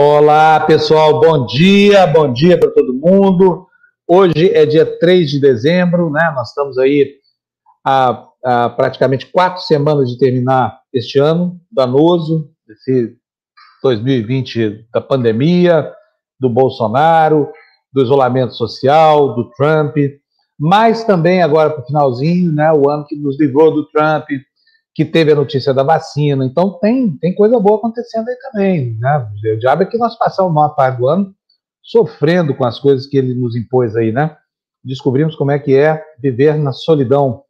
Olá, pessoal, bom dia, bom dia para todo mundo. Hoje é dia 3 de dezembro, né? Nós estamos aí há praticamente quatro semanas de terminar este ano danoso, esse 2020 da pandemia, do Bolsonaro, do isolamento social, do Trump, mas também agora para o finalzinho, né? O ano que nos livrou do Trump, que teve a notícia da vacina. Então tem, tem coisa boa acontecendo aí também. Né? O diabo é que nós passamos uma parte do ano sofrendo com as coisas que ele nos impôs aí, né? Descobrimos como é que é viver na solidão.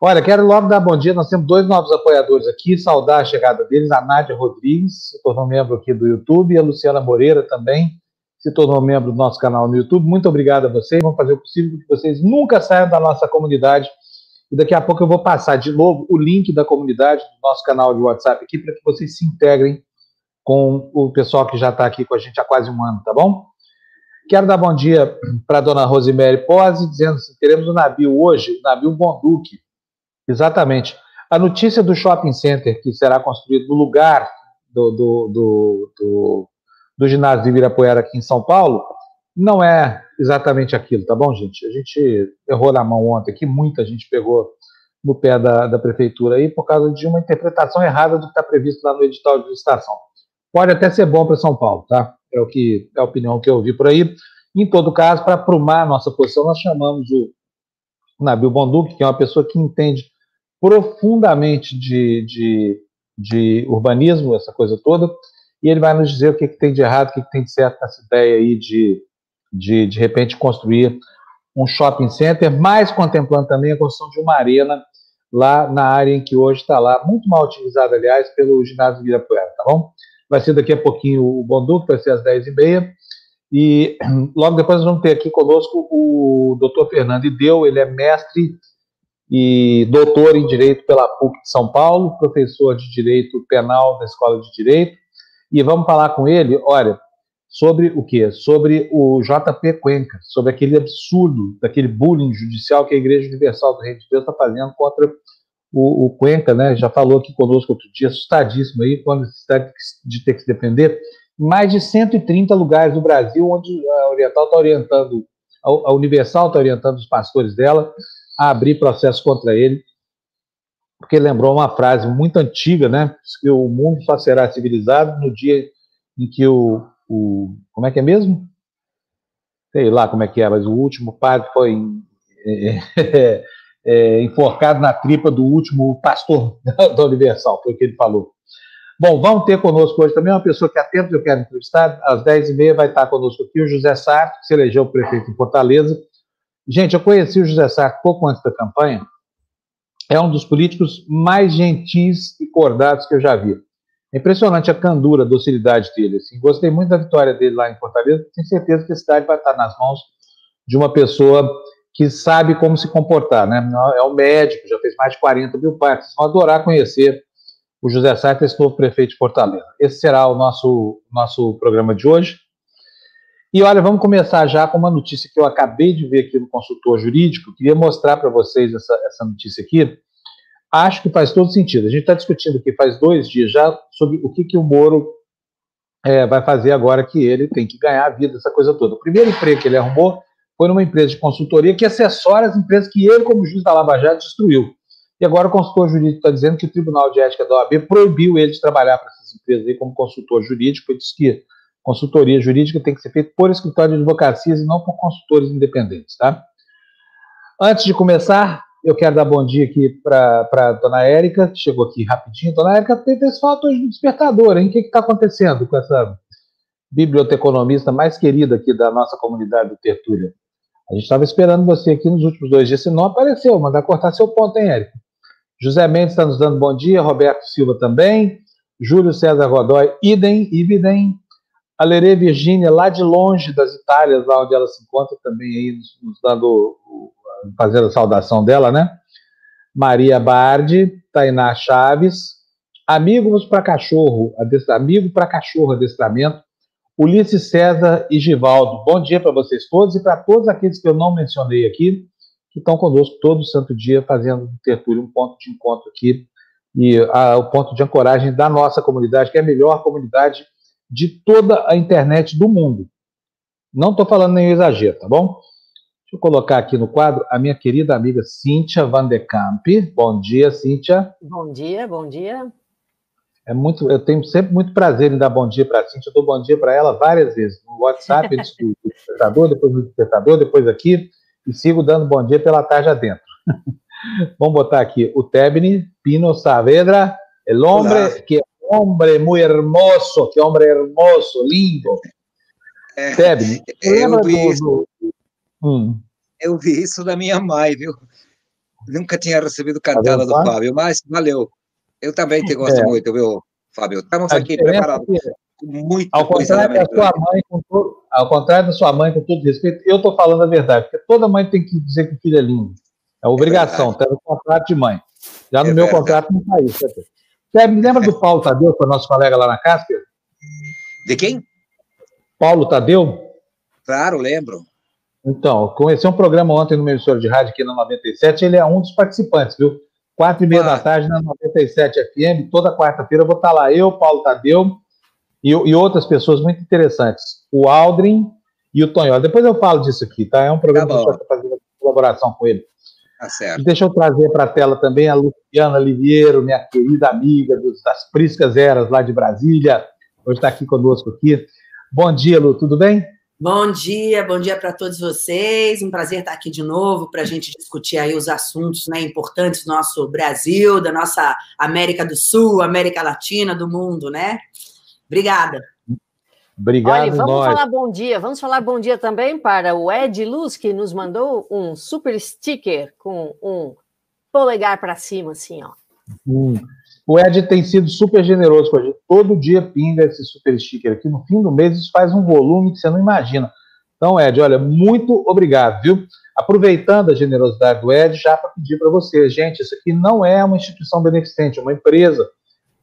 Olha, quero logo dar bom dia. Nós temos dois novos apoiadores aqui, saudar a chegada deles, a Nádia Rodrigues, se tornou membro aqui do YouTube, e a Luciana Moreira também se tornou membro do nosso canal no YouTube. Muito obrigado a vocês. Vamos fazer o possível que vocês nunca saiam da nossa comunidade e daqui a pouco eu vou passar de novo o link da comunidade do nosso canal de WhatsApp aqui para que vocês se integrem com o pessoal que já está aqui com a gente há quase um ano, tá bom? Quero dar bom dia para a dona Rosemary Pose, dizendo que teremos o um navio hoje, o navio Bonduque. Exatamente. A notícia do shopping center que será construído no lugar do, do, do, do, do ginásio de Ibirapuera aqui em São Paulo não é exatamente aquilo, tá bom, gente? A gente errou na mão ontem aqui, muita gente pegou no pé da, da prefeitura aí por causa de uma interpretação errada do que está previsto lá no edital de licitação. Pode até ser bom para São Paulo, tá? É o que é a opinião que eu ouvi por aí. Em todo caso, para aprumar a nossa posição, nós chamamos o Nabil Bonduque, que é uma pessoa que entende profundamente de, de, de urbanismo, essa coisa toda, e ele vai nos dizer o que, que tem de errado, o que, que tem de certo nessa ideia aí de de, de repente, construir um shopping center, mas contemplando também a construção de uma arena lá na área em que hoje está lá, muito mal utilizada, aliás, pelo ginásio Ibirapuera, tá bom? Vai ser daqui a pouquinho o Bonduque, vai ser às 10h30, e logo depois nós vamos ter aqui conosco o doutor Fernando Ideu, ele é mestre e doutor em Direito pela PUC de São Paulo, professor de Direito Penal da Escola de Direito, e vamos falar com ele, olha, sobre o quê? Sobre o JP Cuenca, sobre aquele absurdo, daquele bullying judicial que a Igreja Universal do Reino de Deus está fazendo contra o, o, Cuenca, né? Já falou aqui conosco outro dia, assustadíssimo aí, com a necessidade de ter que se defender. Mais de 130 lugares do Brasil onde a Oriental está orientando, a Universal está orientando os pastores dela a abrir processo contra ele, porque lembrou uma frase muito antiga, né? Que o mundo só será civilizado no dia em que o o como é que é mesmo? Sei lá como é que é, mas o último padre foi é, é, é, enforcado na tripa do último pastor da, Universal, foi o que ele falou. Bom, vamos ter conosco hoje também uma pessoa que há tempo eu quero entrevistar, às 10h30 vai estar conosco aqui o José Sarto, que se elegeu prefeito em Fortaleza. Gente, eu conheci o José Sarto pouco antes da campanha, é um dos políticos mais gentis e cordados que eu já vi. É impressionante a candura, a docilidade dele. Assim. Gostei muito da vitória dele lá em Fortaleza. Tenho certeza que a cidade vai estar nas mãos de uma pessoa que sabe como se comportar. Né? É um médico, já fez mais de 40 mil partes. Vocês vão adorar conhecer o José Sartre, esse novo prefeito de Fortaleza. Esse será o nosso, nosso programa de hoje. E olha, vamos começar já com uma notícia que eu acabei de ver aqui no consultor jurídico. Queria mostrar para vocês essa, essa notícia aqui acho que faz todo sentido. A gente está discutindo aqui faz dois dias já sobre o que, que o Moro é, vai fazer agora que ele tem que ganhar a vida, essa coisa toda. O primeiro emprego que ele arrumou foi numa empresa de consultoria que assessora as empresas que ele, como juiz da Lava Jato, destruiu. E agora o consultor jurídico está dizendo que o Tribunal de Ética da OAB proibiu ele de trabalhar para essas empresas aí como consultor jurídico. Ele disse que consultoria jurídica tem que ser feita por escritório de advocacias e não por consultores independentes. Tá? Antes de começar, eu quero dar bom dia aqui para a dona Érica, que chegou aqui rapidinho. Dona Érica, tem esse fato hoje do despertador, hein? O que está acontecendo com essa biblioteconomista mais querida aqui da nossa comunidade do Tertúlia? A gente estava esperando você aqui nos últimos dois dias, se não apareceu, mandar cortar seu ponto, hein, Érica? José Mendes está nos dando bom dia, Roberto Silva também, Júlio César Godoy, idem, idem, a Lerê Virgínia, lá de longe das Itálias, lá onde ela se encontra, também aí nos dando fazendo a saudação dela, né? Maria Bardi, Tainá Chaves, Amigos para Cachorro, Amigo para Cachorro Adestramento, Ulisses César e Givaldo. Bom dia para vocês todos e para todos aqueles que eu não mencionei aqui, que estão conosco todo santo dia fazendo do Tertúlio um ponto de encontro aqui e a, o ponto de ancoragem da nossa comunidade, que é a melhor comunidade de toda a internet do mundo. Não estou falando nenhum exagero, tá bom? Deixa eu colocar aqui no quadro a minha querida amiga Cíntia Van de Camp. Bom dia, Cíntia. Bom dia, bom dia. É muito, eu tenho sempre muito prazer em dar bom dia para a Cíntia. Eu dou bom dia para ela várias vezes. No WhatsApp, antes do despertador, depois do despertador, depois aqui. E sigo dando bom dia pela tarde adentro. Vamos botar aqui o Tebni Pino Saavedra, el hombre Olá. que hombre muy hermoso, que hombre hermoso, lindo. É, Tebni, eu vi, do, do... Hum. eu vi isso da minha mãe, viu? Nunca tinha recebido cantada do Fábio, mas valeu. Eu também te gosto é. muito, viu, Fábio? Estamos aqui preparados. Muito ao contrário da sua mãe, todo, ao contrário da sua mãe, com todo respeito, eu estou falando a verdade, porque toda mãe tem que dizer que o filho é lindo. É obrigação, é tá no contrato de mãe. Já no é meu verdade. contrato não está isso. Você me lembra do Paulo Tadeu, que é nosso colega lá na Casper? De quem? Paulo Tadeu? Claro, lembro. Então, conheci um programa ontem no meu emissora de rádio aqui na 97, ele é um dos participantes, viu? Quatro e meia ah. da tarde na 97 FM, toda quarta-feira eu vou estar lá, eu, Paulo Tadeu e, e outras pessoas muito interessantes. O Aldrin e o Tonho. Depois eu falo disso aqui, tá? É um programa tá que eu estou fazendo colaboração com ele. Tá certo. Deixa eu trazer para a tela também a Luciana Liviero, minha querida amiga dos, das Priscas Eras lá de Brasília. Hoje está aqui conosco aqui. Bom dia, Lu, tudo bem? Bom dia, bom dia para todos vocês. Um prazer estar aqui de novo para a gente discutir aí os assuntos né, importantes do nosso Brasil, da nossa América do Sul, América Latina, do mundo, né? Obrigada. Obrigado, Olha, vamos nós. falar bom dia. Vamos falar bom dia também para o Ed Luz, que nos mandou um super sticker com um polegar para cima, assim, ó. Hum. O Ed tem sido super generoso com a gente. Todo dia pinga esse super sticker aqui. No fim do mês, isso faz um volume que você não imagina. Então, Ed, olha, muito obrigado, viu? Aproveitando a generosidade do Ed, já para pedir para vocês, gente, isso aqui não é uma instituição beneficente, é uma empresa.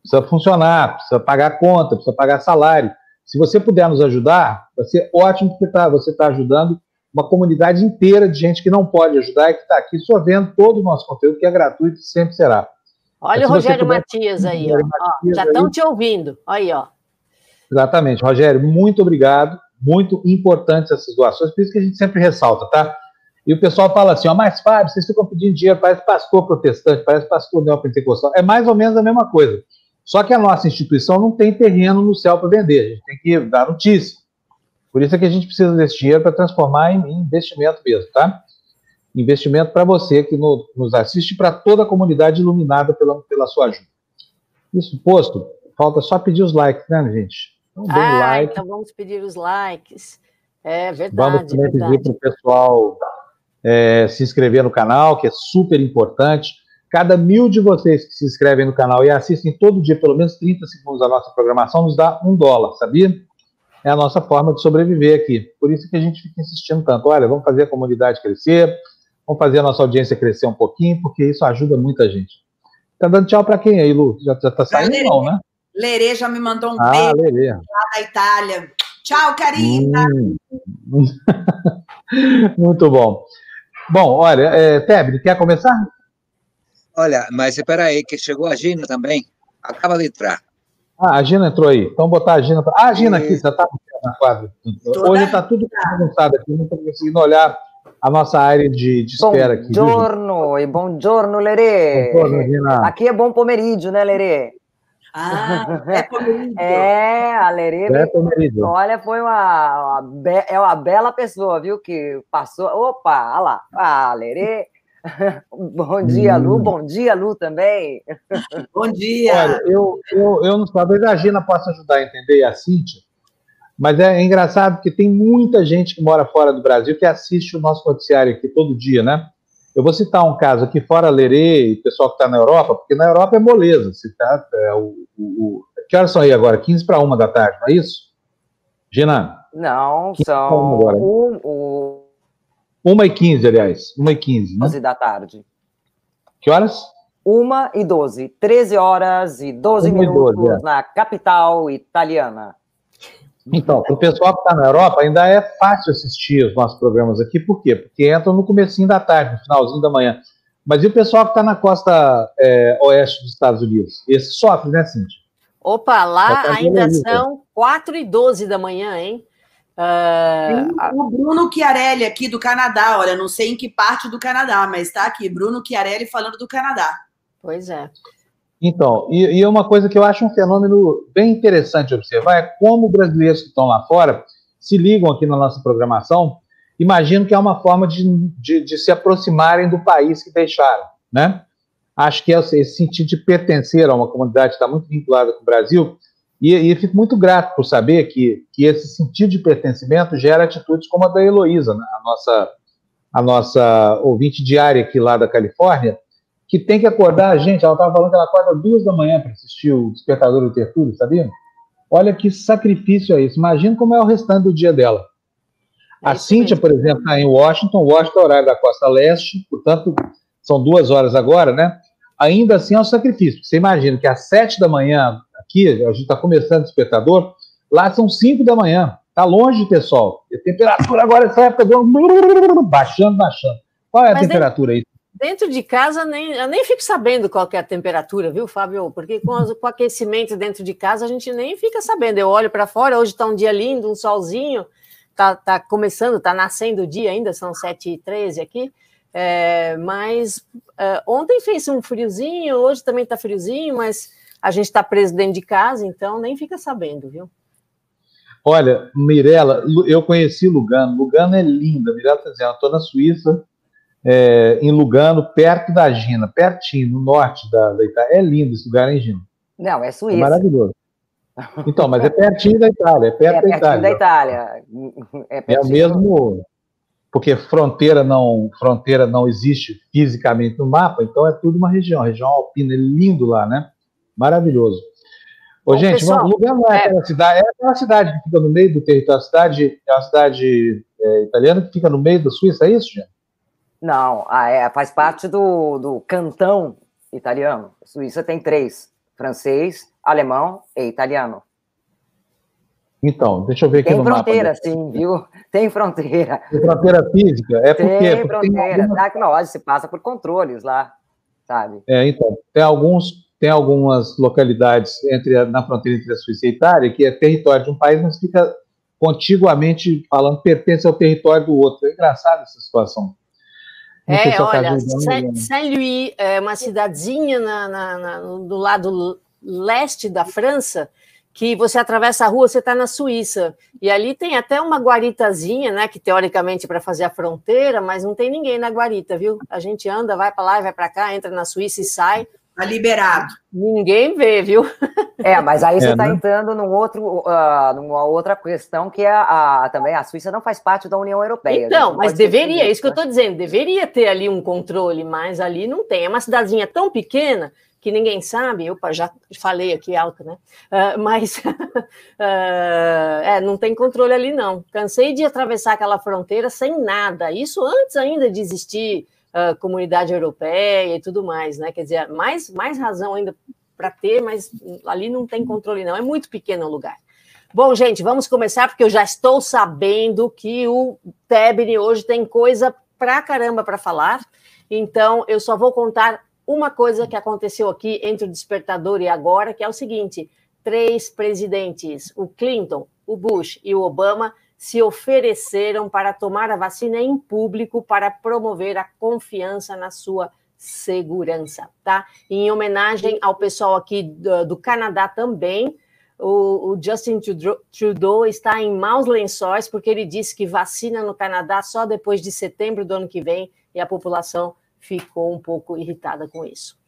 Precisa funcionar, precisa pagar conta, precisa pagar salário. Se você puder nos ajudar, vai ser ótimo, porque tá, você está ajudando uma comunidade inteira de gente que não pode ajudar e que está aqui só vendo todo o nosso conteúdo, que é gratuito e sempre será. Olha o Rogério puder, Matias aí, ó. Matias já estão te ouvindo. Aí, ó. Exatamente. Rogério, muito obrigado. Muito importantes essas doações, por isso que a gente sempre ressalta, tá? E o pessoal fala assim, ó, mas Fábio, vocês ficam pedindo dinheiro, parece pastor protestante, parece pastor neopentecostal. É mais ou menos a mesma coisa. Só que a nossa instituição não tem terreno no céu para vender, a gente tem que dar notícia. Por isso é que a gente precisa desse dinheiro para transformar em, investimento mesmo, tá? Investimento para você que no, nos assiste, para toda a comunidade iluminada pela, pela sua ajuda. Isso posto, falta só pedir os likes, né, gente? Então, ah, like. então vamos pedir os likes. É verdade. Vamos também pedir para o pessoal é, se inscrever no canal, que é super importante. Cada mil de vocês que se inscrevem no canal e assistem todo dia pelo menos 30 segundos da nossa programação nos dá um dólar, sabia? É a nossa forma de sobreviver aqui. Por isso que a gente fica insistindo tanto. Olha, vamos fazer a comunidade crescer, vamos fazer a nossa audiência crescer um pouquinho, porque isso ajuda muita gente. Tá dando tchau para quem aí, Lu? Já, já tá saindo, não, né? Lerê já me mandou um ah, beijo Lerê. lá da Itália. Tchau, Karina! Hum. Muito bom. Bom, olha, é, Tebre, quer começar? Olha, mas espera aí, que chegou a Gina também. Acaba de entrar. Ah, a Gina entrou aí. Então botar a Gina. Pra... Ah, a Gina aqui, já está na quadra. Hoje está tudo bagunçado aqui, não estou conseguindo olhar a nossa área de, de espera aqui. Buongiorno e buongiorno, Lerê. Buongiorno. Aqui é bom pomerídio, né, Lerê? Ah, é pomerídio. É, a Lerê. É pomerídio. Olha, foi uma, uma, é uma bela pessoa, viu, que passou. Opa, olha lá. Ah, Lerê. bom dia, Lu. Hum. Bom dia, Lu, também. Bom dia. Olha, eu, eu, eu não talvez a Gina possa ajudar a entender, e a Cíntia, mas é, é engraçado porque tem muita gente que mora fora do Brasil que assiste o nosso noticiário aqui todo dia, né? Eu vou citar um caso aqui, fora Lerê e pessoal que está na Europa, porque na Europa é moleza. Se tá, é, o, o, o, que horas são aí agora? 15 para uma da tarde, não é isso? Gina? Não, são. Um, um, uma e quinze, aliás. Uma e quinze, né? 11 da tarde. Que horas? Uma e doze. Treze horas e doze minutos 12, é. na capital italiana. Então, para o pessoal que está na Europa, ainda é fácil assistir os nossos programas aqui. Por quê? Porque entram no comecinho da tarde, no finalzinho da manhã. Mas e o pessoal que está na costa é, oeste dos Estados Unidos? Esse sofre, né, Cintia? Opa, lá ainda são 4 e 12 da manhã, hein? Uh, o Bruno Chiarelli aqui do Canadá, olha, não sei em que parte do Canadá, mas está aqui, Bruno Chiarelli falando do Canadá. Pois é. Então, e, e uma coisa que eu acho um fenômeno bem interessante observar é como brasileiros que estão lá fora se ligam aqui na nossa programação, imagino que é uma forma de, de, de se aproximarem do país que deixaram, né? Acho que é esse sentido de pertencer a uma comunidade que está muito vinculada com o Brasil, e, e fico muito grato por saber que, que esse sentido de pertencimento gera atitudes como a da Heloísa, né? a, nossa, a nossa ouvinte diária aqui lá da Califórnia, que tem que acordar a gente. Ela estava falando que ela acorda duas da manhã para assistir o Despertador do Tertúlio, sabia? Olha que sacrifício é isso. Imagina como é o restante do dia dela. É a Cíntia, por exemplo, está em Washington, Washington, horário da costa leste, portanto, são duas horas agora, né? Ainda assim é um sacrifício. Você imagina que às sete da manhã, aqui, a gente está começando o despertador, lá são cinco da manhã. Está longe de ter sol. E a temperatura agora, essa época, do... baixando, baixando. Qual é a Mas temperatura aí? Dentro de casa, nem, eu nem fico sabendo qual é a temperatura, viu, Fábio? Porque com, com aquecimento dentro de casa, a gente nem fica sabendo. Eu olho para fora, hoje está um dia lindo, um solzinho, tá, tá começando, tá nascendo o dia ainda, são 7h13 aqui. É, mas é, ontem fez um friozinho, hoje também está friozinho, mas a gente está preso dentro de casa, então nem fica sabendo, viu? Olha, Mirella, eu conheci Lugano. Lugano é linda. Mirella está dizendo, estou na Suíça, é, em Lugano, perto da Gina, pertinho, no norte da, da Itália. É lindo esse lugar, hein, Gina? Não, é Suíça. É maravilhoso. Então, mas é pertinho da Itália, é perto é da Itália. da Itália. É, é o mesmo, porque fronteira não, fronteira não existe fisicamente no mapa, então é tudo uma região, região alpina, é lindo lá, né? Maravilhoso. Ô, Bom, gente, pessoal, Lugano é, é aquela cidade, é aquela cidade que fica no meio do território, a cidade, é uma cidade é, italiana que fica no meio da Suíça, é isso, gente? Não, é, faz parte do, do cantão italiano. Suíça tem três: francês, alemão e italiano. Então, deixa eu ver aqui tem no mapa. Tem fronteira, sim, viu? Tem fronteira. Tem fronteira física? É porque, tem porque fronteira. Tem algumas... Tá, se passa por controles lá, sabe? É, então, tem alguns, tem algumas localidades entre na fronteira entre a Suíça e a Itália que é território de um país, mas fica contiguamente falando pertence ao território do outro. É engraçado essa situação. É, olha, Saint-Louis é uma cidadezinha na, na, na, do lado leste da França, que você atravessa a rua, você está na Suíça. E ali tem até uma guaritazinha, né? Que teoricamente é para fazer a fronteira, mas não tem ninguém na guarita, viu? A gente anda, vai para lá e vai para cá, entra na Suíça e sai. Tá liberado. Ninguém vê, viu? É, mas aí você está é, né? entrando num outro, uh, numa outra questão que é a, também a Suíça não faz parte da União Europeia. Então, mas deveria, é isso que eu estou né? dizendo, deveria ter ali um controle, mas ali não tem. É uma cidadezinha tão pequena que ninguém sabe, eu já falei aqui alto, né? Uh, mas uh, é, não tem controle ali, não. Cansei de atravessar aquela fronteira sem nada. Isso antes ainda de existir uh, comunidade europeia e tudo mais, né? Quer dizer, mais, mais razão ainda para ter, mas ali não tem controle, não. É muito pequeno o lugar. Bom, gente, vamos começar, porque eu já estou sabendo que o Tebni hoje tem coisa pra caramba para falar. Então, eu só vou contar uma coisa que aconteceu aqui entre o despertador e agora, que é o seguinte: três presidentes, o Clinton, o Bush e o Obama, se ofereceram para tomar a vacina em público para promover a confiança na sua segurança, tá? Em homenagem ao pessoal aqui do, do Canadá também, o, o, Justin Trudeau está em maus lençóis porque ele disse que vacina no Canadá só depois de setembro do ano que vem e a população ficou um pouco irritada com isso.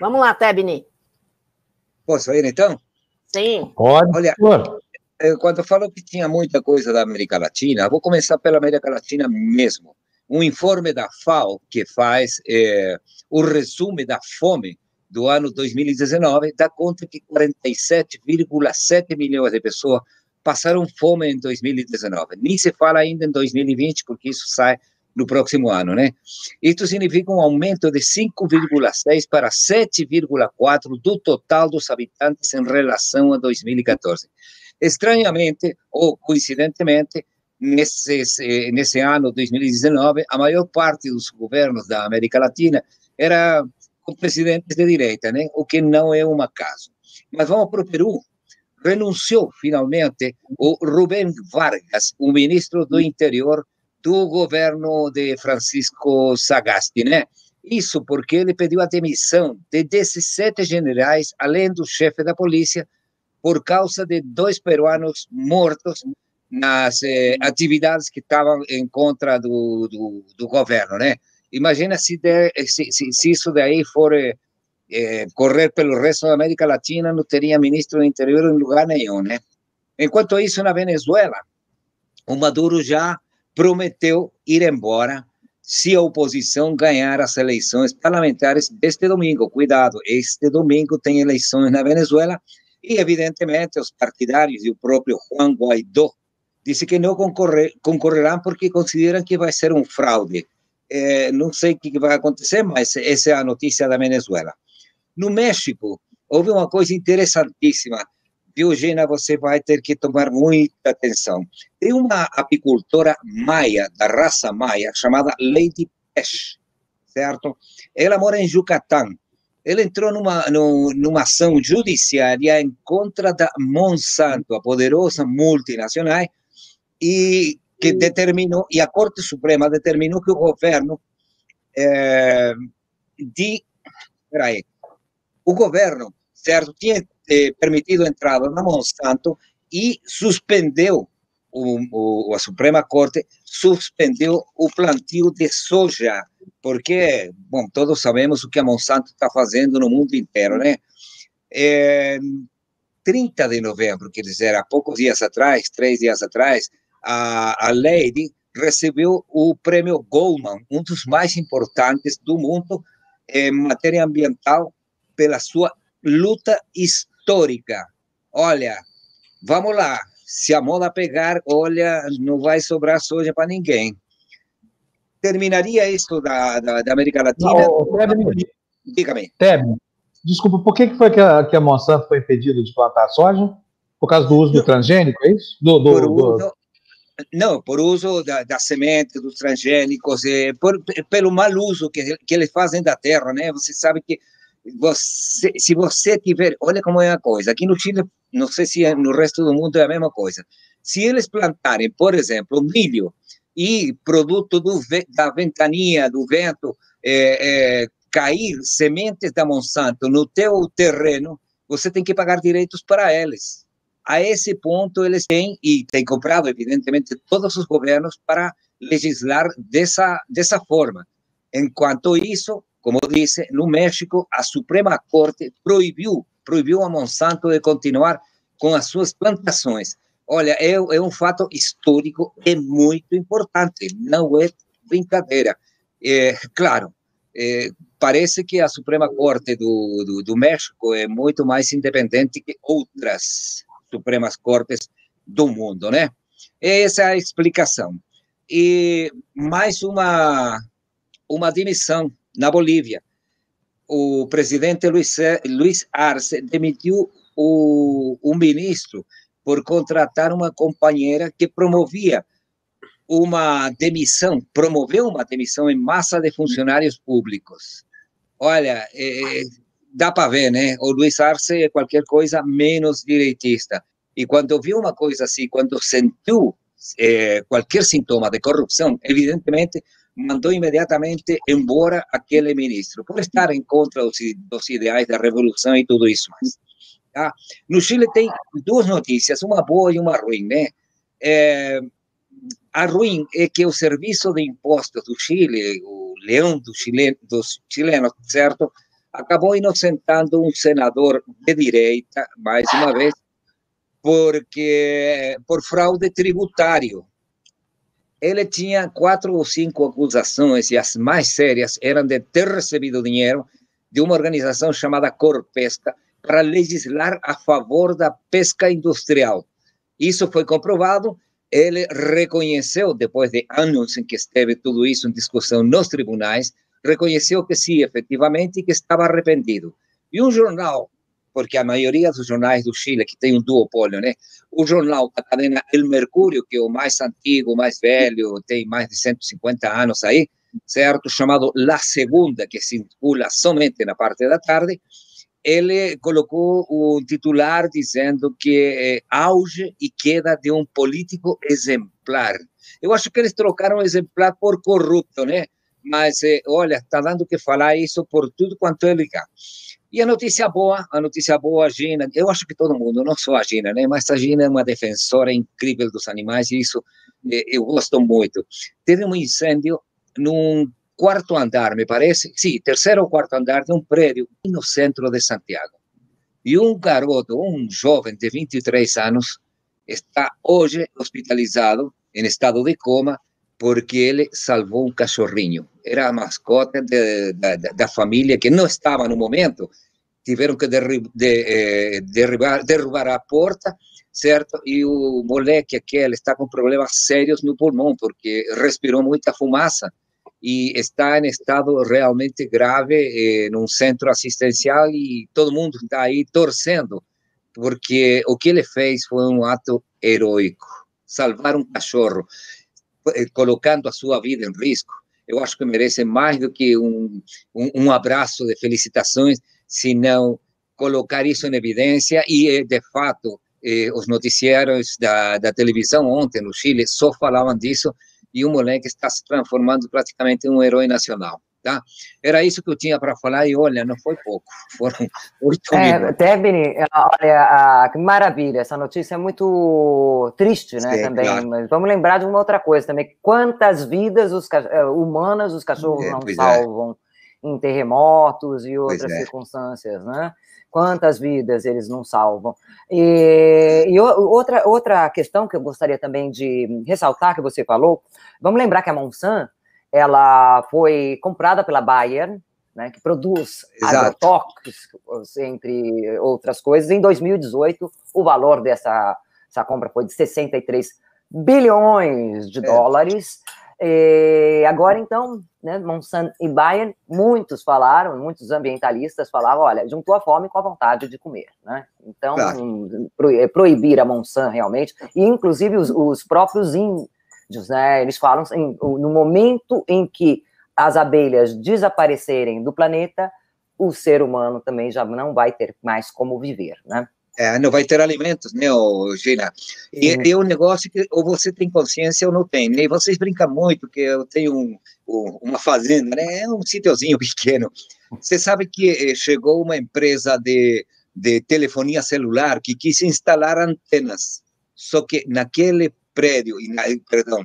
Vamos lá, Tebni. Posso ir então? Sim. Pode. Olha, quando falo que tinha muita coisa da América Latina, vou começar pela América Latina mesmo. Um informe da FAO que faz é, o resumo da fome do ano 2019 dá conta que 47,7 milhões de pessoas passaram fome em 2019. Nem se fala ainda em 2020, porque isso sai no próximo ano, né? Isso significa um aumento de 5,6 para 7,4 do total dos habitantes em relação a 2014. Estranhamente, ou coincidentemente, nesse, nesse ano 2019, a maior parte dos governos da América Latina era com presidentes de direita, né? o que não é um acaso. Mas vamos para o Peru. Renunciou finalmente o Rubén Vargas, o ministro do Interior do governo de Francisco Sagasti, né? Isso porque ele pediu a demissão de 17 generais, além do chefe da polícia, por causa de dois peruanos mortos nas eh, atividades que estavam em contra do, do, do governo, né? Imagina se, de, se, se, se, isso daí for eh, eh, correr pelo resto da América Latina, não teria ministro do interior em lugar nenhum, né? Enquanto isso, na Venezuela, o Maduro já prometeu ir embora se a oposição ganhar as eleições parlamentares deste domingo. Cuidado, este domingo tem eleições na Venezuela e, evidentemente, os partidários e o próprio Juan Guaidó disse que não concorrer, concorrerão porque consideram que vai ser um fraude. É, não sei o que vai acontecer, mas essa é a notícia da Venezuela. No México, houve uma coisa interessantíssima. Eugênia, você vai ter que tomar muita atenção. Tem uma apicultora maia, da raça maia, chamada Lady Pesh, certo? Ela mora em Yucatán. Ela entrou numa, numa ação judiciária em contra da Monsanto, a poderosa multinacional, e que determinou, e a Corte Suprema determinou que o governo é, de, peraí, o governo, certo, tinha eh, permitido a entrada na Monsanto e suspendeu, o, o, a Suprema Corte suspendeu o plantio de soja, porque, bom, todos sabemos o que a Monsanto está fazendo no mundo inteiro, né? É, 30 de novembro, quer dizer, há poucos dias atrás, três dias atrás, a, a Lady recebeu o prêmio Goldman, um dos mais importantes do mundo em matéria ambiental, pela sua luta histórica. Olha, vamos lá, se a moda pegar, olha, não vai sobrar soja para ninguém. Terminaria isso da, da, da América Latina? Diga-me. desculpa, por que, foi que a, que a Monsanto foi impedida de plantar soja? Por causa do uso do transgênico, é isso? Do, do, por uso, não, por uso da, da semente, dos transgênicos, é, por, pelo mau uso que, que eles fazem da terra, né? Você sabe que você, se você tiver, olha como é a coisa, aqui no Chile, não sei se é no resto do mundo é a mesma coisa. Se eles plantarem, por exemplo, milho e produto do, da ventania, do vento, é, é, cair sementes da Monsanto no teu terreno, você tem que pagar direitos para eles a esse ponto eles têm, e têm comprado, evidentemente, todos os governos para legislar dessa, dessa forma. Enquanto isso, como disse, no México, a Suprema Corte proibiu, proibiu a Monsanto de continuar com as suas plantações. Olha, é, é um fato histórico e muito importante, não é brincadeira. É, claro, é, parece que a Suprema Corte do, do, do México é muito mais independente que outras Supremas Cortes do mundo, né? Essa é a explicação. E mais uma, uma demissão na Bolívia. O presidente Luiz, Luiz Arce demitiu o, o ministro por contratar uma companheira que promovia uma demissão, promoveu uma demissão em massa de funcionários públicos. Olha, é, dá para ver, né? O Luiz Arce é qualquer coisa menos direitista. E quando viu uma coisa assim, quando sentiu é, qualquer sintoma de corrupção, evidentemente mandou imediatamente embora aquele ministro, por estar em contra dos, dos ideais da revolução e tudo isso mais. Tá? No Chile tem duas notícias, uma boa e uma ruim, né? É, a ruim é que o Serviço de Impostos do Chile, o leão do dos chilenos, certo? acabou inocentando um senador de direita, mais uma vez, porque por fraude tributário. Ele tinha quatro ou cinco acusações, e as mais sérias eram de ter recebido dinheiro de uma organização chamada Corpesca para legislar a favor da pesca industrial. Isso foi comprovado. Ele reconheceu, depois de anos em que esteve tudo isso em discussão nos tribunais, reconheceu que sim, efetivamente, que estava arrependido. E um jornal, porque a maioria dos jornais do Chile, que tem um duopólio, né? O jornal da cadena El Mercúrio, que é o mais antigo, mais velho, tem mais de 150 anos aí, certo? Chamado La Segunda, que circula somente na parte da tarde, ele colocou um titular dizendo que é auge e queda de um político exemplar. Eu acho que eles trocaram exemplar por corrupto, né? Mas, é, olha, está dando que falar isso por tudo quanto é ligar. E a notícia boa, a notícia boa, a Gina, eu acho que todo mundo, não só a Gina, né? Mas a Gina é uma defensora incrível dos animais e isso eu gosto muito. Teve um incêndio num quarto andar, me parece, sim, terceiro ou quarto andar de um prédio no centro de Santiago. E um garoto, um jovem de 23 anos, está hoje hospitalizado em estado de coma porque ele salvou um cachorrinho. Era a mascota de, da, da, família que não estava no momento. Tiveram que de, eh, derrubar a porta, certo? E o moleque aquele está com problemas sérios no pulmão, porque respirou muita fumaça e está em estado realmente grave eh, num centro assistencial e todo mundo está aí torcendo, porque o que ele fez foi um ato heróico, salvar um cachorro, eh, colocando a sua vida em risco. Eu acho que merece mais do que um, um, um abraço de felicitações, senão colocar isso em evidência e, eh, de fato, eh, os noticiários da, da televisão ontem no Chile só falavam disso, e o moleque está se transformando praticamente em um herói nacional. Tá? Era isso que eu tinha para falar e olha, não foi pouco, foram oito é, minutos. Tebni, olha, que maravilha, essa notícia é muito triste, né, Sim, também, claro. mas vamos lembrar de uma outra coisa também, quantas vidas os, eh, humanas os cachorros é, não é. salvam é. Em terremotos e outras é. circunstâncias, né? Quantas vidas eles não salvam? E, e, outra, outra questão que eu gostaria também de ressaltar, que você falou, vamos lembrar que a Monsanto, ela foi comprada pela Bayer, né, que produz agrotóxicos, entre outras coisas. Em 2018, o valor dessa, dessa compra foi de 63 bilhões de é. E agora, então, né, Monsanto e Bayer, muitos falaram, muitos ambientalistas falavam, olha, juntou a fome com a vontade de comer, né? Então, claro. É, proibir a Monsanto realmente, e inclusive os, os próprios índios, né, eles falam, assim, no momento em que as abelhas desaparecerem do planeta, o ser humano também já não vai ter mais como viver, né? É, não vai ter alimentos, né, Gina? E é um negócio que ou você tem consciência ou não tem. Né? E vocês brincam muito que eu tenho um, um, uma fazenda, né? É um sítiozinho pequeno. Você sabe que eh, chegou uma empresa de, de telefonia celular que quis instalar antenas, só que naquele prédio, na, perdão,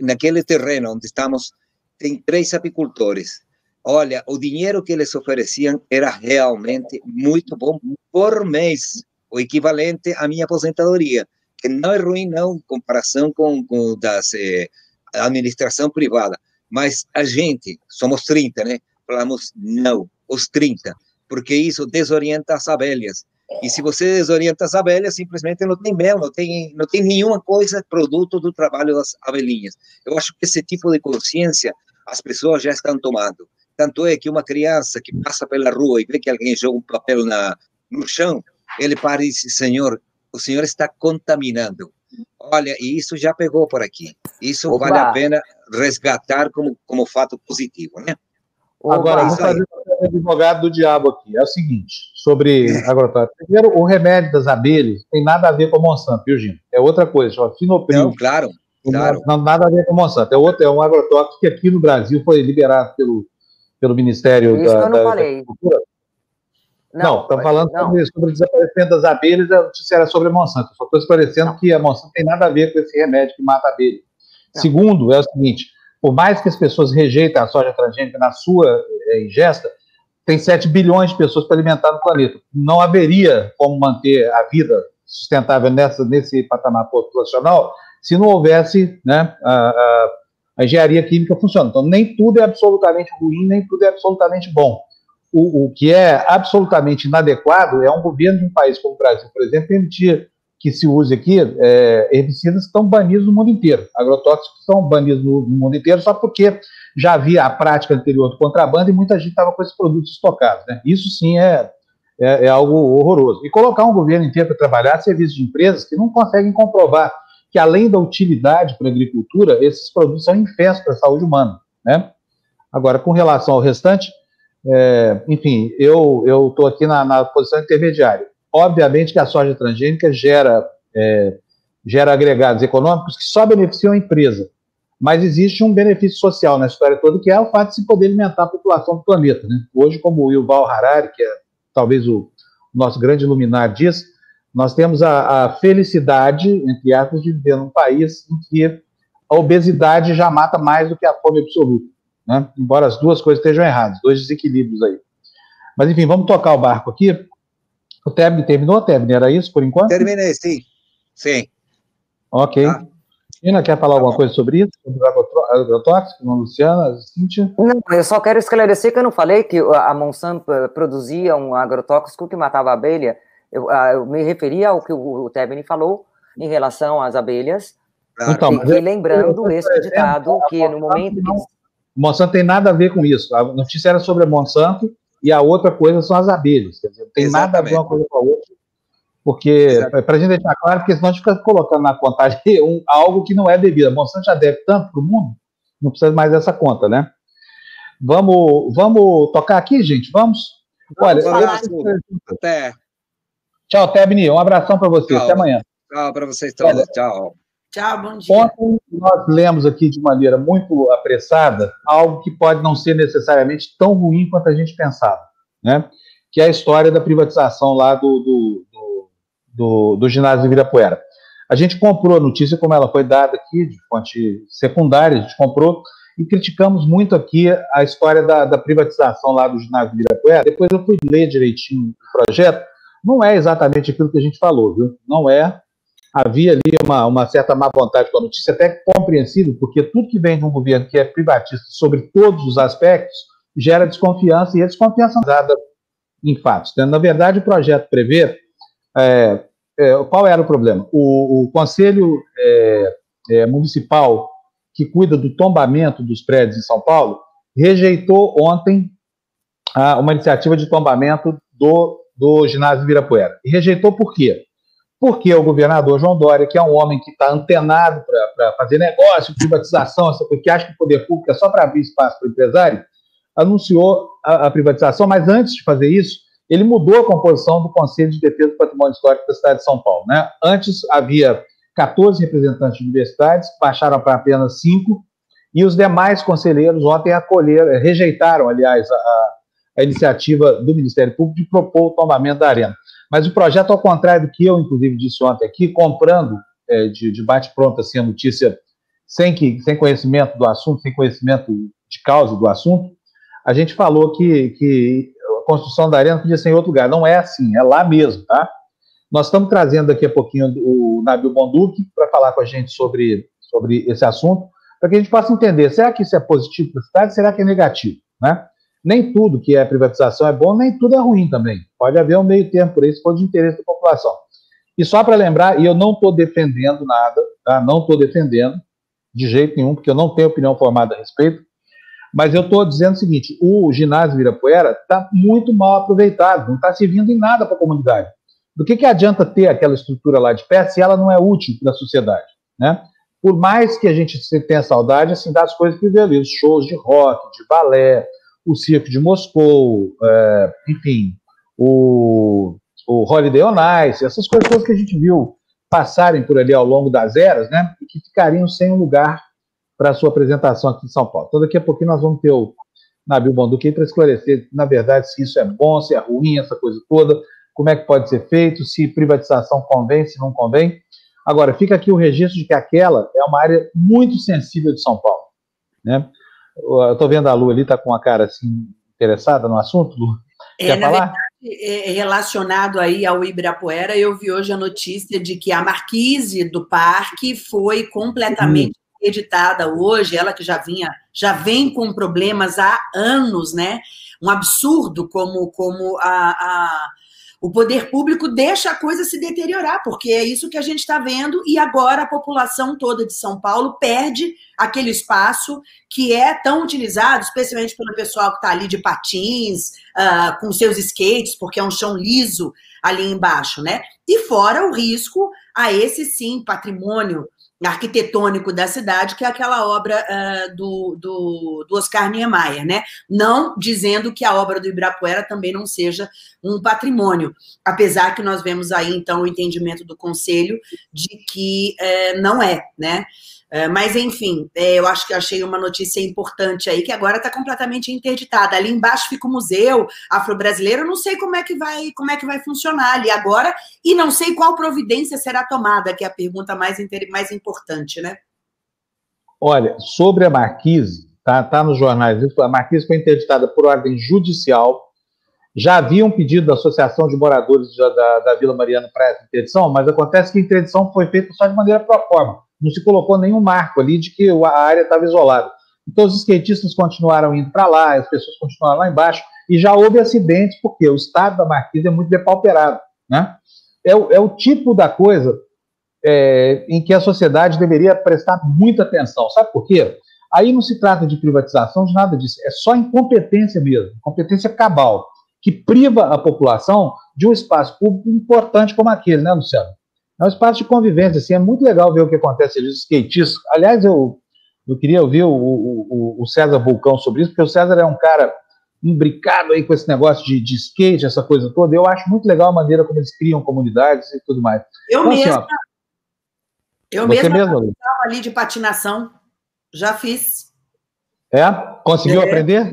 naquele terreno onde estamos, tem três apicultores. Olha, o dinheiro que eles ofereciam era realmente muito bom por mês o equivalente à minha aposentadoria, que não é ruim, não, em comparação com, com das eh, administração privada. Mas a gente, somos 30, né? Falamos, não, os 30, porque isso desorienta as abelhas. E se você desorienta as abelhas, simplesmente não tem mel, não tem, não tem nenhuma coisa produto do trabalho das abelhinhas. Eu acho que esse tipo de consciência as pessoas já estão tomando. Tanto é que uma criança que passa pela rua e vê que alguém joga um papel na, no chão, ele para e diz, Senhor, o Senhor está contaminando. Olha, e isso já pegou por aqui. Isso Opa. vale a pena resgatar como, como fato positivo, né? Agora, vou fazer o advogado do diabo aqui. É o seguinte, sobre agrotóxico. Primeiro, o remédio das abelhas tem nada a ver com a Monsanto, viu, Gino? É outra coisa, chama Finopril. Não, claro, claro. Não, nada a ver com a Monsanto. É, outro, é um agrotóxico que aqui no Brasil foi liberado pelo, pelo Ministério Isso da, eu não da, falei. Da não, estamos falando não. Sobre, sobre o desaparecimento das abelhas, a notícia era sobre a Monsanto. só estou esclarecendo não. que a Monsanto tem nada a ver com esse remédio que mata a abelha. Não. Segundo, é o seguinte: por mais que as pessoas rejeitem a soja transgênica na sua é, ingesta, tem 7 bilhões de pessoas para alimentar no planeta. Não haveria como manter a vida sustentável nessa, nesse patamar populacional se não houvesse né, a, a, a engenharia química funcionando. Então, nem tudo é absolutamente ruim, nem tudo é absolutamente bom o, o, que é absolutamente inadequado é um governo de um país como o Brasil, por exemplo, permitir que se use aqui é, herbicidas que estão banidos no mundo inteiro, agrotóxicos que estão banidos no, no, mundo inteiro, só porque já havia a prática anterior do contrabando e muita gente estava com esses produtos estocados. Né? Isso sim é, é, é, algo horroroso. E colocar um governo inteiro para trabalhar serviços de empresas que não conseguem comprovar que, além da utilidade para a agricultura, esses produtos são infestos para a saúde humana. Né? Agora, com relação ao restante, é, enfim, eu estou aqui na, na, posição intermediária. Obviamente que a soja transgênica gera, é, gera agregados econômicos que só beneficiam a empresa, mas existe um benefício social na história toda, que é o fato de se poder alimentar a população do planeta. Né? Hoje, como o Yuval Harari, que é talvez o nosso grande iluminar diz, nós temos a, a felicidade, entre aspas, de viver num país em que a obesidade já mata mais do que a fome absoluta né? embora as duas coisas estejam erradas, dois desequilíbrios aí. Mas enfim, vamos tocar o barco aqui. O Tebni terminou, Tebni? Era isso por enquanto? Terminei, sim. Sim. Ok. Tá. Tina, quer falar alguma coisa sobre isso? Sobre o agrotóxico? Luciana, Cíntia? Não, eu só quero esclarecer que eu não falei que a Monsanto produzia um agrotóxico que matava a abelha. Eu, eu me referia ao que o, o Tebni falou em relação às abelhas. Claro. Então, e, e lembrando esse ditado que no momento... Não, Monsanto tem nada a ver com isso. A notícia era sobre a Monsanto e a outra coisa são as abelhas. Quer dizer, não tem Exatamente. nada a ver uma coisa com a outra. Porque, para a gente deixar claro, porque senão a gente fica colocando na contagem um, algo que não é devido. A Monsanto já deve tanto para o mundo, não precisa mais dessa conta, né? Vamos, vamos tocar aqui, gente? Vamos? Olha, eu... até. Tchau, Tebni. Um abração para você. Tchau. Até amanhã. Tchau para vocês todos. Tchau. Tchau, bom dia. Ontem nós lemos aqui de maneira muito apressada algo que pode não ser necessariamente tão ruim quanto a gente pensava, né? que é a história da privatização lá do, do, do, do, do ginásio. A gente comprou a notícia como ela foi dada aqui, de fonte secundária, a gente comprou e criticamos muito aqui a história da, da privatização lá do ginásio de Virapuera. Depois eu fui ler direitinho o projeto, não é exatamente aquilo que a gente falou, viu? Não é, havia ali uma, uma certa má vontade com a notícia, até compreensível, porque tudo que vem de um governo que é privatista sobre todos os aspectos gera desconfiança, e a desconfiança dada em fatos. Né? Na verdade, o projeto prevê. É, é, qual era o problema? O, o Conselho é, é Municipal que cuida do tombamento dos prédios em São Paulo rejeitou ontem uma iniciativa de tombamento do, do ginásio Virapuera. E rejeitou por quê? Porque o governador João Dória, que é um homem que está antenado para fazer negócio, privatização, essa coisa, que acha que o poder público é só para abrir espaço para o empresário, anunciou a, a, privatização, mas antes de fazer isso, ele mudou a composição do Conselho de Defesa do Patrimônio Histórico da cidade de São Paulo. Né? Antes havia 14 representantes de universidades, baixaram para apenas cinco, e os demais conselheiros ontem acolheram, rejeitaram, aliás, a iniciativa do Ministério Público de propor o tombamento da arena. Mas o projeto, ao contrário do que eu, inclusive, disse ontem aqui, comprando é, de, de bate-pronto assim, a notícia sem, que, sem conhecimento do assunto, sem conhecimento de causa do assunto, a gente falou que, que a construção da arena podia ser em outro lugar. Não é assim, é lá mesmo, tá? Nós estamos trazendo daqui a pouquinho o Nabil Bonduque para falar com a gente sobre, sobre esse assunto, para que a gente possa entender, será que isso é positivo para a cidade, será que é negativo, né? Nem tudo que é privatização é bom, nem tudo é ruim também. Pode haver um meio termo por isso, for de interesse da população. E só para lembrar, e eu não estou defendendo nada, tá? não estou defendendo de jeito nenhum, porque eu não tenho opinião formada a respeito, mas eu estou dizendo o seguinte: o ginásio Virapuera está muito mal aproveitado, não está servindo em nada para a comunidade. Do que, que adianta ter aquela estrutura lá de pé se ela não é útil para a sociedade? Né? Por mais que a gente tenha saudade assim, das coisas que viveu ali, os shows de rock, de balé, o Circo de Moscou, é, enfim, o, o Holiday on Ice, essas coisas que a gente viu passarem por ali ao longo das eras, né, e que ficariam sem um lugar para a sua apresentação aqui em São Paulo. Então, daqui a pouquinho nós vamos ter o Nabil Bonduque para esclarecer, na verdade, se isso é bom, se é ruim, essa coisa toda, como é que pode ser feito, se privatização convém, se não convém. Agora, fica aqui o registro de que aquela é uma área muito sensível de São Paulo. Né? Eu estou vendo a Lu ali, está com uma cara assim, interessada no assunto, Lu? É, Quer falar? Verdade, é, é relacionado aí ao Ibirapuera, eu vi hoje a notícia de que a marquise do parque foi completamente uhum. editada hoje, ela que já vinha, já vem com problemas há anos, né? Um absurdo como, como a, a o poder público deixa a coisa se deteriorar, porque é isso que a gente está vendo, e agora a população toda de São Paulo perde aquele espaço que é tão utilizado, especialmente pelo pessoal que está ali de patins, uh, com seus skates, porque é um chão liso ali embaixo, né? E fora o risco a esse sim patrimônio arquitetônico da cidade, que é aquela obra uh, do, do, do, Oscar Niemeyer, né? Não dizendo que a obra do Ibirapuera também não seja um patrimônio, apesar que nós vemos aí, então, o entendimento do Conselho de que uh, não é, né? É, mas, enfim, é, eu acho que achei uma notícia importante aí, que agora está completamente interditada. Ali embaixo fica o Museu Afro-Brasileiro, não sei como é, que vai, como é que vai funcionar ali agora, e não sei qual providência será tomada, que é a pergunta mais, mais importante, né? Olha, sobre a Marquise, tá, tá nos jornais, a Marquise foi interditada por ordem judicial, já havia um pedido da Associação de Moradores da, da, da Vila Mariana para essa interdição, mas acontece que a interdição foi feita só de maneira pro forma não se colocou nenhum marco ali de que a área estava isolada. Então, os skatistas continuaram indo para lá, as pessoas continuaram lá embaixo, e já houve acidentes, porque o estado da Marquise é muito depauperado. Né? É, o, é o tipo da coisa é, em que a sociedade deveria prestar muita atenção. Sabe por quê? Aí não se trata de privatização, de nada disso. É só incompetência mesmo, competência cabal, que priva a população de um espaço público importante como aquele, né, Luciano? É um espaço de convivência, assim, é muito legal ver o que acontece ali, os skatistas. Aliás, eu, eu queria ouvir o, o, o, César Vulcão sobre isso, porque o César é um cara imbricado aí com esse negócio de, de skate, essa coisa toda. Eu acho muito legal a maneira como eles criam comunidades e tudo mais. Eu então, mesma. Assim, ó, eu mesma mesmo, ali de patinação, já fiz. É? Conseguiu é. aprender?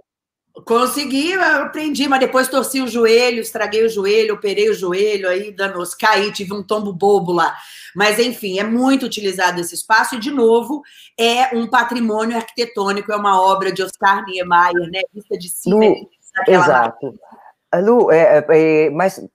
Consegui, aprendi, mas depois torci o joelho, estraguei o joelho, operei o joelho, aí danos, caí, tive um tombo bobo lá. Mas, enfim, é muito utilizado esse espaço, e, de novo, é um patrimônio arquitetônico, é uma obra de Oscar Niemeyer, né? Vista de cima. Lu, exato. Lu, é, é, é, mas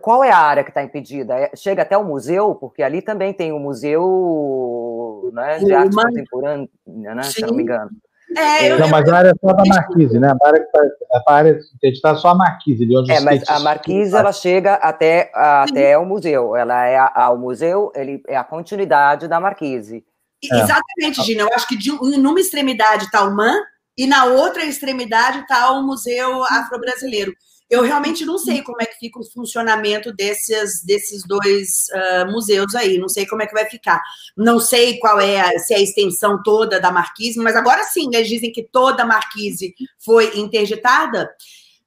qual é a área que está impedida? É, chega até o museu, porque ali também tem o museu né, de arte contemporânea, né, se não me engano. É, eu, não, mas a área é só da Marquise, né? A área que a área está só a Marquise, de onde É, mas a Marquise ela chega até, até o museu. Ela é a, o museu, ele é a continuidade da Marquise. É. Exatamente, Gina. Eu acho que de, numa extremidade está o MAN e na outra extremidade está o Museu Afro-Brasileiro. Eu realmente não sei como é que fica o funcionamento desses, desses dois uh, museus aí, não sei como é que vai ficar. Não sei qual é, a, se é a extensão toda da Marquise, mas agora sim, eles dizem que toda a Marquise foi interditada.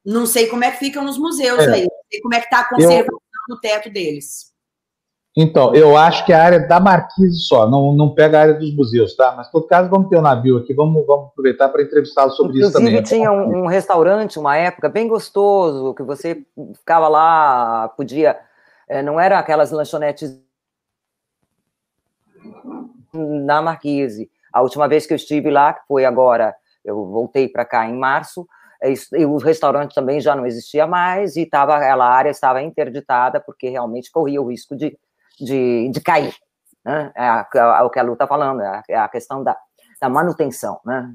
Não sei como é que ficam os museus é. aí, não sei como é que está a conservação eu... do teto deles. Então, eu acho que a área da Marquise só, não, não pega a área dos museus, tá? Mas, todo caso, vamos ter o um navio aqui, vamos, vamos aproveitar para entrevistá-lo sobre Inclusive, isso também. tinha um, um, restaurante, uma época, bem gostoso, que você ficava lá, podia... É, não eram aquelas lanchonetes na Marquise. A última vez que eu estive lá, que foi agora, eu voltei para cá em março, é e o restaurante também já não existia mais e tava, aquela área estava interditada porque realmente corria o risco de de, de cair. Né? É, a, é o que a Lu está falando, é a, é a, questão da, da manutenção. Né?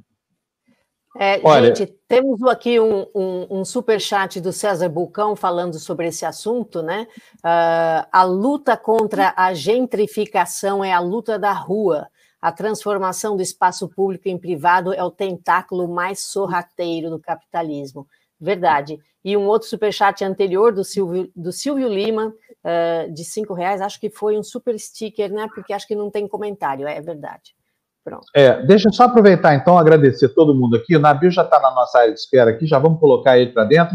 É, Olha... Gente, temos aqui um, um, um super chat do César Bulcão falando sobre esse assunto, né? Uh, a luta contra a gentrificação é a luta da rua. A transformação do espaço público em privado é o tentáculo mais sorrateiro do capitalismo. Verdade. E um outro superchat anterior do Silvio, do Silvio Lima, uh, de cinco reais, acho que foi um super sticker, né? Porque acho que não tem comentário, é verdade. Pronto. É, deixa eu só aproveitar então, agradecer todo mundo aqui. O Nabil já está na nossa área de espera aqui, já vamos colocar ele para dentro,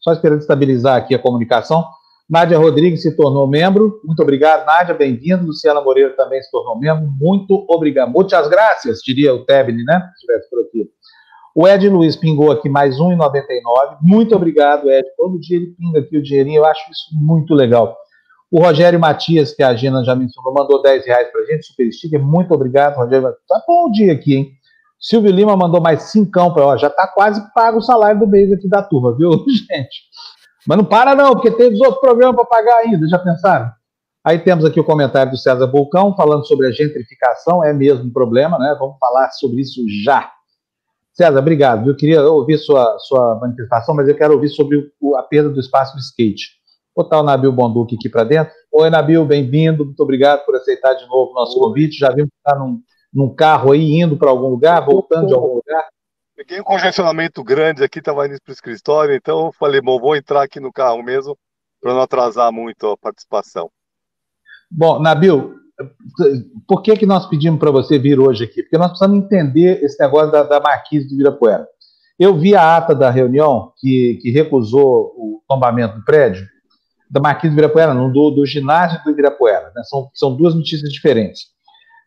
só esperando estabilizar aqui a comunicação. Nádia Rodrigues se tornou membro, muito obrigado, Nádia, bem-vindo. Luciana Moreira também se tornou membro, muito obrigado. Muitas graças, diria o Tebni, né? Se estivesse por aqui. O Ed Luiz pingou aqui mais R$ 1,99. Muito obrigado, Ed. Todo dia ele pinga aqui o dinheirinho, eu acho isso muito legal. O Rogério Matias, que a Gina já mencionou, mandou 10 reais para a gente, super sticker. Muito obrigado, Rogério. Tá bom o dia aqui, hein? Silvio Lima mandou mais cincão para já tá quase pago o salário do mês aqui da turma, viu, gente? Mas não para não, porque tem os outros programas para pagar ainda, já pensaram? Aí temos aqui o comentário do César Vulcão falando sobre a gentrificação, é mesmo um problema, né? Vamos falar sobre isso já. César, obrigado. Eu queria ouvir sua, sua manifestação, mas eu quero ouvir sobre o, a perda do espaço do skate. Vou botar o Nabil Bonduque aqui para dentro. Oi, Nabil, bem-vindo. Muito obrigado por aceitar de novo o nosso convite. Já vimos que está num, num carro aí, indo para algum lugar, voltando de algum lugar. Peguei um congestionamento grande aqui, estava indo para o escritório, então eu falei, bom, vou entrar aqui no carro mesmo para não atrasar muito a participação. Bom, Nabil, por que, que nós pedimos para você vir hoje aqui? Porque nós precisamos entender esse negócio da, da Marquise de Virapuera. Eu vi a ata da reunião que, que recusou o tombamento do prédio, da Marquise de Virapuera, não, do, do ginásio do Virapuera. Né? São, são duas notícias diferentes.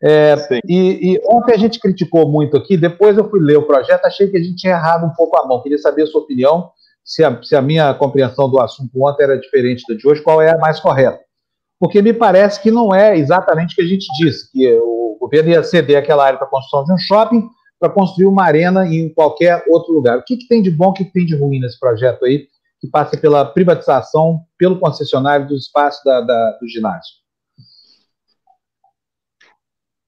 É, e, e, ontem a gente criticou muito aqui, depois eu fui ler o projeto, achei que a gente tinha errado um pouco a mão. Queria saber a sua opinião, se a, se a minha compreensão do assunto ontem era diferente da de hoje, qual é a mais correta. Porque me parece que não é exatamente o que a gente disse, que o governo ia ceder aquela área para a construção de um shopping para construir uma arena em qualquer outro lugar. O que, que tem de bom, o que, que tem de ruim nesse projeto aí, que passa pela privatização, pelo concessionário do espaço da, da, do ginásio?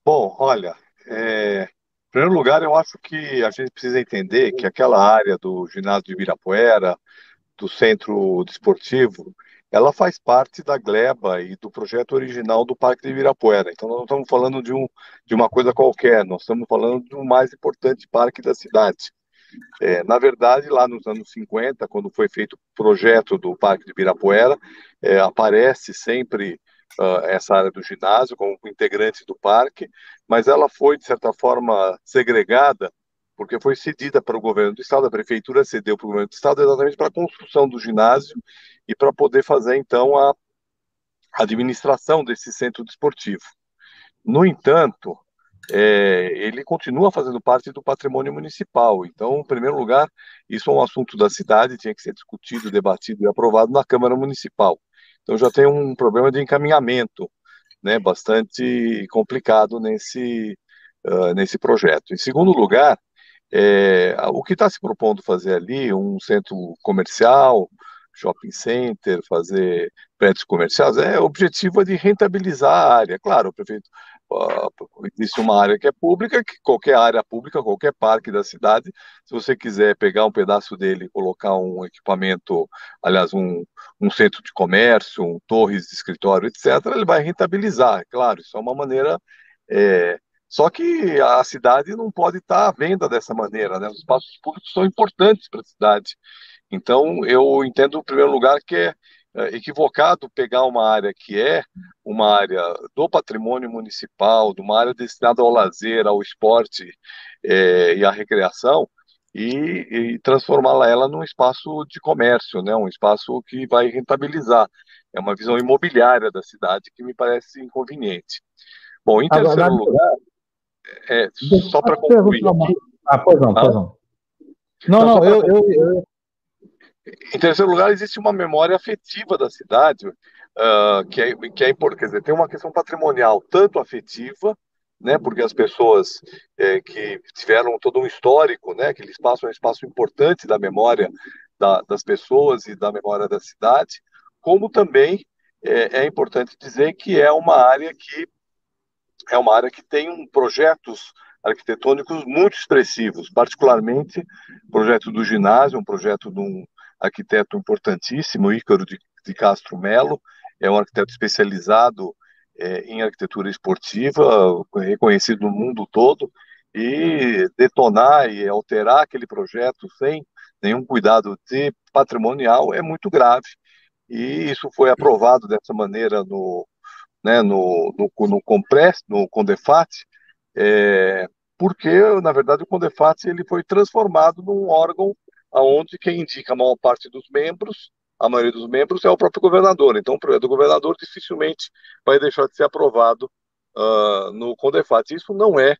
Bom, olha, é, em primeiro lugar, eu acho que a gente precisa entender que aquela área do ginásio de Ibirapuera, do centro desportivo, ela faz parte da gleba e do projeto original do Parque de Ibirapuera. Então, nós não estamos falando de, um, de uma coisa qualquer, nós estamos falando do mais importante parque da cidade. É, na verdade, lá nos anos 50, quando foi feito o projeto do Parque de Ibirapuera, é, aparece sempre uh, essa área do ginásio como integrante do parque, mas ela foi, de certa forma, segregada, porque foi cedida para o governo do estado, a prefeitura cedeu para o governo do estado exatamente para a construção do ginásio e para poder fazer, então, a administração desse centro desportivo. No entanto, é, ele continua fazendo parte do patrimônio municipal. Então, em primeiro lugar, isso é um assunto da cidade, tinha que ser discutido, debatido e aprovado na Câmara Municipal. Então já tem um problema de encaminhamento, né, bastante complicado nesse, uh, nesse projeto. Em segundo lugar, é, o que está se propondo fazer ali, um centro comercial, shopping center, fazer prédios comerciais, é o objetivo é de rentabilizar a área. Claro, o prefeito existe uma área que é pública, que qualquer área pública, qualquer parque da cidade, se você quiser pegar um pedaço dele e colocar um equipamento, aliás, um, um centro de comércio, um torres de escritório, etc., ele vai rentabilizar, claro, isso é uma maneira. É, só que a cidade não pode estar à venda dessa maneira, né? Os espaços públicos são importantes para a cidade. Então, eu entendo, em primeiro lugar, que é é, equivocado pegar uma área que é uma área do patrimônio municipal, de uma área destinada ao lazer, ao esporte é, e à recreação, e, e transformá-la ela num espaço de comércio, né? um espaço que vai rentabilizar. É uma visão imobiliária da cidade que me parece inconveniente. Bom, em terceiro Agora, lugar, é, só para concluir. Ah, pois não, pois não. Não, não, eu, eu, eu, em terceiro lugar, existe uma memória afetiva da cidade, uh, que, é, que é importante. Quer dizer, tem uma questão patrimonial, tanto afetiva, né, porque as pessoas é, que tiveram todo um histórico, né, aquele espaço é um espaço importante da memória da, das pessoas e da memória da cidade, como também é, é, importante dizer que é uma área que é uma área que tem um, projetos arquitetônicos muito expressivos, particularmente o projeto do ginásio, um projeto de um, arquiteto importantíssimo, Ícaro de, de Castro Melo, é um arquiteto especializado é, em arquitetura esportiva, reconhecido no mundo todo, e detonar e alterar aquele projeto sem nenhum cuidado de patrimonial é muito grave. E isso foi aprovado dessa maneira no, né, no, no, no Compress, no Condefat, é, porque, na verdade, o Condefat ele foi transformado num órgão aonde quem indica a maior parte dos membros, a maioria dos membros, é o próprio governador. Então, o projeto do governador dificilmente vai deixar de ser aprovado uh, no Condefat. Isso não é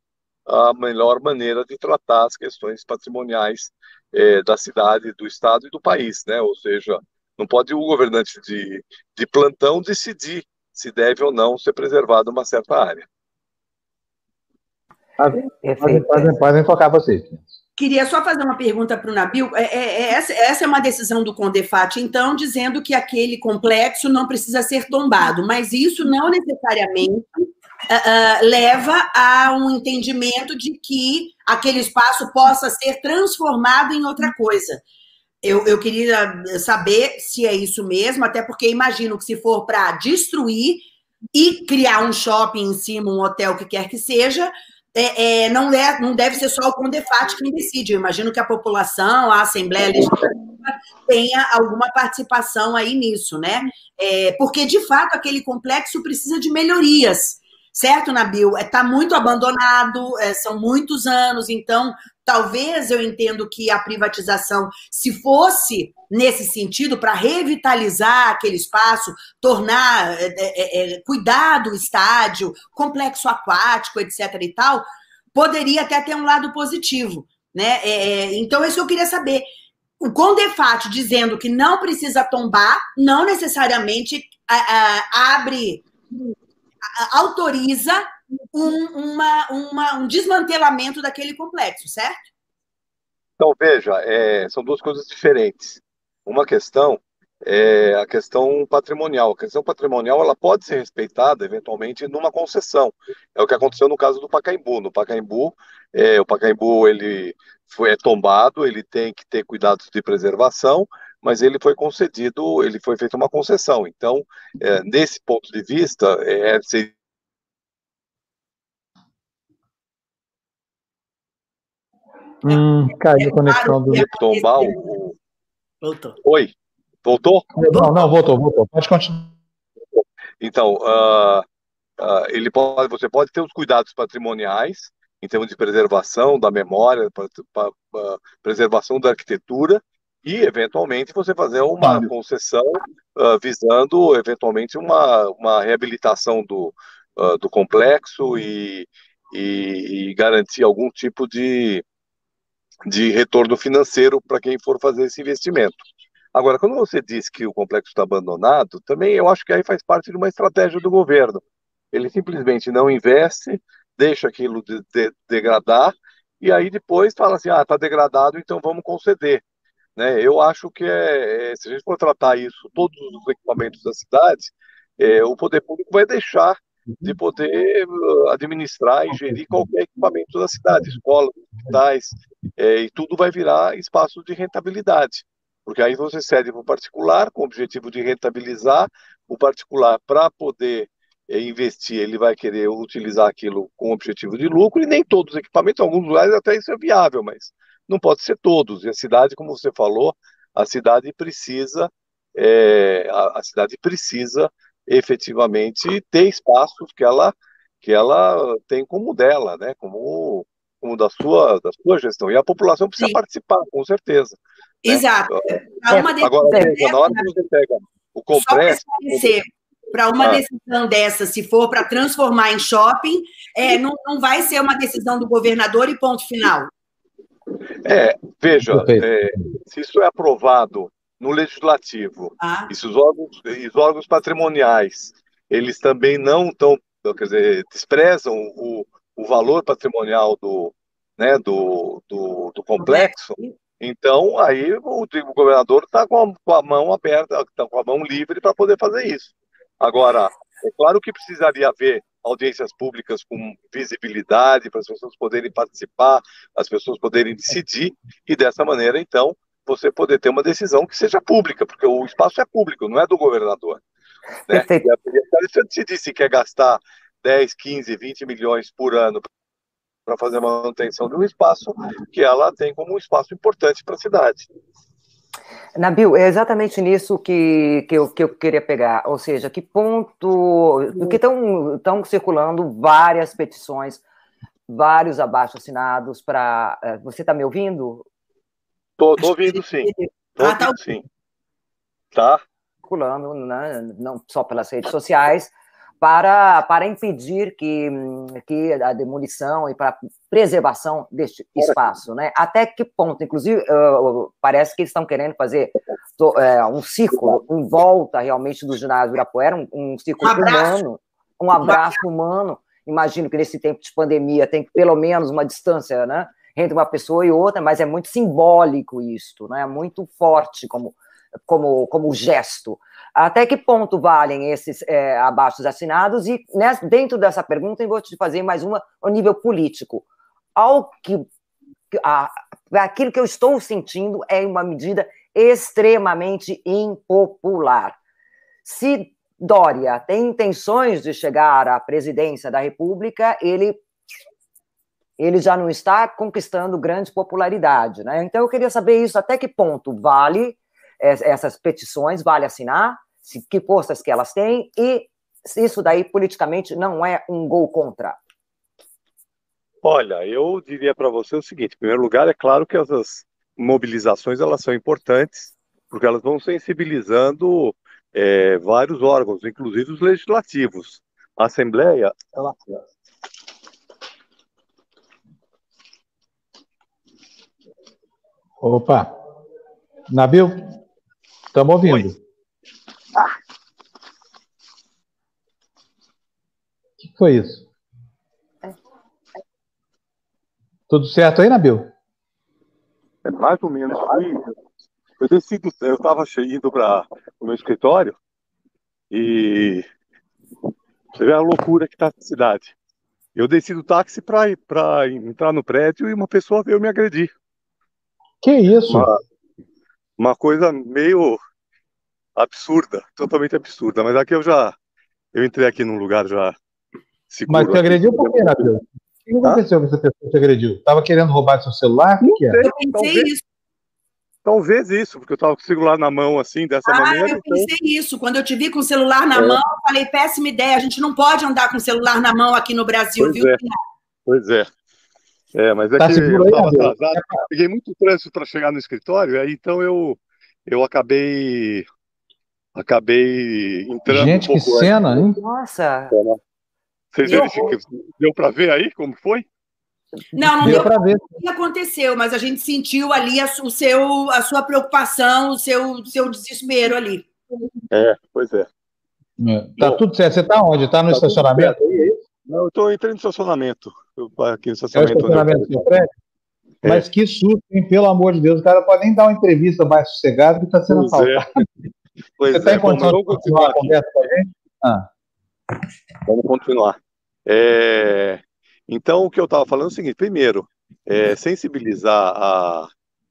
a melhor maneira de tratar as questões patrimoniais eh, da cidade, do estado e do país, né? Ou seja, não pode o governante de, de plantão decidir se deve ou não ser preservada uma certa área. Podem, podem, podem tocar vocês. Queria só fazer uma pergunta para o Nabil. É, é, é, essa, essa, é uma decisão do Condefat, então, dizendo que aquele complexo não precisa ser tombado, mas isso não necessariamente uh, uh, leva a um entendimento de que aquele espaço possa ser transformado em outra coisa. Eu, eu queria saber se é isso mesmo, até porque imagino que se for para destruir e criar um shopping em cima, um hotel, o que quer que seja, é, é, não, é, não deve ser só o Condefat quem decide. Eu imagino que a população, a Assembleia Legislativa, tenha alguma participação aí nisso, né? É, porque, de fato, aquele complexo precisa de melhorias. Certo, Nabil? Está é, muito abandonado, é, são muitos anos, então talvez eu entendo que a privatização, se fosse nesse sentido, para revitalizar aquele espaço, tornar, é, é, é, cuidar do estádio, complexo aquático, etc. e tal, poderia até ter um lado positivo. Né? É, então, isso eu queria saber. O Condefat dizendo que não precisa tombar, não necessariamente a, a, abre, autoriza um, uma, uma, um desmantelamento daquele complexo, certo? Então, veja, é, são duas coisas diferentes. Uma questão é a questão patrimonial. A questão patrimonial ela pode ser respeitada eventualmente numa concessão. É o que aconteceu no caso do Pacaembu. No Pacaembu, é, o Pacaembu ele foi é tombado, ele tem que ter cuidados de preservação, mas ele foi concedido, ele foi feita uma concessão. Então, é, nesse ponto de vista, é, se... Hum, caiu a conexão do. Tombar o. Voltou. Oi. Voltou? Não, não, voltou, voltou. Pode continuar. Então, uh, uh, ele pode, você pode ter os cuidados patrimoniais, em termos de preservação da memória, pra, pra, pra preservação da arquitetura, e, eventualmente, você fazer uma concessão uh, visando, eventualmente, uma, uma reabilitação do, do complexo e, e, e garantir algum tipo de, de retorno financeiro para quem for fazer esse investimento. Agora, quando você diz que o complexo está abandonado, também eu acho que aí faz parte de uma estratégia do governo. Ele simplesmente não investe, deixa aquilo de, de, degradar, e aí depois fala assim, ah, está degradado, então vamos conceder. Né? Eu acho que é, é, se a gente for tratar isso, todos os equipamentos da cidade, é, o poder público vai deixar de poder uh, administrar e gerir qualquer equipamento da cidade, escolas, hospitais, é, e tudo vai virar espaço de rentabilidade porque aí você cede para o particular com o objetivo de rentabilizar, o particular para poder é, investir, ele vai querer utilizar aquilo com o objetivo de lucro, e nem todos os equipamentos, em alguns lugares até isso é viável, mas não pode ser todos, e a cidade, como você falou, a cidade precisa, é, a, a cidade precisa efetivamente ter espaços que ela que ela tem como dela, né, como como da sua da sua gestão e a população precisa Sim. participar, com certeza. Né? Exato. Decisão Agora, dessa, na hora que você pega o complexo. Para uma ah. decisão dessa, se for para transformar em shopping, é, não, não vai ser uma decisão do governador e ponto final. É, veja, é, se isso é aprovado no legislativo, ah. e se os órgãos, os órgãos patrimoniais, eles também não estão, quer dizer, desprezam o, o valor patrimonial do, né, do, do, do complexo, então, aí o, o governador está com, com, a mão aberta, está com a mão livre para poder fazer isso. Agora, é claro que precisaria haver audiências públicas com visibilidade para as pessoas poderem participar, as pessoas poderem decidir, e dessa maneira, então, você poder ter uma decisão que seja pública, porque o espaço é público, não é do governador. Né? E a, se disse que quer gastar 10, 15, 20 milhões por ano para fazer a manutenção de um espaço que ela tem como um espaço importante para a cidade. Nabil, é exatamente nisso que, que, eu, que eu queria pegar, ou seja, que ponto, porque estão circulando várias petições, vários abaixo-assinados para... Eh, você está me ouvindo? Estou ouvindo, sim. Tô ah, tá. sim. Tá. Circulando, né, não só pelas redes sociais, para, para impedir que, que a demolição e para a preservação deste espaço, né? Até que ponto? Inclusive, uh, parece que eles estão querendo fazer uh, um círculo em volta realmente do ginásio Ibirapuera, um, um círculo um humano, um abraço humano. Imagino que nesse tempo de pandemia tem pelo menos uma distância, né? Entre uma pessoa e outra, mas é muito simbólico isto, né? É muito forte como, como, como gesto. Até que ponto valem esses é, abaixos assinados? E nessa, dentro dessa pergunta, eu vou te fazer mais uma ao nível político. Ao que a, aquilo que eu estou sentindo é uma medida extremamente impopular. Se Dória tem intenções de chegar à presidência da República, ele ele já não está conquistando grande popularidade, né? Então eu queria saber isso até que ponto vale essas petições, vale assinar, que forças que elas têm, e isso daí politicamente não é um gol contra? Olha, eu diria para você o seguinte: em primeiro lugar, é claro que essas mobilizações elas são importantes, porque elas vão sensibilizando é, vários órgãos, inclusive os legislativos. A Assembleia, ela... Opa, Nabil, estamos ouvindo. Ah. O que foi isso? Tudo certo aí, Nabil? É mais ou menos. Eu decido, eu estava indo para o meu escritório e você vê a loucura que está a cidade. Eu desci do táxi para entrar no prédio e uma pessoa veio me agredir. Que isso? Uma, uma coisa meio absurda, totalmente absurda. Mas aqui eu já eu entrei aqui num lugar já seguro. Mas te agrediu por quê, Nabil? O que aconteceu com essa pessoa te agrediu? Estava querendo roubar seu celular? O que, é? Eu pensei isso. Talvez isso, porque eu estava com o celular na mão assim, dessa ah, maneira. Eu então... pensei isso. Quando eu te vi com o celular na é. mão, eu falei, péssima ideia, a gente não pode andar com o celular na mão aqui no Brasil, pois viu? É. Pois é. É, mas é tá que eu estava atrasado, peguei muito trânsito para chegar no escritório, aí então eu, eu acabei acabei entrando Gente, um que cena, aí. hein? Nossa! Vocês verificam, deu para ver aí como foi? Não, não deu, para ver o que aconteceu, mas a gente sentiu ali a, o seu, a sua preocupação, o seu, seu desespero ali. É, pois é. é. Tá Bom, tudo certo. Você está onde? Está no tá estacionamento? Não, eu estou entrando no estacionamento. Aqui no estacionamento. É estacionamento prédio? É. Mas que susto, hein? Pelo amor de Deus, o cara pode nem dar uma entrevista mais sossegada que está sendo pois é. assaltado. É. Pois Você está é. em condição de continuar a conversa com a gente? Ah. Vamos continuar. É... Então, o que eu estava falando é o seguinte: primeiro, é, sensibilizar, a,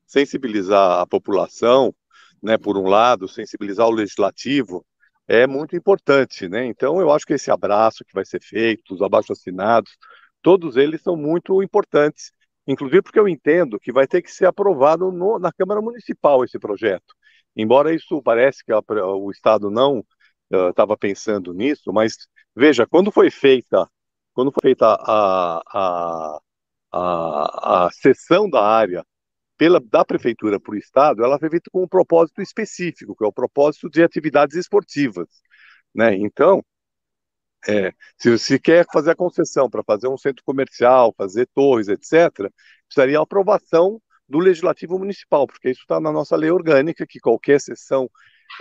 sensibilizar a população, né, por um lado, sensibilizar o legislativo, é muito importante. Né? Então, eu acho que esse abraço que vai ser feito, os abaixo-assinados, todos eles são muito importantes, inclusive porque eu entendo que vai ter que ser aprovado no, na Câmara Municipal esse projeto. Embora isso parece que a, o Estado não estava uh, pensando nisso, mas veja, quando foi feita quando foi feita a, a, a, a cessão da área pela, da prefeitura para o Estado, ela foi feita com um propósito específico, que é o propósito de atividades esportivas. Né? Então, é, se se quer fazer a concessão para fazer um centro comercial, fazer torres, etc., precisaria a aprovação do Legislativo Municipal, porque isso está na nossa lei orgânica, que qualquer sessão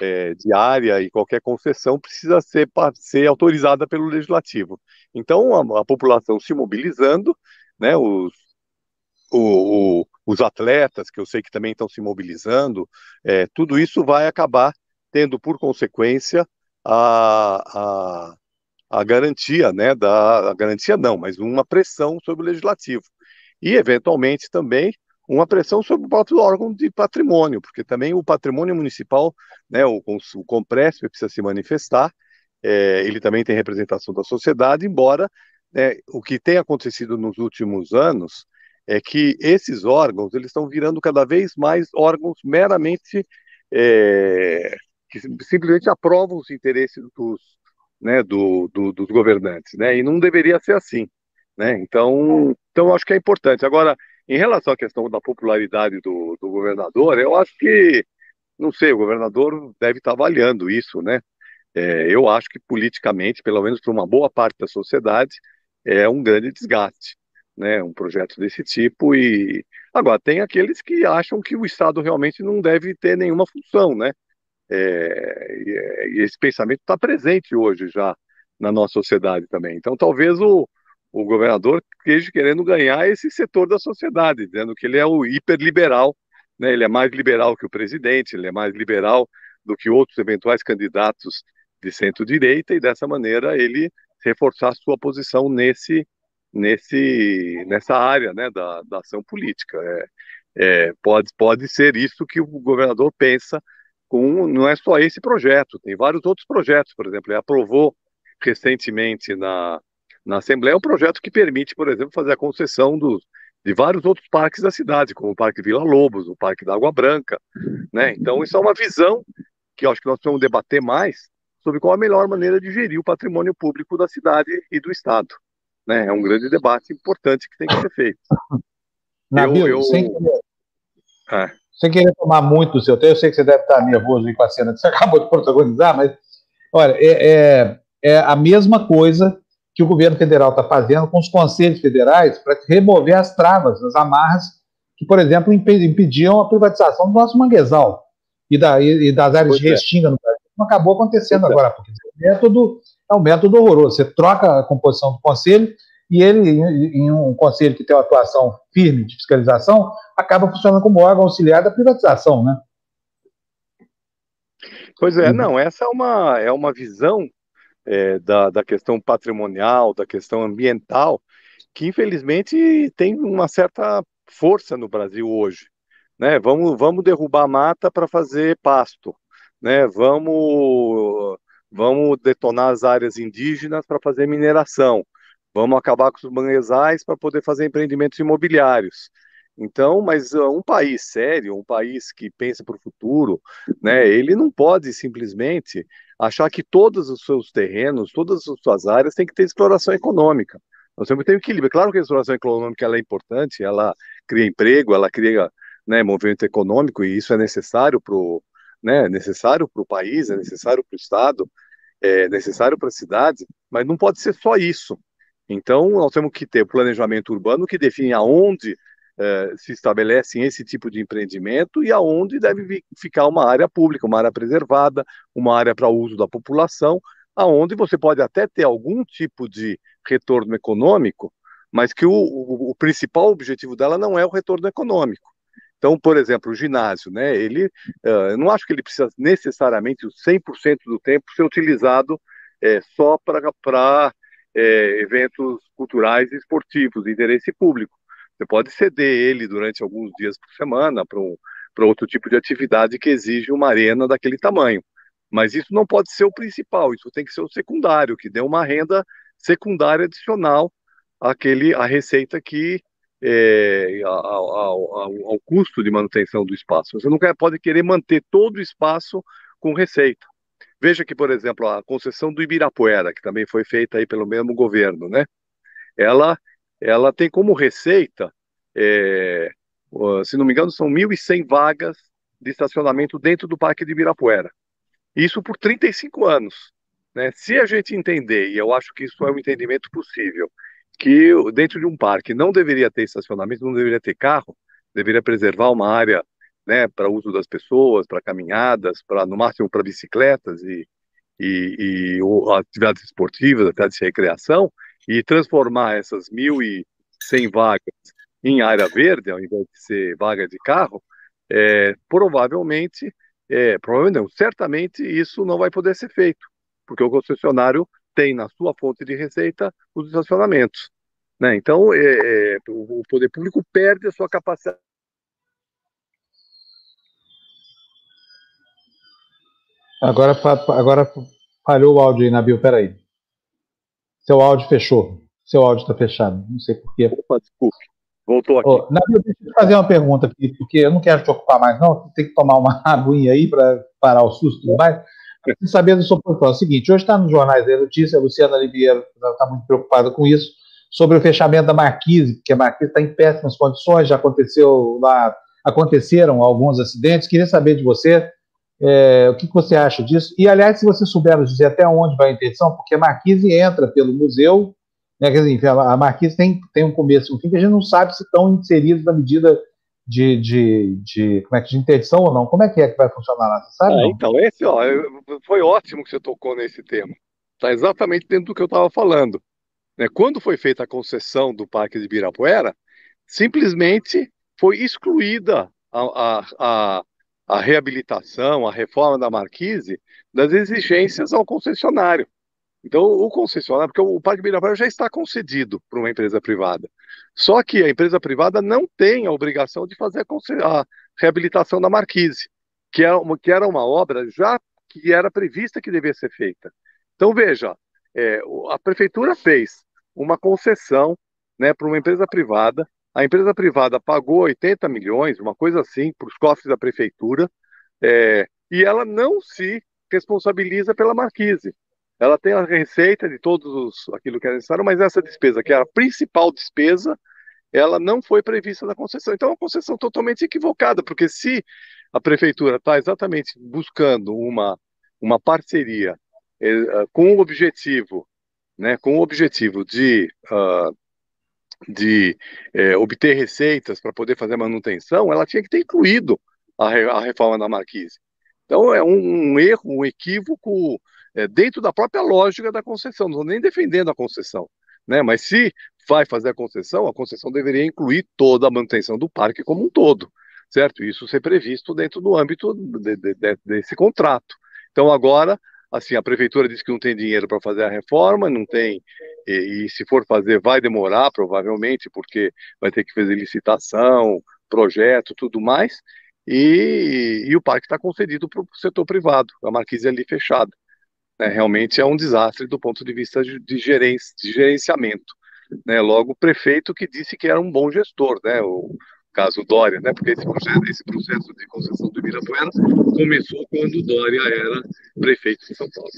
é, diária e qualquer concessão precisa ser, ser autorizada pelo legislativo. Então, a, a população se mobilizando, né, os, o, o, os atletas, que eu sei que também estão se mobilizando, é, tudo isso vai acabar tendo por consequência a, a, a garantia, né, da a garantia não, mas uma pressão sobre o legislativo. E, eventualmente, também uma pressão sobre o próprio órgão de patrimônio, porque também o patrimônio municipal, né, o, o Compresp precisa se manifestar, é, ele também tem representação da sociedade, embora né, o que tem acontecido nos últimos anos é que esses órgãos eles estão virando cada vez mais órgãos meramente é, que simplesmente aprovam os interesses dos, né, do, do, dos governantes, né, e não deveria ser assim, né, então, então acho que é importante. Agora, em relação à questão da popularidade do, do governador, eu acho que, não sei, o governador deve estar avaliando isso, né? É, eu acho que politicamente, pelo menos para uma boa parte da sociedade, é um grande desgaste, né? Um projeto desse tipo e agora tem aqueles que acham que o Estado realmente não deve ter nenhuma função, né? É, e, esse pensamento está presente hoje já na nossa sociedade também. Então, talvez o, o governador esteja querendo ganhar esse setor da sociedade, dizendo que ele é o hiperliberal, né? ele é mais liberal que o presidente, ele é mais liberal do que outros eventuais candidatos de centro-direita, e dessa maneira ele reforçar sua posição nesse, nesse, nessa área né, da, da ação política. É, é, pode, pode ser isso que o governador pensa com, não é só esse projeto, tem vários outros projetos, por exemplo, ele aprovou recentemente na, na Assembleia um projeto que permite, por exemplo, fazer a concessão dos, de vários outros parques da cidade, como o Parque Vila Lobos, o Parque da Água Branca. Né? Então, isso é uma visão que eu acho que nós precisamos debater mais sobre qual a melhor maneira de gerir o patrimônio público da cidade e do Estado. Né? É um grande debate importante que tem que ser feito. Nabil, eu, eu... Sem, é. Sem querer tomar muito o seu tempo, eu sei que você deve estar nervoso com a cena que você acabou de protagonizar, mas, olha, é, é, é a mesma coisa que o governo federal está fazendo com os conselhos federais para remover as travas, as amarras que, por exemplo, impediam a privatização do nosso manguezal e, da, e, e das áreas pois de é. restinga no Brasil. Não acabou acontecendo pois é. agora, porque o método é um método horroroso. Você troca a composição do conselho e ele, em um conselho que tem uma atuação firme de fiscalização, acaba funcionando como órgão auxiliar da privatização, né? Pois é, uhum. não, essa é uma, é uma visão é, da, da questão patrimonial, da questão ambiental, que infelizmente tem uma certa força no Brasil hoje. Né? Vamos, vamos derrubar mata para fazer pasto, né? vamos, vamos detonar as áreas indígenas para fazer mineração, vamos acabar com os manguezais para poder fazer empreendimentos imobiliários. Então, mas uh, um país sério, um país que pensa para o futuro, né, ele não pode simplesmente achar que todos os seus terrenos, todas as suas áreas têm que ter exploração econômica. Nós temos que ter equilíbrio. Claro que a exploração econômica ela é importante, ela cria emprego, ela cria né, movimento econômico, e isso é necessário para o né, necessário para o país, é necessário para o Estado, é necessário para a cidade, mas não pode ser só isso. Então, nós temos que ter o planejamento urbano que define aonde eh, se estabelecem esse tipo de empreendimento e aonde deve ficar uma área pública, uma área preservada, uma área para uso da população, aonde você pode até ter algum tipo de retorno econômico, mas que o, o, o principal objetivo dela não é o retorno econômico. Então, por exemplo, o ginásio, né? Ele, uh, eu não acho que ele precisa necessariamente o 100% do tempo ser utilizado é, só para é, eventos culturais e esportivos de interesse público. Você pode ceder ele durante alguns dias por semana para um, outro tipo de atividade que exige uma arena daquele tamanho. Mas isso não pode ser o principal, isso tem que ser o secundário, que dê uma renda secundária adicional àquele, à receita que é, ao, ao, ao, custo de manutenção do espaço. Você não pode querer manter todo o espaço com receita. Veja que, por exemplo, a concessão do Ibirapuera, que também foi feita aí pelo mesmo governo, né? Ela ela tem como receita, é, se não me engano, são 1.100 vagas de estacionamento dentro do Parque de Ibirapuera. Isso por 35 anos. Né? Se a gente entender, e eu acho que isso é um entendimento possível, que dentro de um parque não deveria ter estacionamento, não deveria ter carro, deveria preservar uma área né, para uso das pessoas, para caminhadas, para no máximo para bicicletas e, e, e atividades esportivas, atividades de recreação, e transformar essas 1.100 vagas em área verde, ao invés de ser vaga de carro, é, provavelmente, é, provavelmente não, certamente isso não vai poder ser feito, porque o concessionário tem na sua fonte de receita os estacionamentos. Né? Então, é, é o poder público perde a sua capacidade. Agora, agora falhou o áudio aí, Nabil, peraí. Seu áudio fechou. Seu áudio está fechado. Não sei porquê. Opa, desculpe. Voltou aqui. Oh, Nabil, deixa eu fazer uma pergunta aqui, porque eu não quero te ocupar mais, não. Tem que tomar uma aguinha aí para parar o susto e tudo mais. Preciso saber do seu posição. É o seguinte: hoje está nos jornais da notícia, a Luciana Oliveira está muito preocupada com isso, sobre o fechamento da Marquise, porque a Marquise está em péssimas condições, já aconteceu lá, aconteceram alguns acidentes. Queria saber de você é, o que, que, você acha disso? E, aliás, se você souber nos dizer até onde vai a interdição, porque a Marquise entra pelo museu, né, quer dizer, a Marquise tem, tem um começo e um fim que a gente não sabe se estão inseridos na medida de, de, de, como é que, de interdição ou não. Como é que é que vai funcionar lá? Você sabe? É, então, esse ó, foi ótimo que você tocou nesse tema. Está exatamente dentro do que eu estava falando. Né, quando foi feita a concessão do Parque de Ibirapuera, simplesmente foi excluída a, a, a a reabilitação, a reforma da Marquise, das exigências ao concessionário. Então, o concessionário, porque o Parque Ibirapuera já está concedido para uma empresa privada. Só que a empresa privada não tem a obrigação de fazer a, reabilitação da Marquise, que era, uma, que era uma obra já que era prevista que devia ser feita. Então, veja, é, a prefeitura fez uma concessão né, para uma empresa privada a empresa privada pagou 80 milhões, uma coisa assim, para os cofres da prefeitura, é, e ela não se responsabiliza pela Marquise. Ela tem a receita de todos os, aquilo que é necessário, mas essa despesa, que é a principal despesa, ela não foi prevista na concessão. Então, é uma concessão totalmente equivocada, porque se a prefeitura está exatamente buscando uma, uma parceria eh, com o objetivo, né, com o objetivo de, uh, de eh, obter receitas para poder fazer manutenção, ela tinha que ter incluído a, a reforma da Marquise. Então, é um, um erro, um equívoco é, dentro da própria lógica da concessão. Não estou nem defendendo a concessão. Né? Mas se vai fazer a concessão, a concessão deveria incluir toda a manutenção do parque como um todo, certo? Isso ser previsto dentro do âmbito de, de, de, desse contrato. Então, agora, assim, a prefeitura diz que não tem dinheiro para fazer a reforma, não tem, e, e, se for fazer, vai demorar, provavelmente, porque vai ter que fazer licitação, projeto, tudo mais, e, e o parque está concedido para o setor privado, a marquise ali fechada. Né? Realmente é um desastre do ponto de vista de, gerenci, de gerenciamento. Né? Logo, o prefeito que disse que era um bom gestor, né? o caso Dória, né? porque esse processo, esse processo de concessão do Ibirapuera começou quando Dória era prefeito de São Paulo.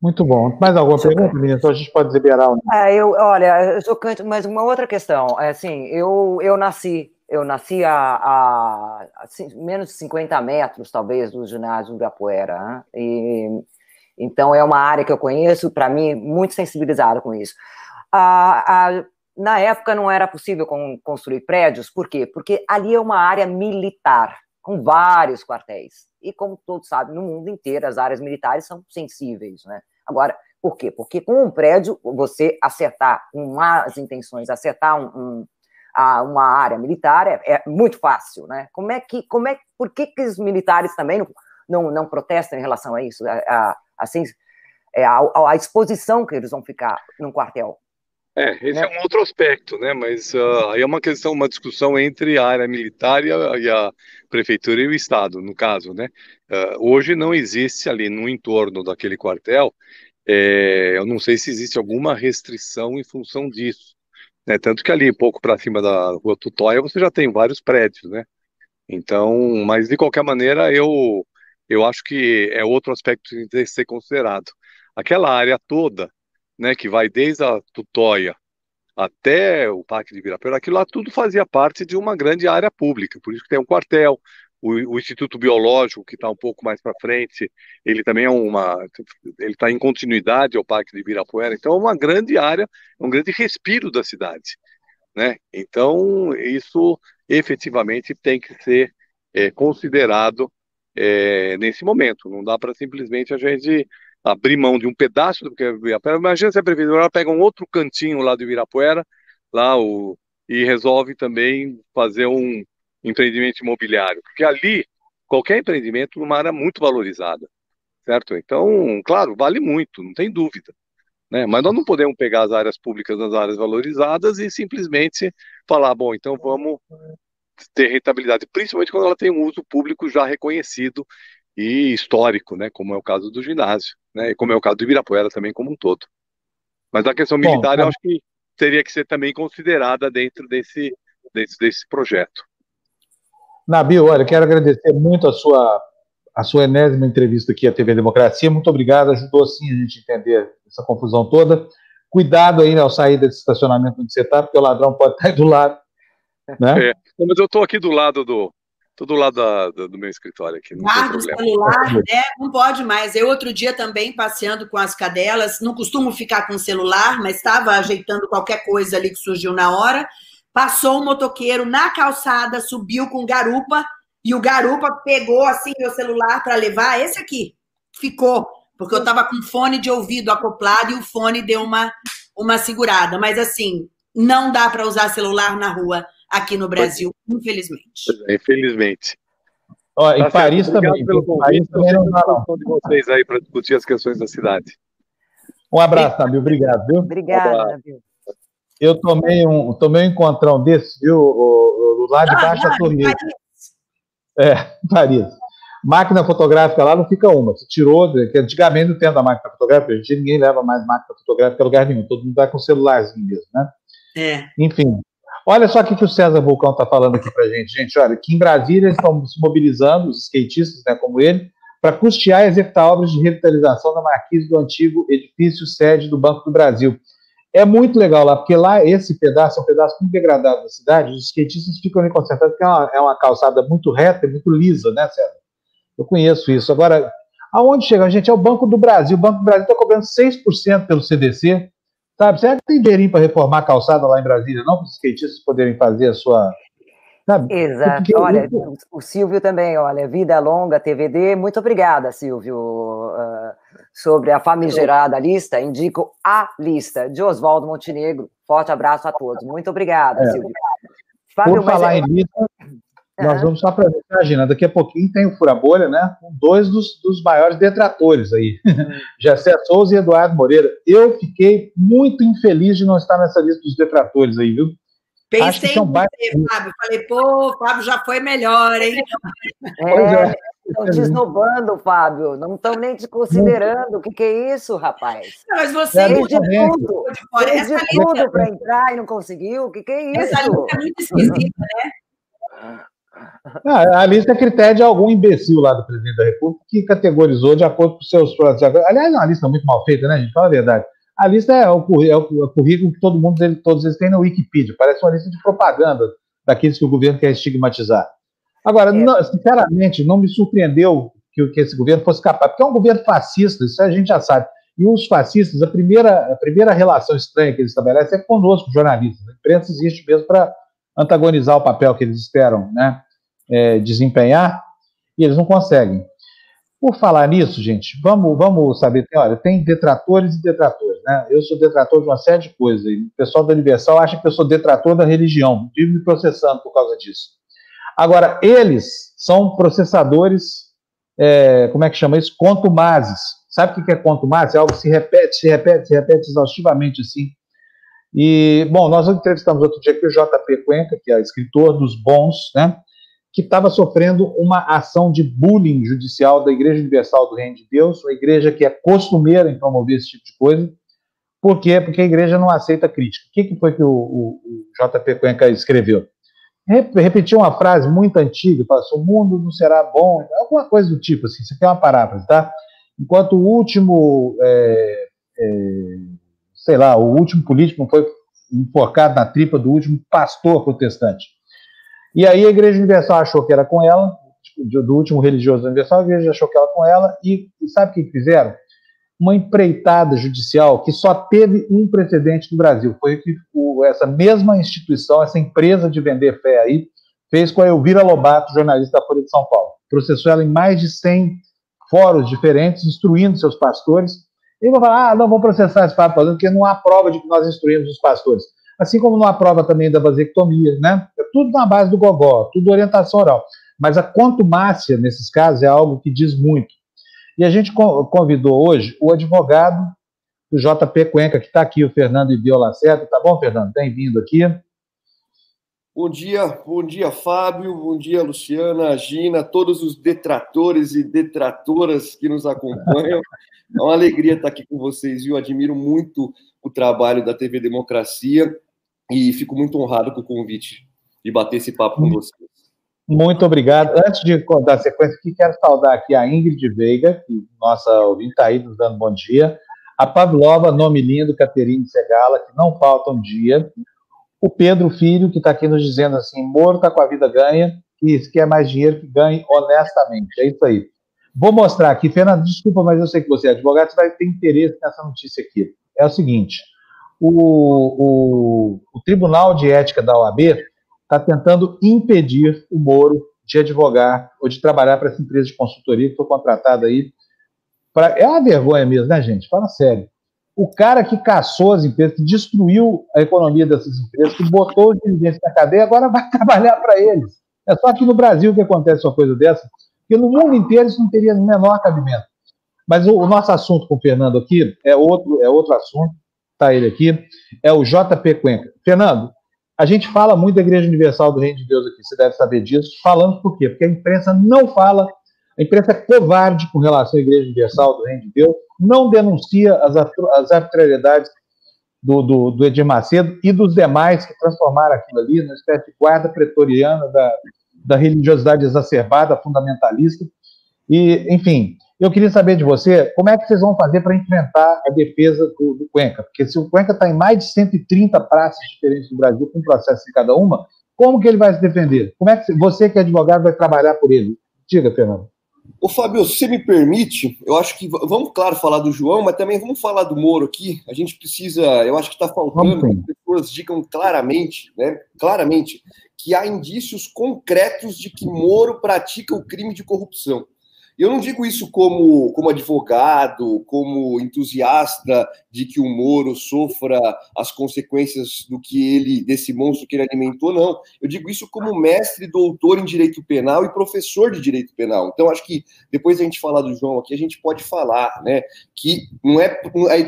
Muito bom. Mais alguma pergunta, menina? Então a gente pode liberar. O... É, eu, olha, chocante, mas uma outra questão. É assim, eu, eu nasci eu nasci a, a, a, menos de 50 metros, talvez, do ginásio Ibirapuera. Né? E, então, é uma área que eu conheço, para mim, muito sensibilizada com isso. A, na época, não era possível construir prédios, por quê? Porque ali é uma área militar, com vários quartéis. E, como todos sabem, no mundo inteiro, as áreas militares são sensíveis. Né? Agora, por quê? Porque com um prédio, você acertar, com más intenções, acertar um, um a uma área militar é, é, muito fácil, né? Como é que, como é, por que, que os militares também não, não, não protestam em relação a isso? A, a, assim, é, a, a, exposição que eles vão ficar no quartel. É, esse né? é um outro aspecto, né? Mas uh, aí é uma questão, uma discussão entre a área militar e a, e a prefeitura e o Estado, no caso, né? Uh, hoje não existe ali no entorno daquele quartel, é, eu não sei se existe alguma restrição em função disso. Né? Tanto que ali, pouco para cima da rua Tutóia, você já tem vários prédios, né? Então, mas de qualquer maneira, eu, eu acho que é outro aspecto que ser considerado. Aquela área toda, né, que vai desde a Tutóia até o Parque de Ibirapuera, aquilo lá tudo fazia parte de uma grande área pública, por isso que tem um quartel, o, o Instituto Biológico, que está um pouco mais para frente, ele também é uma. Ele está em continuidade ao Parque de Ibirapuera, então é uma grande área, um grande respiro da cidade. Né? Então, isso efetivamente tem que ser é, considerado é, nesse momento. Não dá para simplesmente a gente abrir mão de um pedaço do que é Ibirapuera. Imagina se a prefeitura pega um outro cantinho lá do Ibirapuera, lá o, e resolve também fazer um, empreendimento imobiliário, porque ali qualquer empreendimento numa área muito valorizada, certo? Então, claro, vale muito, não tem dúvida. Né? Mas nós não podemos pegar as áreas públicas nas áreas valorizadas e simplesmente falar, bom, então vamos ter rentabilidade, principalmente quando ela tem um uso público já reconhecido e histórico, né? Como é o caso do ginásio, né? E como é o caso do Ibirapuera também como um todo. Mas a questão militar, Bom, eu acho que teria que ser também considerada dentro desse, desse, desse projeto. Nabil, olha, quero agradecer muito a sua, a sua enésima entrevista aqui à TV Democracia. Muito obrigado, ajudou sim a gente entender essa confusão toda. Cuidado aí ao sair desse estacionamento onde você está, porque o ladrão pode estar aí do lado. Né? É, mas eu estou aqui do lado do. Tô do lado da, do, do meu escritório aqui. Não Guarda o celular, né? Não pode mais. Eu, outro dia, também passeando com as cadelas, não costumo ficar com o celular, mas estava ajeitando qualquer coisa ali que surgiu na hora. Passou um motoqueiro na calçada, subiu com garupa, e o garupa pegou assim meu celular para levar. Esse aqui ficou, porque eu estava com fone de ouvido acoplado e o fone deu uma, uma segurada. Mas assim, não dá para usar celular na rua aqui no Brasil, infelizmente. É, infelizmente. Ó, tá em Paris também. Pelo Paris também não dá, não. de vocês aí para discutir as questões da cidade. Um abraço, Nabil. Obrigado, viu? Obrigada, Nabil. Eu tomei um, tomei um encontrão desse, viu? O, o, lá de ah, baixo da torneira. É, Paris. Máquina fotográfica lá não fica uma. Se tirou, que antigamente não tem da máquina fotográfica, hoje ninguém leva mais máquina fotográfica a lugar nenhum. Todo mundo vai com celularzinho mesmo, né? É. Enfim. Olha só o que o César Vulcão está falando aqui para gente. Gente, olha, que em Brasília estão se mobilizando, os skatistas, né, como ele, para custear e executar obras de revitalização da marquise do antigo edifício sede do Banco do Brasil. É muito legal lá, porque lá esse pedaço é um pedaço muito degradado da cidade, os skatistas ficam ali concentrados, porque é uma, é uma calçada muito reta muito lisa, né, César? Eu conheço isso. Agora, aonde chega, gente? É o Banco do Brasil. O Banco do Brasil está cobrando 6% pelo CDC, sabe? Será que tem dinheirinho para reformar a calçada lá em Brasília, não? Para os skatistas poderem fazer a sua, Sabe? Exato. Porque olha, eu... o Silvio também, olha, Vida Longa, TVD, muito obrigada, Silvio. Uh, sobre a famigerada lista, indico a lista de Oswaldo Montenegro. Forte abraço a todos. Muito obrigada, é. Silvio. Fábio, Por falar é... em lista, nós vamos só para Gina, daqui a pouquinho tem o Fura Bolha, né? Com dois dos, dos maiores detratores aí, hum. Jessé Souza e Eduardo Moreira. Eu fiquei muito infeliz de não estar nessa lista dos detratores aí, viu? Pensei em você, Fábio. Falei, pô, o Fábio já foi melhor, hein? É, estão desnobando, Fábio. Não estão nem te considerando. O que, que é isso, rapaz? Não, mas você fez de tudo. Fez de tudo para entrar e não conseguiu. O que, que é isso? Essa lista é muito esquisita, né? Ah, a lista é critério de algum imbecil lá do presidente da República que categorizou de acordo com seus. Aliás, é uma lista muito mal feita, né, gente? Fala a verdade. A lista é o, é o, currículo que todo mundo, todos eles têm na Wikipedia. Parece uma lista de propaganda daqueles que o governo quer estigmatizar. Agora, é. não, sinceramente, não me surpreendeu que, que, esse governo fosse capaz, porque é um governo fascista, isso a gente já sabe. E os fascistas, a primeira, a primeira relação estranha que eles estabelecem é conosco, jornalistas. A imprensa existe mesmo para antagonizar o papel que eles esperam né, é, desempenhar, e eles não conseguem. Por falar nisso, gente, vamos, vamos saber, tem, olha, tem detratores e detratores, né? Eu sou detrator de uma série de coisas. E o pessoal da Universal acha que eu sou detrator da religião, vivo me processando por causa disso. Agora, eles são processadores, é, como é que chama isso? Contumazes. Sabe o que é contumazes? É algo que se repete, se repete, se repete exaustivamente assim. E, bom, nós entrevistamos outro dia aqui o JP Cuenca, que é escritor dos bons, né? Que estava sofrendo uma ação de bullying judicial da Igreja Universal do Reino de Deus, uma igreja que é costumeira em promover esse tipo de coisa. Por quê? Porque a igreja não aceita crítica. O que, que foi que o, o, o JP Cuenca escreveu? Repetiu uma frase muito antiga, falou assim, o mundo não será bom, alguma coisa do tipo, assim, isso aqui é uma paráfrase, tá? Enquanto o último, é, é, sei lá, o último político não foi enforcado na tripa do último pastor protestante. E aí a Igreja Universal achou que era com ela, do último religioso universal, a Igreja achou que era com ela, e, e sabe o que fizeram? Uma empreitada judicial que só teve um precedente no Brasil. Foi que o, essa mesma instituição, essa empresa de vender fé aí, fez com a Elvira Lobato, jornalista da Folha de São Paulo. Processou ela em mais de 100 fóruns diferentes, instruindo seus pastores. E vão falar, ah, não vou processar esse papo, porque não há prova de que nós instruímos os pastores assim como não aprova também da vasectomia, né? É tudo na base do gogó, tudo orientação oral. Mas a contumácia, nesses casos, é algo que diz muito. E a gente convidou hoje o advogado do JP Cuenca, que está aqui, o Fernando Ibio Lacerda. Tá bom, Fernando? Bem-vindo aqui. Bom dia, bom dia, Fábio, bom dia, Luciana, Gina, todos os detratores e detratoras que nos acompanham. É uma alegria estar aqui com vocês, viu? Admiro muito o trabalho da TV Democracia e fico muito honrado com o convite de bater esse papo com vocês. Muito obrigado. Antes de dar sequência aqui, quero saudar aqui a Ingrid Veiga, que nossa ouvinte está aí nos dando bom dia. A Pavlova, nome lindo, Caterine Segala, que não falta um dia. O Pedro Filho, que está aqui nos dizendo assim: Moro está com a vida ganha, e se quer mais dinheiro, que ganhe honestamente. É isso aí. Vou mostrar aqui, Fernando, desculpa, mas eu sei que você é advogado, você vai ter interesse nessa notícia aqui. É o seguinte: o, o, o Tribunal de Ética da OAB está tentando impedir o Moro de advogar ou de trabalhar para essa empresa de consultoria que foi contratada aí. Pra... É uma vergonha mesmo, né, gente? Fala sério. O cara que caçou as empresas, que destruiu a economia dessas empresas, que botou os dirigentes na cadeia, agora vai trabalhar para eles. É só aqui no Brasil que acontece uma coisa dessa, porque no mundo inteiro isso não teria o menor cabimento. Mas o, o nosso assunto com o Fernando aqui é outro, é outro assunto está ele aqui, é o JP Cuenca. Fernando, a gente fala muito da Igreja Universal do Reino de Deus aqui, você deve saber disso. Falamos por quê? Porque a imprensa não fala, a imprensa é covarde com relação à Igreja Universal do Reino de Deus, não denuncia as, as arbitrariedades do, do, do, Edir Macedo e dos demais que transformaram aquilo ali numa espécie de guarda pretoriana da, da religiosidade exacerbada, fundamentalista. E, enfim, eu queria saber de você, como é que vocês vão fazer para enfrentar a defesa do, do, Cuenca? Porque se o Cuenca está em mais de 130 praças diferentes do Brasil, com processo de cada uma, como que ele vai se defender? Como é que você, que é advogado, vai trabalhar por ele? Diga, Fernando. Ô, Fábio, se você me permite, eu acho que vamos, claro, falar do João, mas também vamos falar do Moro aqui. A gente precisa, eu acho que está faltando que as pessoas digam claramente, né? Claramente, que há indícios concretos de que Moro pratica o crime de corrupção. Eu não digo isso como, como advogado, como entusiasta de que o Moro sofra as consequências do que ele, desse monstro que ele alimentou, não. Eu digo isso como mestre, doutor em direito penal e professor de direito penal. Então, acho que depois a gente falar do João aqui, a gente pode falar, né? Que não é.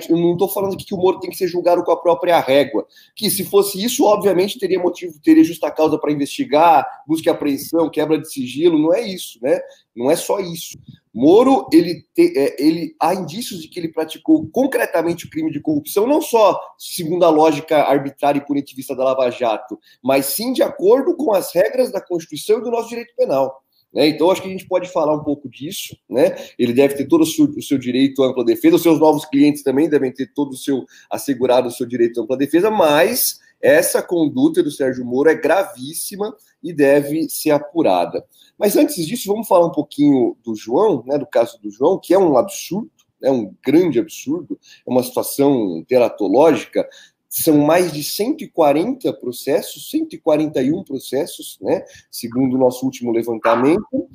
Eu não estou falando que o Moro tem que ser julgado com a própria régua. Que se fosse isso, obviamente, teria motivo, teria justa causa para investigar, busca e apreensão, quebra de sigilo, não é isso, né? Não é só isso. Moro, ele, te, é, ele há indícios de que ele praticou concretamente o crime de corrupção, não só segundo a lógica arbitrária e punitivista da Lava Jato, mas sim de acordo com as regras da Constituição e do nosso direito penal. Né? Então, acho que a gente pode falar um pouco disso. Né? Ele deve ter todo o seu, o seu direito à ampla defesa, os seus novos clientes também devem ter todo o seu assegurado o seu direito à ampla defesa, mas essa conduta do Sérgio Moro é gravíssima e deve ser apurada. Mas antes disso, vamos falar um pouquinho do João, né, do caso do João, que é um absurdo, é um grande absurdo, é uma situação teratológica. São mais de 140 processos, 141 processos, né, segundo o nosso último levantamento,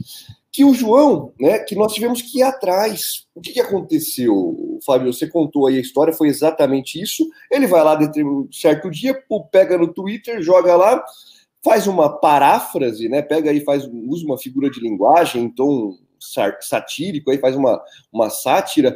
que o João, né, que nós tivemos que ir atrás. O que, que aconteceu, Fábio? Você contou aí a história, foi exatamente isso. Ele vai lá de um certo dia, pega no Twitter, joga lá, faz uma paráfrase, né? Pega aí, faz, usa uma figura de linguagem, então satírico, aí faz uma, uma sátira,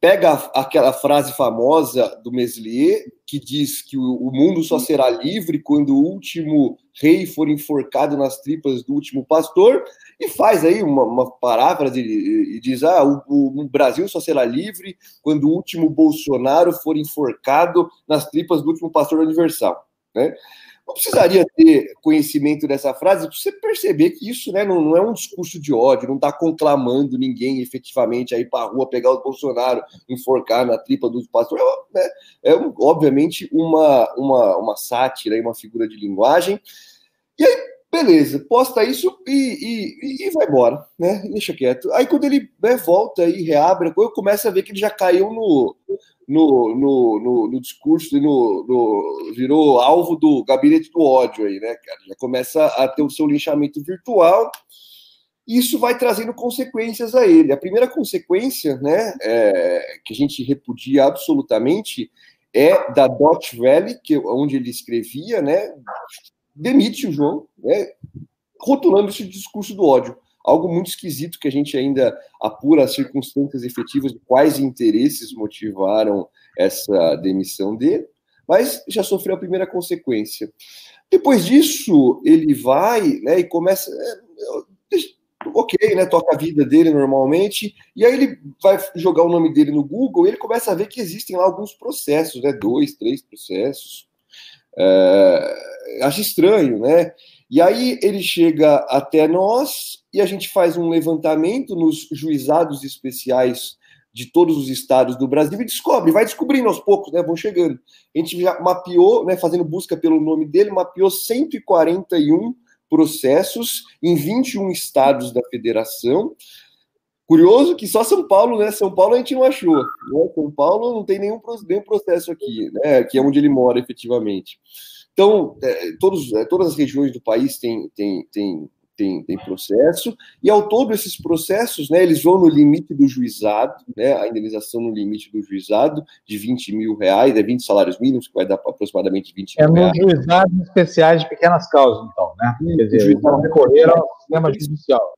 pega aquela frase famosa do Meslier, que diz que o, mundo só será livre quando o último rei for enforcado nas tripas do último pastor, e faz aí uma, uma paráfrase e, diz: ah, o, o, Brasil só será livre quando o último Bolsonaro for enforcado nas tripas do último pastor universal. Né? Não precisaria ter conhecimento dessa frase para você perceber que isso né, não, não, é um discurso de ódio, não está conclamando ninguém efetivamente a ir para a rua pegar o Bolsonaro, enforcar na tripa do pastor. É, né, é obviamente uma, uma, uma sátira uma figura de linguagem. E aí, beleza, posta isso e, e, e vai embora, né? Deixa quieto. Aí quando ele né, volta e reabre, eu começo a ver que ele já caiu no, no, no, no, no discurso, no, no, virou alvo do gabinete do ódio aí, né, cara? Já começa a ter o seu linchamento virtual. Isso vai trazendo consequências a ele. A primeira consequência, né, é, que a gente repudia absolutamente, é da Dot Valley, que, onde ele escrevia, né, demite o João, né, rotulando esse discurso do ódio algo muito esquisito que a gente ainda apura as circunstâncias efetivas de quais interesses motivaram essa demissão dele, mas já sofreu a primeira consequência. Depois disso, ele vai né, e começa. É, ok, né? Toca a vida dele normalmente, e aí ele vai jogar o nome dele no Google e ele começa a ver que existem lá alguns processos, né? Dois, três processos. É, acho estranho, né? E aí ele chega até nós e a gente faz um levantamento nos juizados especiais de todos os estados do Brasil e descobre, vai descobrindo aos poucos, né? Vão chegando. A gente já mapeou, né? Fazendo busca pelo nome dele, mapeou 141 processos em 21 estados da federação. Curioso que só São Paulo, né? São Paulo a gente não achou. Né? São Paulo não tem nenhum, nenhum processo aqui, né? Que é onde ele mora efetivamente. Então, é, todos, é, todas as regiões do país têm, têm, têm, têm, têm processo, e ao todo esses processos, né, eles vão no limite do juizado, né, a indenização no limite do juizado de 20 mil reais, é 20 salários mínimos, que vai dar aproximadamente 20 é mil reais. É nos juizados especiais de pequenas causas, então, né? Quer dizer, eles vão recorrer ao sistema judicial.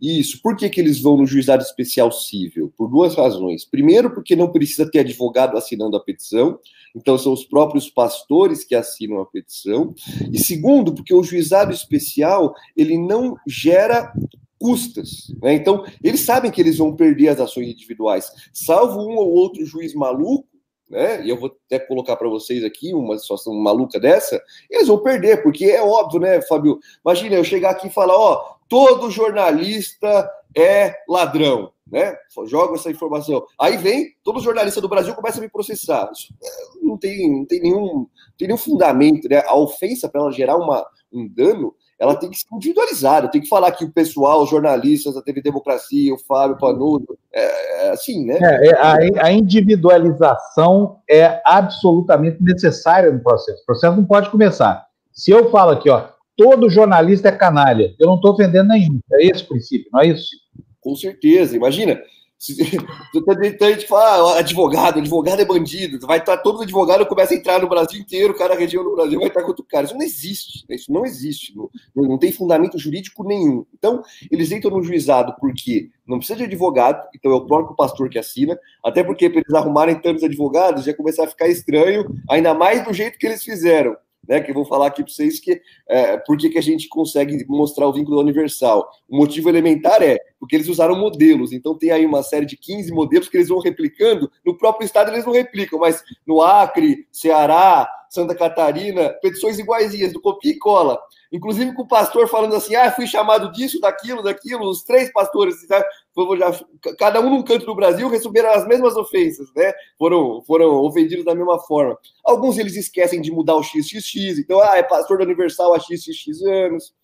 Isso. Por que, que eles vão no juizado especial civil? Por duas razões. Primeiro, porque não precisa ter advogado assinando a petição, então são os próprios pastores que assinam a petição. E segundo, porque o juizado especial ele não gera custas. Né? Então, eles sabem que eles vão perder as ações individuais, salvo um ou outro juiz maluco né? E eu vou até colocar para vocês aqui uma situação maluca dessa, eles vão perder, porque é óbvio, né, Fábio? Imagina eu chegar aqui e falar, ó, todo jornalista é ladrão, né? Joga essa informação. Aí vem, todo jornalista do Brasil começa a me processar. Isso é, não tem, não tem nenhum, tem nenhum fundamento, né? A ofensa para ela gerar uma, um dano, ela tem que ser individualizada. Tem que falar que o pessoal, os jornalistas da TV Democracia, o Fábio Panudo, é, é assim, né? É, é, a, a, individualização é absolutamente necessária no processo. O processo não pode começar. Se eu falo aqui, ó, todo jornalista é canalha, eu não estou ofendendo nenhum. É esse o princípio, não é isso? Com certeza. Imagina, a gente fala, ah, advogado, advogado é bandido, vai estar todo advogado começa a entrar no Brasil inteiro, cada região do Brasil vai estar contra o cara. Isso não existe, né? isso não existe, não, não tem fundamento jurídico nenhum. Então, eles entram no juizado porque não precisa de advogado, então é o próprio pastor que assina, até porque para eles arrumarem tantos advogados já começar a ficar estranho, ainda mais do jeito que eles fizeram né, que eu vou falar aqui para vocês que é, por que, que a gente consegue mostrar o vínculo universal. O motivo elementar é porque eles usaram modelos, então tem aí uma série de 15 modelos que eles vão replicando, no próprio estado eles não replicam, mas no Acre, Ceará, Santa Catarina, petições iguaizinhas, do copia e cola. Inclusive com o pastor falando assim: ah, fui chamado disso, daquilo, daquilo, os três pastores, cada um num canto do Brasil, receberam as mesmas ofensas, né? Foram, foram ofendidos da mesma forma. Alguns eles esquecem de mudar o XXX, então, ah, é pastor da Universal há XXX anos.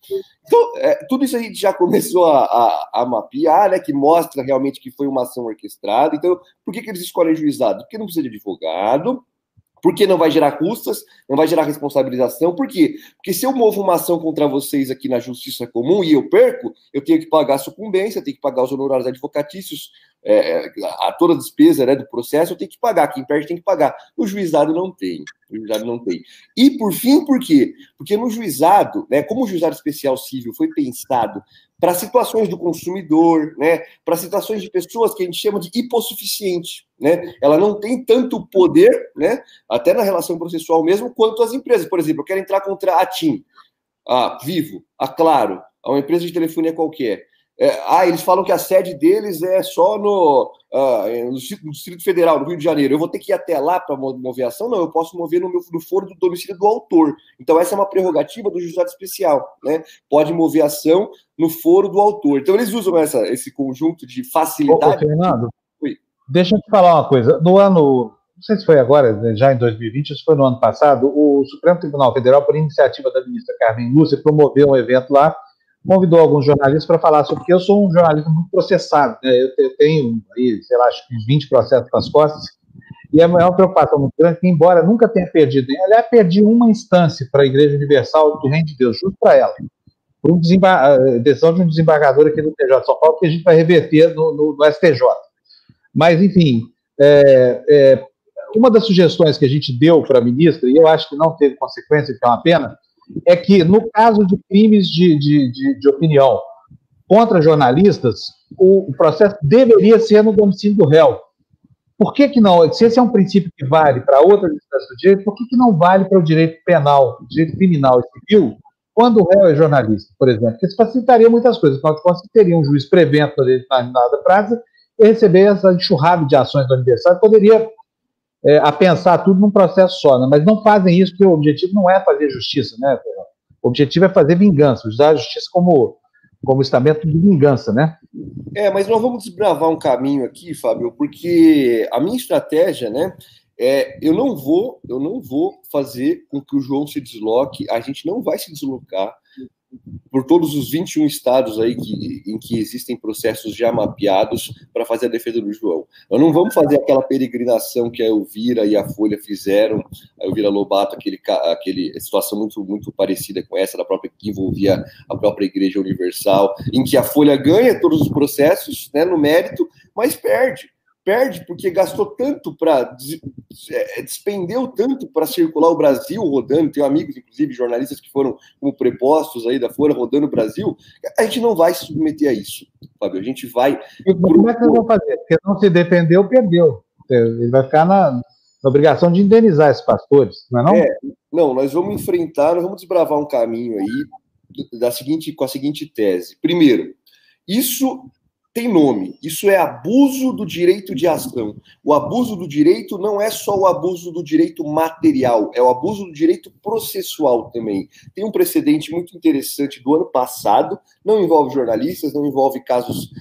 Então, é, tudo isso a gente já começou a, a, a, mapear, né? Que mostra realmente que foi uma ação orquestrada. Então, por que, que eles escolhem juizado? Porque não precisa de advogado, porque não vai gerar custas, não vai gerar responsabilização. Por quê? Porque se eu movo uma ação contra vocês aqui na justiça comum e eu perco, eu tenho que pagar a sucumbência, tenho que pagar os honorários advocatícios, é, a toda despesa né, do processo, eu tenho que pagar. Quem perde tem que pagar. No juizado não tem. No juizado não tem. E por fim, por quê? Porque no juizado, né, como o juizado especial civil foi pensado para situações do consumidor, né, para situações de pessoas que a gente chama de hipossuficiente, né? Ela não tem tanto poder, né, até na relação processual mesmo, quanto as empresas. Por exemplo, eu quero entrar contra a TIM, a Vivo, a Claro, a uma empresa de telefonia qualquer. É, ah, eles falam que a sede deles é só no, ah, no, Distrito Federal, no Rio de Janeiro. Eu vou ter que ir até lá para mover ação? Não, eu posso mover no, meu, no foro do domicílio do autor. Então, essa é uma prerrogativa do juizado especial. Né? Pode mover ação no foro do autor. Então, eles usam essa, esse conjunto de facilidade. Ô, Fernando, Oi. deixa eu te falar uma coisa. No ano, não sei se foi agora, já em 2020, ou se foi no ano passado, o Supremo Tribunal Federal, por iniciativa da ministra Carmen Lúcia, promoveu um evento lá convidou alguns jornalistas para falar sobre, porque eu sou um jornalista muito processado, né? eu tenho, aí, sei lá, acho que uns 20 processos nas costas, e é uma preocupação muito grande que, embora nunca tenha perdido, aliás, perdi uma instância para a Igreja Universal do Reino de Deus, justo para ela, por um decisão de um desembargador aqui do TJ de São Paulo, que a gente vai reverter no, no, no STJ. Mas, enfim, é, é, uma das sugestões que a gente deu para a ministra, e eu acho que não teve consequência, que é uma pena, é que, no caso de crimes de, de, de, de opinião contra jornalistas, o, o, processo deveria ser no domicílio do réu. Por que, que não? Se esse é um princípio que vale para outras instâncias do direito, por que, que não vale para o direito penal, direito criminal e civil, quando o réu é jornalista, por exemplo? Porque isso facilitaria muitas coisas. Afinal de contas, teria um juiz prevento para determinada praça e receber essa enxurrada de ações do aniversário, poderia é, a pensar tudo num processo só, né? mas não fazem isso porque o objetivo não é fazer justiça, né? O objetivo é fazer vingança, usar a justiça como, como estamento de vingança, né? É, mas nós vamos desbravar um caminho aqui, Fábio, porque a minha estratégia, né, é, eu não vou, eu não vou fazer com que o João se desloque, a gente não vai se deslocar por todos os 21 estados aí que, em que existem processos já mapeados para fazer a defesa do João. Nós não vamos fazer aquela peregrinação que a Elvira e a Folha fizeram, a Elvira Lobato, aquele, aquele situação muito, muito parecida com essa, da própria que envolvia a própria Igreja Universal, em que a Folha ganha todos os processos né, no mérito, mas perde perde porque gastou tanto para é, despendeu tanto para circular o Brasil rodando. Tenho amigos, inclusive jornalistas que foram como prepostos aí da Folha rodando o Brasil. A gente não vai se submeter a isso, Fábio. A gente vai. E como é que vão fazer? Porque não se defendeu, perdeu. Ele vai ficar na, na obrigação de indenizar esses pastores, não é não? É, não, nós vamos enfrentar, nós vamos desbravar um caminho aí da seguinte, com a seguinte tese. Primeiro, isso tem nome. Isso é abuso do direito de ação. O abuso do direito não é só o abuso do direito material, é o abuso do direito processual também. Tem um precedente muito interessante do ano passado, não envolve jornalistas, não envolve casos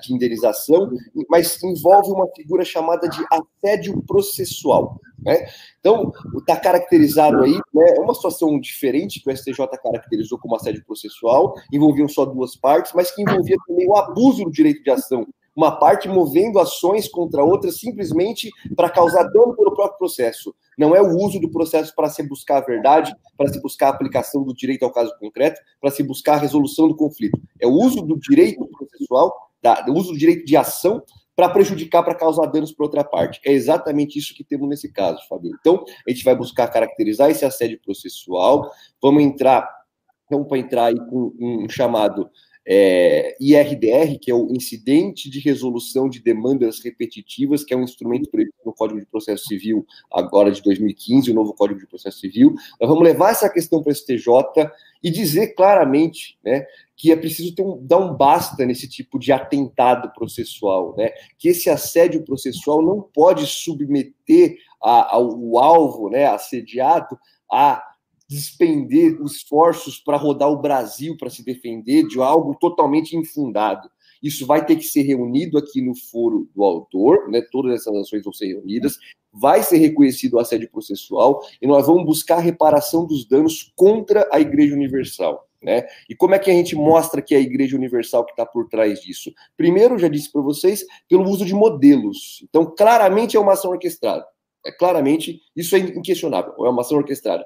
de indenização, mas envolve uma figura chamada de assédio processual. Né? Então, está caracterizado aí, né, é uma situação diferente que o STJ caracterizou como assédio processual, envolviam só duas partes, mas que envolvia também o abuso do direito de ação uma parte movendo ações contra outra simplesmente para causar dano pelo próprio processo. Não é o uso do processo para se buscar a verdade, para se buscar a aplicação do direito ao caso concreto, para se buscar a resolução do conflito. É o uso do direito processual, da, uso do direito de ação para prejudicar, para causar danos para outra parte. É exatamente isso que temos nesse caso, Fabio. Então, a gente vai buscar caracterizar esse assédio processual, vamos entrar, vamos para entrar aí com um chamado é, IRDR, que é o Incidente de Resolução de Demandas Repetitivas, que é um instrumento previsto no Código de Processo Civil, agora de 2015, o novo Código de Processo Civil. Nós vamos levar essa questão para o STJ e dizer claramente né, que é preciso um, dar um basta nesse tipo de atentado processual, né, que esse assédio processual não pode submeter a, ao, o alvo né, assediado a despender esforços para rodar o Brasil para se defender de algo totalmente infundado. Isso vai ter que ser reunido aqui no foro do autor, né? Todas essas ações vão ser reunidas, vai ser reconhecido o assédio processual e nós vamos buscar a reparação dos danos contra a Igreja Universal. Né? E como é que a gente mostra que é a Igreja Universal que está por trás disso? Primeiro, já disse para vocês, pelo uso de modelos. Então, claramente é uma ação orquestrada. É claramente, isso é inquestionável, é uma ação orquestrada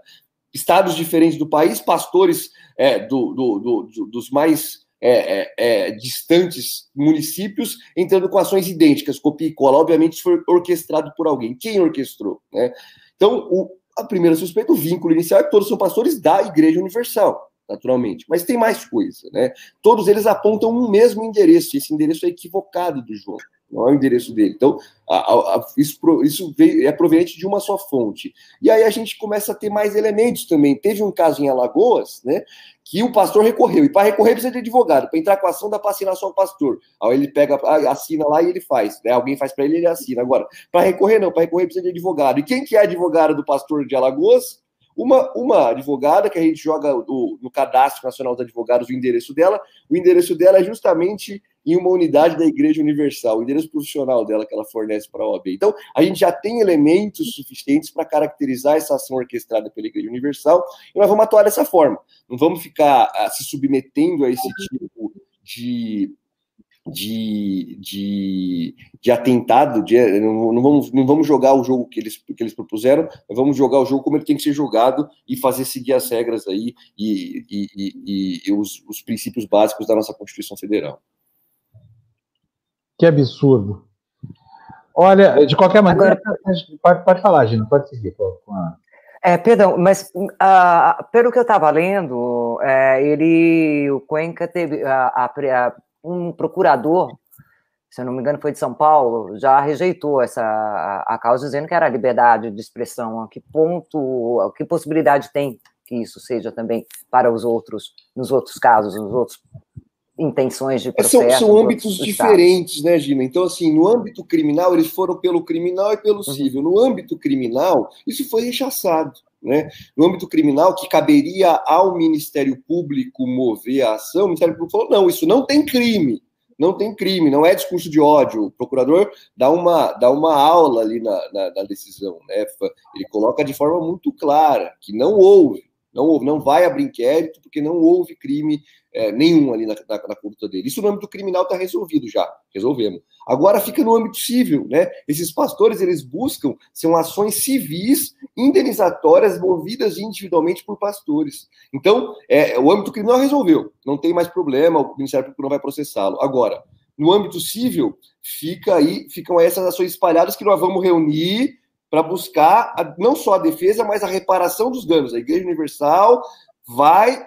estados diferentes do país, pastores é, do, do, do, dos mais é, é, é, distantes municípios entrando com ações idênticas, copia e cola. Obviamente, isso foi orquestrado por alguém. Quem orquestrou? Né? Então, o, a primeira suspeita, o vínculo inicial é que todos são pastores da Igreja Universal, naturalmente. Mas tem mais coisa, né? Todos eles apontam um mesmo endereço, e esse endereço é equivocado do João não é o endereço dele. Então, a, a, isso, isso veio, é proveniente de uma só fonte. E aí a gente começa a ter mais elementos também. Teve um caso em Alagoas, né, que o pastor recorreu. E para recorrer precisa de advogado. Para entrar com a ação dá para assinar só o pastor. Aí ele pega, assina lá e ele faz. Né? Alguém faz para ele ele assina. Agora, para recorrer não, para recorrer precisa de advogado. E quem que é advogado do pastor de Alagoas? Uma, uma advogada que a gente joga no, no Cadastro Nacional dos Advogados o endereço dela. O endereço dela é justamente em uma unidade da Igreja Universal, o endereço profissional dela que ela fornece para a OAB. Então, a gente já tem elementos suficientes para caracterizar essa ação orquestrada pela Igreja Universal e nós vamos atuar dessa forma. Não vamos ficar uh, se submetendo a esse tipo de de, de, de atentado, de, não, não, vamos, não vamos jogar o jogo que eles, que eles propuseram, vamos jogar o jogo como ele tem que ser jogado e fazer seguir as regras aí e, e, e, e os, os princípios básicos da nossa Constituição Federal. Que absurdo. Olha, de qualquer maneira, Agora, pode, pode falar, Gina, pode seguir com a... É, perdão, mas uh, pelo que eu estava lendo, é, ele, o Cuenca teve, a, a, a um procurador, se eu não me engano, foi de São Paulo, já rejeitou essa a, causa dizendo que era liberdade de expressão. A que ponto, a que possibilidade tem que isso seja também para os outros, nos outros casos, nos outros intenções de processo. É, são, são âmbitos diferentes, né, Gina? Então, assim, no âmbito criminal, eles foram pelo criminal e pelo uhum. civil. No âmbito criminal, isso foi rechaçado. Né? No âmbito criminal, que caberia ao Ministério Público mover a ação, o Ministério Público falou: não, isso não tem crime, não tem crime, não é discurso de ódio. O procurador dá uma, dá uma aula ali na, na, na decisão, né? Ele coloca de forma muito clara que não houve, não houve, não vai abrir inquérito, porque não houve crime é, nenhum ali na, na, na, conduta dele. Isso no âmbito criminal está resolvido já, resolvemos. Agora fica no âmbito civil, né? Esses pastores, eles buscam, são ações civis indenizatórias movidas individualmente por pastores. Então, é, o âmbito criminal resolveu, não tem mais problema, o Ministério Público não vai processá-lo. Agora, no âmbito civil, fica aí, ficam essas ações espalhadas que nós vamos reunir para buscar a, não só a defesa, mas a reparação dos danos. A Igreja Universal vai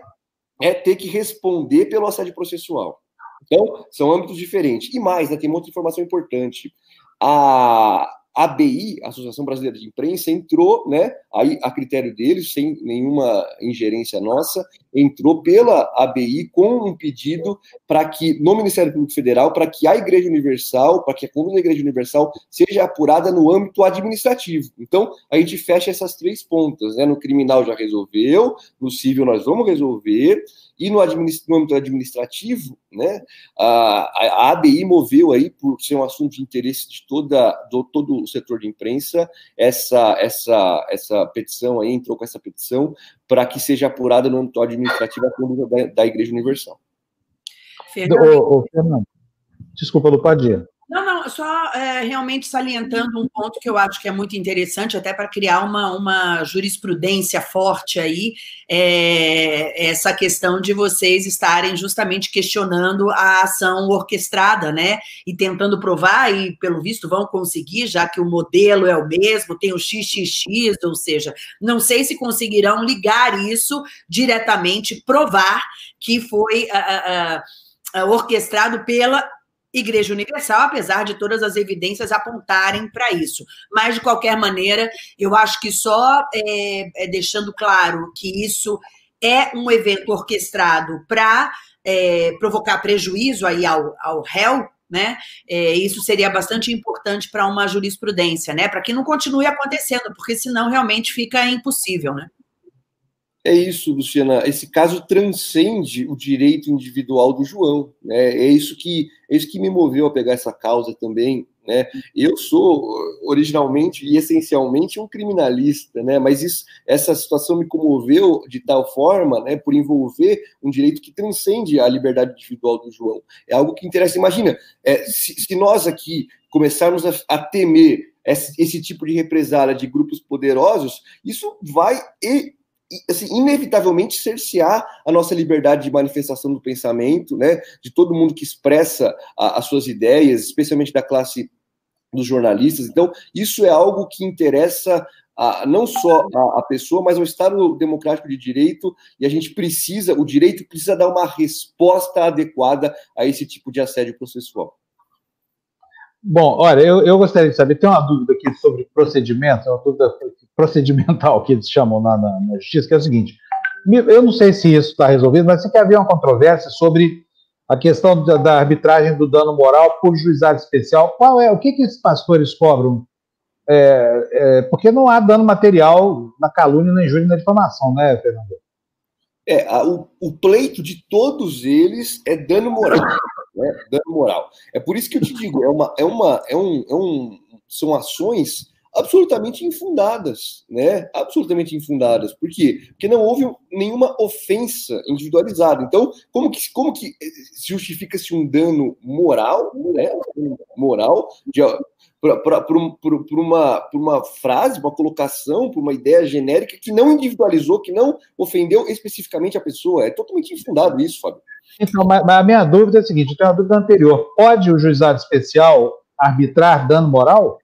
é ter que responder pelo assédio processual. Então, são âmbitos diferentes. E mais, né, tem uma outra informação importante. A, ABI, Associação Brasileira de Imprensa, entrou, né, aí a critério deles, sem nenhuma ingerência nossa, entrou pela ABI com um pedido para que, no Ministério Público Federal, para que a Igreja Universal, para que a coluna da Igreja Universal seja apurada no âmbito administrativo. Então, a gente fecha essas três pontas, né, no criminal já resolveu, no civil nós vamos resolver, e no, administ no âmbito administrativo, né, a, a ABI moveu aí, por ser um assunto de interesse de toda, do, todo o setor de imprensa, essa, essa, essa petição aí, entrou com essa petição, para que seja apurada no âmbito administrativo a conduta da, da Igreja Universal. Fernando. Ô, ô, Fernando. Desculpa, Lupadia. Só é, realmente salientando um ponto que eu acho que é muito interessante, até para criar uma, uma jurisprudência forte aí, é, essa questão de vocês estarem justamente questionando a ação orquestrada, né? E tentando provar, e pelo visto vão conseguir, já que o modelo é o mesmo, tem o XXX, ou seja, não sei se conseguirão ligar isso diretamente, provar que foi. Uh, uh, orquestrado pela Igreja Universal, apesar de todas as evidências apontarem para isso. Mas, de qualquer maneira, eu acho que só é, é deixando claro que isso é um evento orquestrado para é, provocar prejuízo aí ao, ao réu, né? É, isso seria bastante importante para uma jurisprudência, né? Para que não continue acontecendo, porque senão realmente fica impossível, né? É isso, Luciana. Esse caso transcende o direito individual do João. Né? É isso que é isso que me moveu a pegar essa causa também. Né? Eu sou originalmente e essencialmente um criminalista, né? Mas isso, essa situação me comoveu de tal forma, né? Por envolver um direito que transcende a liberdade individual do João. É algo que interessa. Imagina, é, se, se, nós aqui começarmos a, a temer esse, esse, tipo de represália de grupos poderosos, isso vai e assim, inevitavelmente cercear a nossa liberdade de manifestação do pensamento, né, de todo mundo que expressa a, as suas ideias, especialmente da classe dos jornalistas. Então, isso é algo que interessa a, não só a, a, pessoa, mas ao Estado democrático de direito, e a gente precisa, o direito precisa dar uma resposta adequada a esse tipo de assédio processual. Bom, olha, eu, eu gostaria de saber, tem uma dúvida aqui sobre procedimento, uma dúvida procedimental que eles chamam na, na, na justiça, que é o seguinte: eu não sei se isso está resolvido, mas se quer haver uma controvérsia sobre a questão da, da, arbitragem do dano moral por juizado especial. Qual é o que, que esses pastores cobram? É, é, porque não há dano material na calúnia, na injúria na difamação, né, Fernando? É, a, o, o, pleito de todos eles é dano moral. Né? Moral. É por isso que eu te digo, é uma, é uma, é um, é um, são ações absolutamente infundadas, né? Absolutamente infundadas. Por quê? Porque não houve nenhuma ofensa individualizada. Então, como que, como que se justifica-se um dano moral, né? Moral, por uma, uma frase, uma colocação, por uma ideia genérica que não individualizou, que não ofendeu especificamente a pessoa. É totalmente infundado isso, Fábio. Então, mas, a minha dúvida é a seguinte: eu tenho uma dúvida anterior. Pode o juizado especial arbitrar dano moral?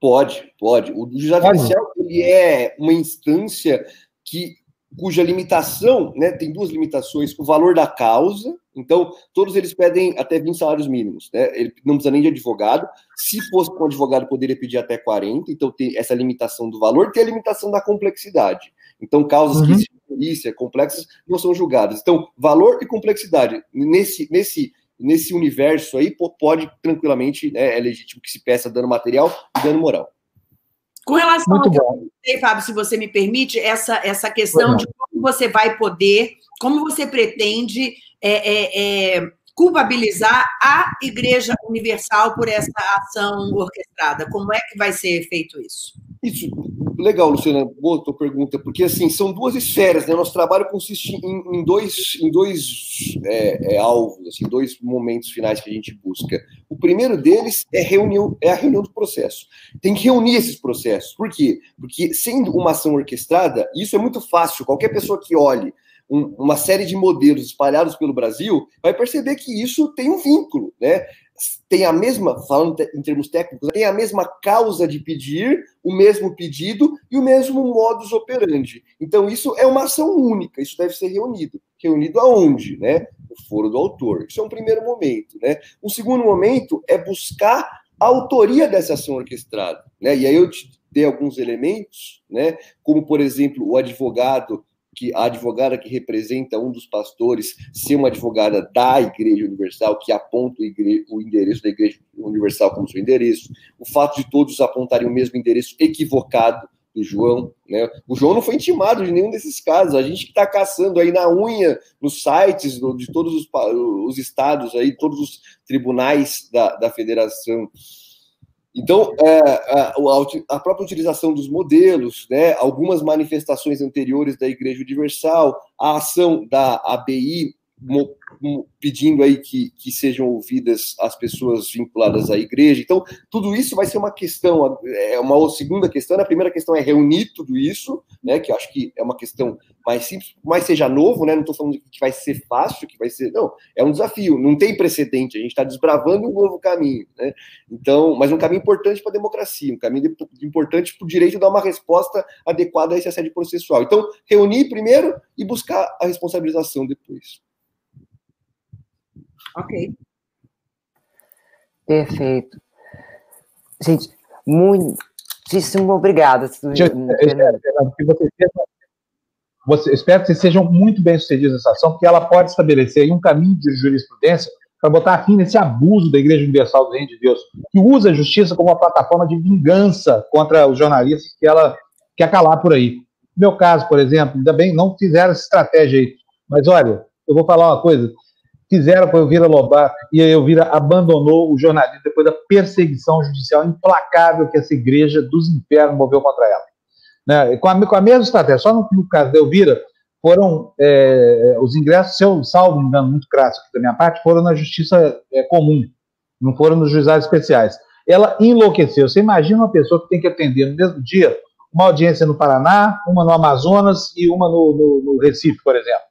Pode, pode. O juizado especial ele é uma instância que cuja limitação, né, tem duas limitações, o valor da causa, então todos eles pedem até 20 salários mínimos, né, ele não precisa nem de advogado, se fosse com advogado poderia pedir até 40, então tem essa limitação do valor, tem a limitação da complexidade, então causas uhum. que polícia complexas não são julgadas, então valor e complexidade, nesse, nesse nesse universo aí, pode tranquilamente, né, é legítimo que se peça dano material e dano moral. Com relação Muito ao que bom. eu sei, Fábio, se você me permite, essa, essa questão de como você vai poder, como você pretende é, é, é, culpabilizar a Igreja Universal por essa ação orquestrada. Como é que vai ser feito isso? Isso, legal, Luciana, boa tua pergunta, porque assim, são duas esferas, né? Nosso trabalho consiste em, em dois, em dois é, é, alvos, assim, dois momentos finais que a gente busca. O primeiro deles é, reunião, é a reunião do processo. Tem que reunir esses processos. Por quê? Porque sendo uma ação orquestrada, isso é muito fácil. Qualquer pessoa que olhe um, uma série de modelos espalhados pelo Brasil vai perceber que isso tem um vínculo, né? tem a mesma, falando em termos técnicos, tem a mesma causa de pedir, o mesmo pedido e o mesmo modus operandi. Então, isso é uma ação única, isso deve ser reunido. Reunido aonde? Né? O foro do autor. Isso é um primeiro momento. Né? Um segundo momento é buscar a autoria dessa ação orquestrada. Né? E aí eu te dei alguns elementos, né? como, por exemplo, o advogado que a advogada que representa um dos pastores ser uma advogada da Igreja Universal, que aponta o, igre... o, endereço da Igreja Universal como seu endereço, o fato de todos apontarem o mesmo endereço equivocado do João, né? O João não foi intimado de nenhum desses casos. A gente que está caçando aí na unha nos sites de todos os, os estados aí, todos os tribunais da, da federação então, é, a, a, própria utilização dos modelos, né, algumas manifestações anteriores da Igreja Universal, a ação da ABI pedindo aí que, que sejam ouvidas as pessoas vinculadas à igreja. Então, tudo isso vai ser uma questão, é uma segunda questão. A primeira questão é reunir tudo isso, né? Que eu acho que é uma questão mais simples, mais seja novo, né? Não estou falando que vai ser fácil, que vai ser. Não, é um desafio, não tem precedente, a gente está desbravando um novo caminho, né? Então, mas um caminho importante para a democracia, um caminho importante para o direito de dar uma resposta adequada a esse assédio processual. Então, reunir primeiro e buscar a responsabilização depois. Ok. Perfeito. Gente, muitíssimo obrigada. Espero, que vocês você, espero que vocês sejam muito bem sucedidos nessa ação, porque ela pode estabelecer um caminho de jurisprudência para botar fim nesse abuso da Igreja Universal do Reino de Deus, que usa a justiça como uma plataforma de vingança contra os jornalistas que ela quer calar por aí. No meu caso, por exemplo, ainda bem não fizeram essa estratégia aí, mas olha, eu vou falar uma coisa, fizeram com a Elvira Lobato e a Elvira abandonou o jornalismo depois da perseguição judicial implacável que essa igreja dos infernos moveu contra ela. Né? Com, a, com, a, mesma estratégia, só no, no caso da Elvira, foram é, os ingressos, se eu salvo me engano muito crasso da minha parte, foram na justiça é, comum, não foram nos juizados especiais. Ela enlouqueceu. Você imagina uma pessoa que tem que atender no mesmo dia uma audiência no Paraná, uma no Amazonas e uma no, no, no Recife, por exemplo.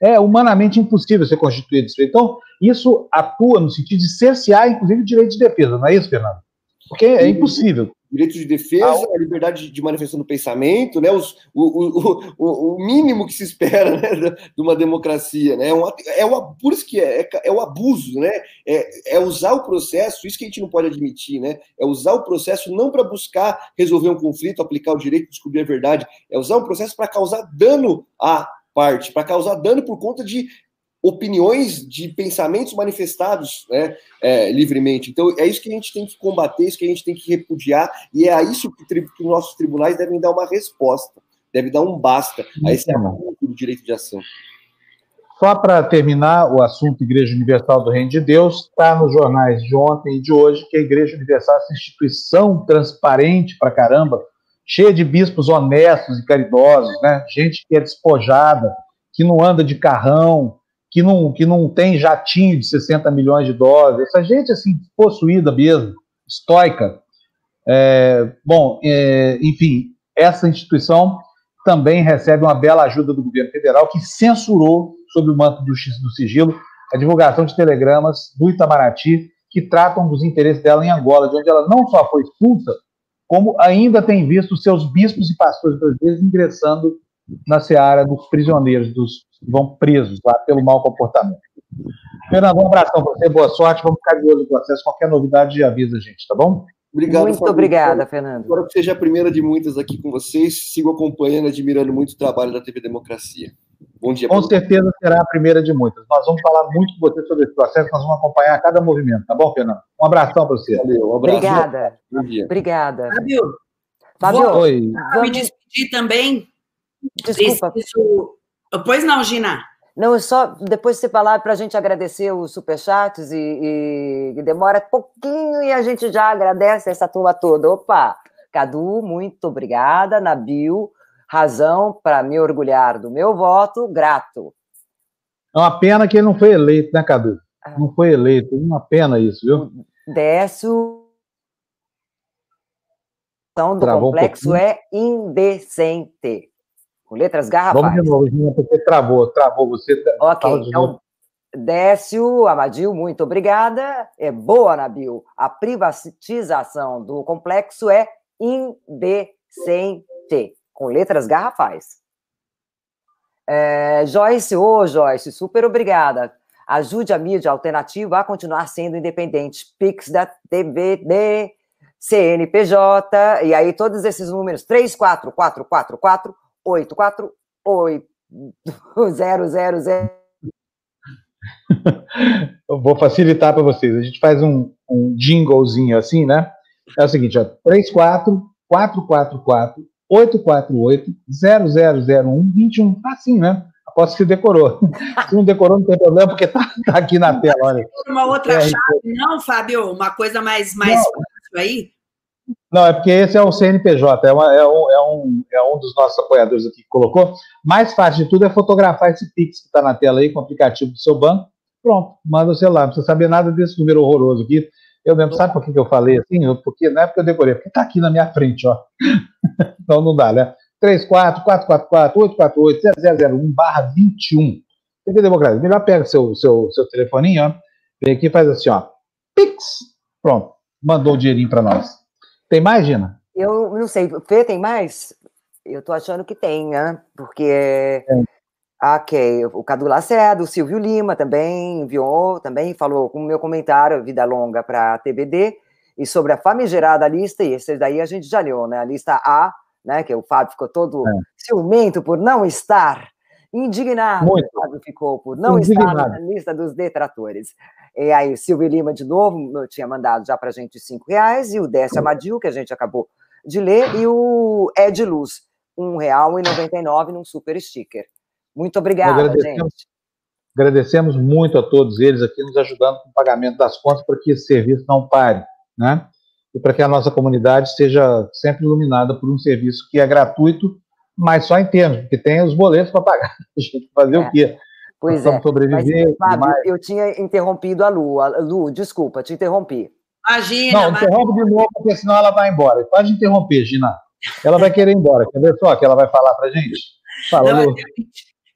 É humanamente impossível ser constituído isso. Então, isso atua no sentido de cercear, inclusive, o direito de defesa, não é isso, Fernando? Porque é impossível. Direito de defesa, a liberdade de manifestação do pensamento, né, os, o, o, o, mínimo que se espera né, de uma democracia. Né, é, um, é o, por isso que é, é, é, o abuso, né, é, é usar o processo, isso que a gente não pode admitir, né, é usar o processo não para buscar resolver um conflito, aplicar o direito, descobrir a verdade, é usar o processo para causar dano a parte, para causar dano por conta de opiniões, de pensamentos manifestados né, é, livremente. Então, é isso que a gente tem que combater, é isso que a gente tem que repudiar, e é a isso que, que os nossos tribunais devem dar uma resposta, devem dar um basta a esse abuso do direito de ação. Só para terminar o assunto Igreja Universal do Reino de Deus, está nos jornais de ontem e de hoje que a Igreja Universal é essa instituição transparente para caramba, cheia de bispos honestos e caridosos, né? gente que é despojada, que não anda de carrão, que não, que não tem jatinho de 60 milhões de dólares, essa gente assim, possuída mesmo, estoica. É, bom, é, enfim, essa instituição também recebe uma bela ajuda do governo federal, que censurou, sob o manto do, do sigilo, a divulgação de telegramas do Itamaraty que tratam dos interesses dela em Angola, de onde ela não só foi expulsa, como ainda tem visto seus bispos e pastores brasileiros ingressando na seara dos prisioneiros, dos que vão presos lá pelo mau comportamento. Fernando, um abração para você, boa sorte, vamos ficar de olho no processo, qualquer novidade avisa a gente, tá bom? Obrigado, muito Fabio. obrigada, Fernando. Espero que seja a primeira de muitas aqui com vocês, sigo acompanhando, admirando muito o trabalho da TV Democracia. Bom dia. Com certeza será a primeira de muitas. Nós vamos falar muito com você sobre esse processo, nós vamos acompanhar cada movimento, tá bom, Fernando? Um abração para você. Valeu, um abraço. Obrigada. Bom dia. Obrigada. Fábio, Fábio vou, Oi. vou me despedir também. Desculpa. Preciso... Pois não, Gina. Não, é só depois de você falar para a gente agradecer os superchats e, e, e demora pouquinho e a gente já agradece essa turma toda. Opa! Cadu, muito obrigada. Nabil, razão para me orgulhar do meu voto, grato. É uma pena que ele não foi eleito, né, Cadu? Ah. Não foi eleito, é uma pena isso, viu? Décio. do Travou complexo um é indecente. Com letras garrafais. Vamos de novo, Gina, porque travou, travou. Você ok, então, novo. Décio, Amadil, muito obrigada. É boa, Nabil. A privatização do complexo é indecente com letras garrafais. É, Joyce, ô oh, Joyce, super obrigada. Ajude a mídia alternativa a continuar sendo independente. Pix da TVD, CNPJ, e aí todos esses números, 34444 848 000. Eu vou facilitar para vocês. A gente faz um, um jinglezinho assim, né? É o seguinte, ó, 34 444 848 0001 21. Assim, né? Aposto que decorou. Se não decorou, não tem problema, porque tá, tá aqui na tela, olha. Uma outra é, chave, não, Fábio? Uma coisa mais, mais fácil aí? Não, é porque esse é o CNPJ, é, uma, é, um, é, um, é um dos nossos apoiadores aqui que colocou. Mais fácil de tudo é fotografar esse Pix que está na tela aí com o aplicativo do seu banco. Pronto, manda o celular. Não precisa saber nada desse número horroroso aqui. Eu mesmo, sabe por que, que eu falei assim? Porque, não é porque eu decorei, porque está aqui na minha frente, ó. então não dá, né? 34-444-848-0001 barra 21. TV Democracia. Melhor pega seu, seu, seu telefoninho, ó. Vem aqui e faz assim, ó. Pix. Pronto. Mandou o dinheirinho para nós. Tem mais, Gina? Eu não sei. Fê, tem mais? Eu tô achando que tem, né? Porque. É. Ok, o Cadu Lacerda, o Silvio Lima também enviou, também falou com o meu comentário, Vida Longa para a TBD, e sobre a famigerada lista, e esse daí a gente já leu, né? A lista A, né? Que o Fábio ficou todo é. ciumento por não estar, indignado, Muito. o Fábio ficou por não indignado. estar na lista dos detratores. E aí, Silvio Lima, de novo, tinha mandado já para a gente cinco reais, e o Décio Amadil, que a gente acabou de ler, e o Ed Luz, um real e noventa e nove num super sticker. Muito obrigada, agradecemos, gente. Agradecemos muito a todos eles aqui nos ajudando com o pagamento das contas para que esse serviço não pare, né? E para que a nossa comunidade seja sempre iluminada por um serviço que é gratuito, mas só em termos, porque tem os boletos para pagar. A gente fazer é. o quê? Pois é. Sobreviver, mas, Fábio, eu tinha interrompido a Lu. A Lu, desculpa, te interrompi. Imagina. Não, interrompe de novo, porque senão ela vai embora. Pode interromper, Gina. Ela vai querer ir embora. Quer ver só que ela vai falar para gente? Fala, Não, Lu.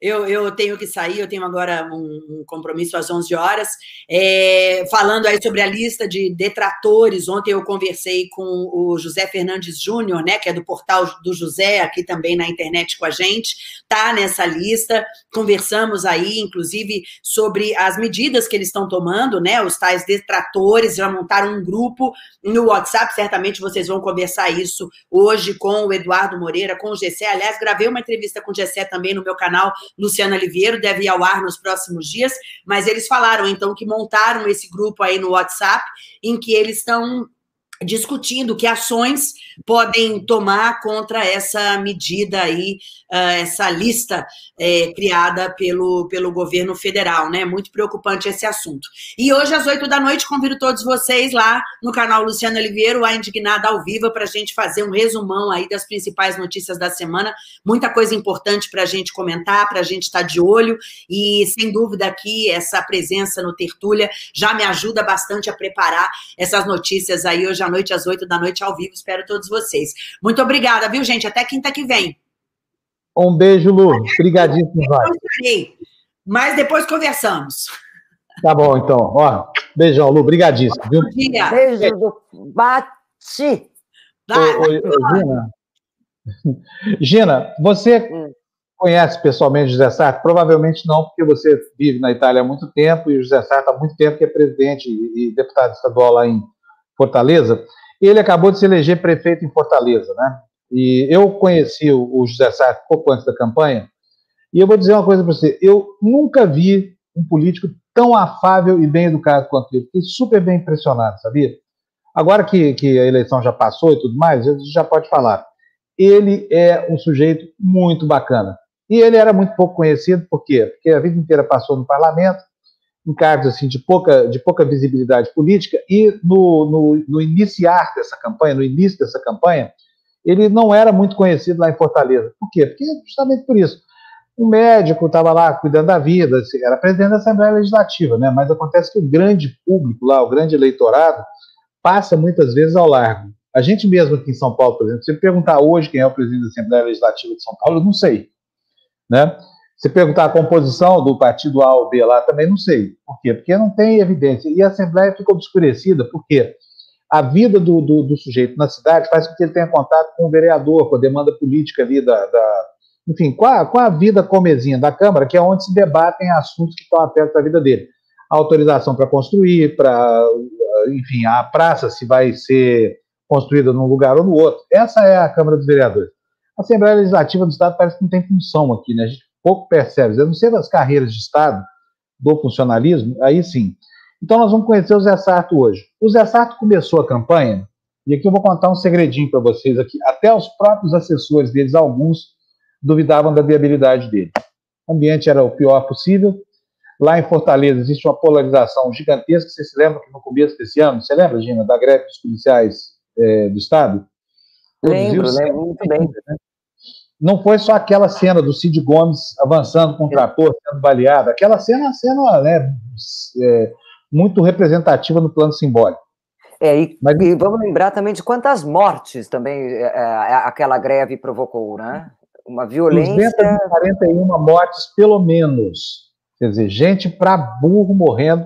Eu, eu tenho que sair, eu tenho agora um, um compromisso às 11 horas. É, falando aí sobre a lista de detratores, ontem eu conversei com o José Fernandes Júnior, né, que é do portal do José, aqui também na internet com a gente, tá nessa lista. Conversamos aí, inclusive, sobre as medidas que eles estão tomando, né, os tais detratores, já montaram um grupo no WhatsApp, certamente vocês vão conversar isso hoje com o Eduardo Moreira, com o Gessé. Aliás, gravei uma entrevista com o Gessé também no meu canal Luciana Oliveira, deve ir ao ar nos próximos dias, mas eles falaram então que montaram esse grupo aí no WhatsApp, em que eles estão discutindo que ações podem tomar contra essa medida aí, essa lista é, criada pelo, pelo governo federal, né? Muito preocupante esse assunto. E hoje, às oito da noite, convido todos vocês lá no canal Luciano Oliveira, a Indignada ao Vivo, para a gente fazer um resumão aí das principais notícias da semana. Muita coisa importante para a gente comentar, para a gente estar tá de olho. E, sem dúvida, aqui, essa presença no Tertúlia já me ajuda bastante a preparar essas notícias aí hoje à noite, às oito da noite, ao vivo. Espero todos vocês. Muito obrigada, viu, gente? Até quinta que vem. Um beijo, Lu. Obrigadíssimo, vai. Mas depois conversamos. Tá bom, então. Ó, beijão, Lu. Obrigadíssimo, viu? Bom dia. Beijo do Bate. Gina. Gina, você hum. conhece pessoalmente o José Sarto? Provavelmente não, porque você vive na Itália há muito tempo e o José Sarto há muito tempo que é presidente e deputado estadual lá em Fortaleza. Ele acabou de se eleger prefeito em Fortaleza, né? E eu conheci o José Sarto pouco antes da campanha, e eu vou dizer uma coisa para você: eu nunca vi um político tão afável e bem educado quanto ele. Fiquei super bem impressionado, sabia? Agora que, que a eleição já passou e tudo mais, a gente já pode falar. Ele é um sujeito muito bacana. E ele era muito pouco conhecido, por quê? Porque a vida inteira passou no parlamento, em cargos assim, de, pouca, de pouca visibilidade política, e no, no, no iniciar dessa campanha, no início dessa campanha, ele não era muito conhecido lá em Fortaleza. Por quê? Porque justamente por isso. O médico estava lá cuidando da vida, assim, era presidente da Assembleia Legislativa, né? mas acontece que o grande público lá, o grande eleitorado, passa muitas vezes ao largo. A gente mesmo aqui em São Paulo, por exemplo, se perguntar hoje quem é o presidente da Assembleia Legislativa de São Paulo, eu não sei. Né? Se perguntar a composição do partido A ou B lá, também não sei. Por quê? Porque não tem evidência. E a Assembleia fica obscurecida, por quê? A vida do, do, do, sujeito na cidade faz com que ele tenha contato com o vereador, com a demanda política ali da, da enfim, com a, com a vida comezinha da Câmara, que é onde se debatem assuntos que estão aperto da vida dele. autorização para construir, para, enfim, a praça se vai ser construída num lugar ou no outro. Essa é a Câmara dos Vereadores. A Assembleia Legislativa do Estado parece que não tem função aqui, né? A gente pouco percebe. Eu não sei das carreiras de Estado, do funcionalismo, aí sim. Então nós vamos conhecer o Zé Sarto hoje. O Zé Sarto começou a campanha, e aqui eu vou contar um segredinho para vocês aqui. Até os próprios assessores deles, alguns, duvidavam da viabilidade dele. O ambiente era o pior possível. Lá em Fortaleza existe uma polarização gigantesca. Você se lembra que no começo desse ano, você lembra, Gina, da greve dos policiais é, do Estado? Lembro, lembro muito bem. Né? Não foi só aquela cena do Cid Gomes avançando com o trator, sendo baleado. Aquela cena cena né, é, muito representativa no plano simbólico. É, e, Mas, e, vamos lembrar também de quantas mortes também é, é aquela greve provocou, né? Uma violência. 241 mortes, pelo menos. Quer dizer, gente para burro morrendo.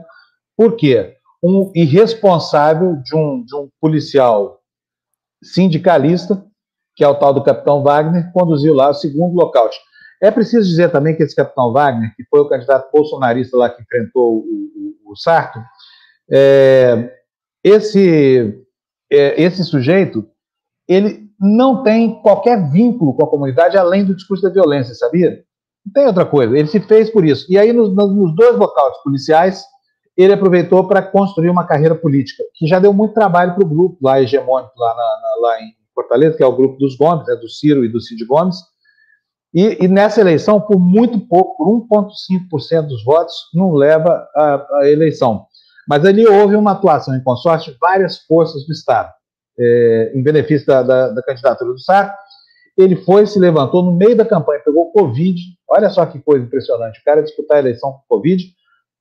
Por quê? Um irresponsável de um, de um policial sindicalista, que é o tal do capitão Wagner, conduziu lá o segundo lockout. É preciso dizer também que esse capitão Wagner, que foi o candidato bolsonarista lá que enfrentou o, o, Sarto, é, esse, é, esse sujeito, ele não tem qualquer vínculo com a comunidade além do discurso da violência, sabia? Não tem outra coisa. Ele se fez por isso. E aí, nos, nos dois lockouts policiais, ele aproveitou para construir uma carreira política, que já deu muito trabalho para o grupo lá hegemônico, lá, na, na, lá em Fortaleza, que é o grupo dos Gomes, né, do Ciro e do Cid Gomes. E, e nessa eleição, por muito pouco, por 1,5% dos votos, não leva a, a, eleição. Mas ali houve uma atuação em consórcio de várias forças do Estado, é, em benefício da, da, da candidatura do Sarto, ele foi, se levantou no meio da campanha, pegou Covid, olha só que coisa impressionante, o cara disputar a eleição com Covid,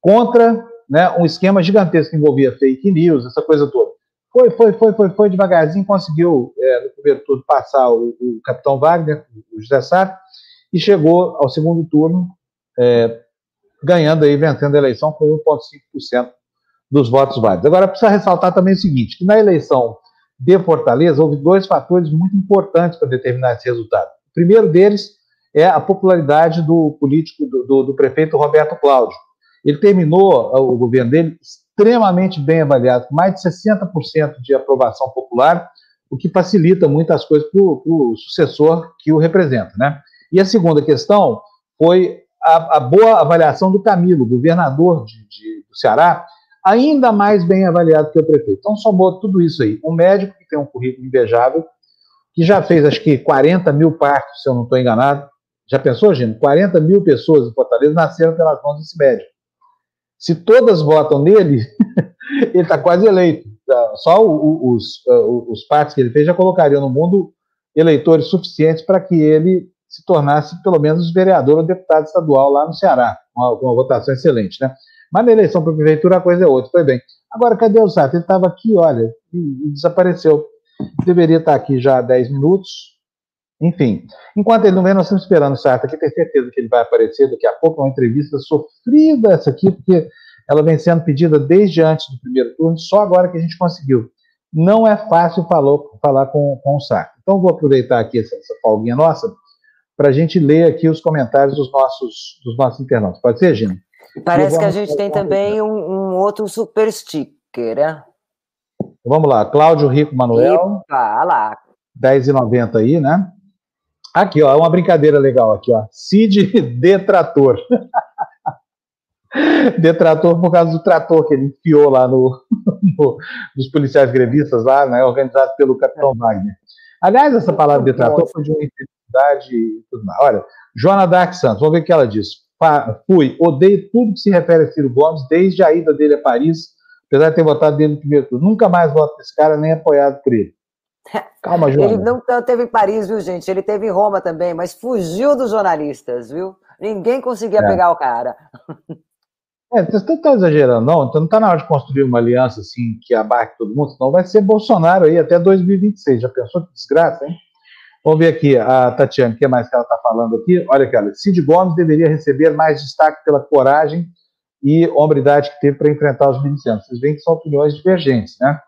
contra né, um esquema gigantesco que envolvia fake news, essa coisa toda. Foi, foi, foi, foi, foi devagarzinho, conseguiu, é, no primeiro turno, passar o, o capitão Wagner, o José Sá, e chegou ao segundo turno, é, ganhando aí, vencendo a eleição com 1,5% dos votos válidos. Agora, precisa ressaltar também o seguinte, que na eleição de Fortaleza, houve dois fatores muito importantes para determinar esse resultado. O primeiro deles é a popularidade do político, do, do, do prefeito Roberto Cláudio. Ele terminou o governo dele extremamente bem avaliado, com mais de 60% de aprovação popular, o que facilita muitas coisas para o sucessor que o representa. Né? E a segunda questão foi a, a boa avaliação do Camilo, governador de, de, do Ceará, ainda mais bem avaliado que o prefeito. Então, somou tudo isso aí. Um médico que tem um currículo invejável, que já fez, acho que, 40 mil partos, se eu não estou enganado. Já pensou, gente? 40 mil pessoas em Fortaleza nasceram pelas mãos desse médico. Se todas votam nele, ele está quase eleito. Só os, os partos que ele fez já colocariam no mundo eleitores suficientes para que ele se tornasse, pelo menos, vereador ou deputado estadual lá no Ceará, com uma, uma votação excelente, né? Mas na eleição para prefeitura a coisa é outra, foi bem. Agora, cadê o Sato? Ele estava aqui, olha, e, e, desapareceu. Deveria estar aqui já há 10 minutos. Enfim, enquanto ele não vem, nós estamos esperando o Sarto aqui, tenho certeza que ele vai aparecer daqui a pouco, uma entrevista sofrida essa aqui, porque ela vem sendo pedida desde antes do primeiro turno, só agora que a gente conseguiu. Não é fácil falou, falar com, com o Sarto. Então, vou aproveitar aqui essa, essa folguinha nossa para a gente ler aqui os comentários dos nossos, dos nossos internautas. Pode ser, Gina? Parece que a gente tem também um, um, outro super sticker, né? Vamos lá, Cláudio Rico Manuel. Epa, lá. 10,90 aí, né? Aqui, ó, uma brincadeira legal aqui, ó. Cid Detrator. Detrator por causa do trator que ele enfiou lá no, no nos policiais grevistas lá, né, organizado pelo Capitão é. Wagner. Aliás, essa palavra detrator foi de uma infelicidade e tudo mais. Olha, Joana Dark Santos, vamos ver o que ela diz fui, odeio tudo que se refere a Ciro Gomes, desde a ida dele a Paris, apesar de ter votado dele no primeiro turno. Nunca mais voto desse cara, nem apoiado por ele. Calma, João. Ele não teve em Paris, viu, gente? Ele teve em Roma também, mas fugiu dos jornalistas, viu? Ninguém conseguia é. pegar o cara. É, você não está exagerando, não. Então não está na hora de construir uma aliança assim que abarque todo mundo, senão vai ser Bolsonaro aí até 2026. Já pensou que desgraça, hein? Vamos ver aqui, a Tatiana, o que mais que ela está falando aqui? Olha aqui, olha, Cid Gomes deveria receber mais destaque pela coragem e hombridade que teve para enfrentar os milicianos. Vocês veem que são opiniões divergentes, né?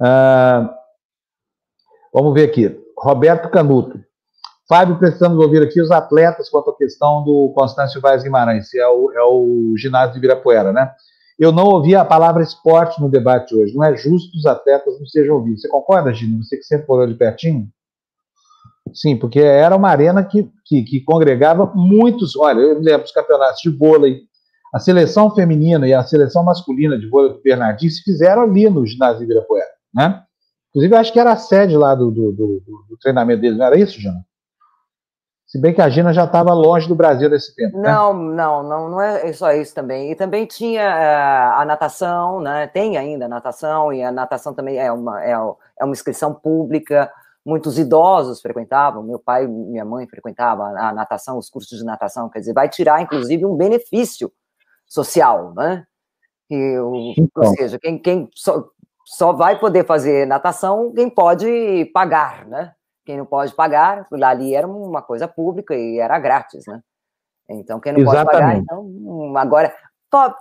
Ah, vamos ver aqui, Roberto Canuto. Fábio, precisamos ouvir aqui os atletas quanto à questão do Constâncio Vaz Guimarães, é o, é o ginásio de Virapuera, né? eu não ouvi a palavra esporte no debate hoje. Não é justo que os atletas não sejam ouvidos. Você concorda, Gino? Você que sempre morou de pertinho? Sim, porque era uma arena que, que, que congregava muitos. Olha, eu lembro dos campeonatos de vôlei, a seleção feminina e a seleção masculina de vôlei do Bernardinho se fizeram ali no ginásio Ibirapuera, né? Inclusive, acho que era a sede lá do, do, do, do treinamento deles, não era isso, Jana? Se bem que a Gina já estava longe do Brasil nesse tempo. Né? Não, não, não, não é só isso também. E também tinha uh, a natação, né? Tem ainda a natação, e a natação também é uma, é, é uma inscrição pública. Muitos idosos frequentavam, meu pai minha mãe frequentavam a natação, os cursos de natação, quer dizer, vai tirar, inclusive, um benefício social, né? E, então. Ou seja, quem, quem só, só vai poder fazer natação quem pode pagar, né? Quem não pode pagar, ali era uma coisa pública e era grátis, né? Então, quem não Exatamente. pode pagar, então, agora...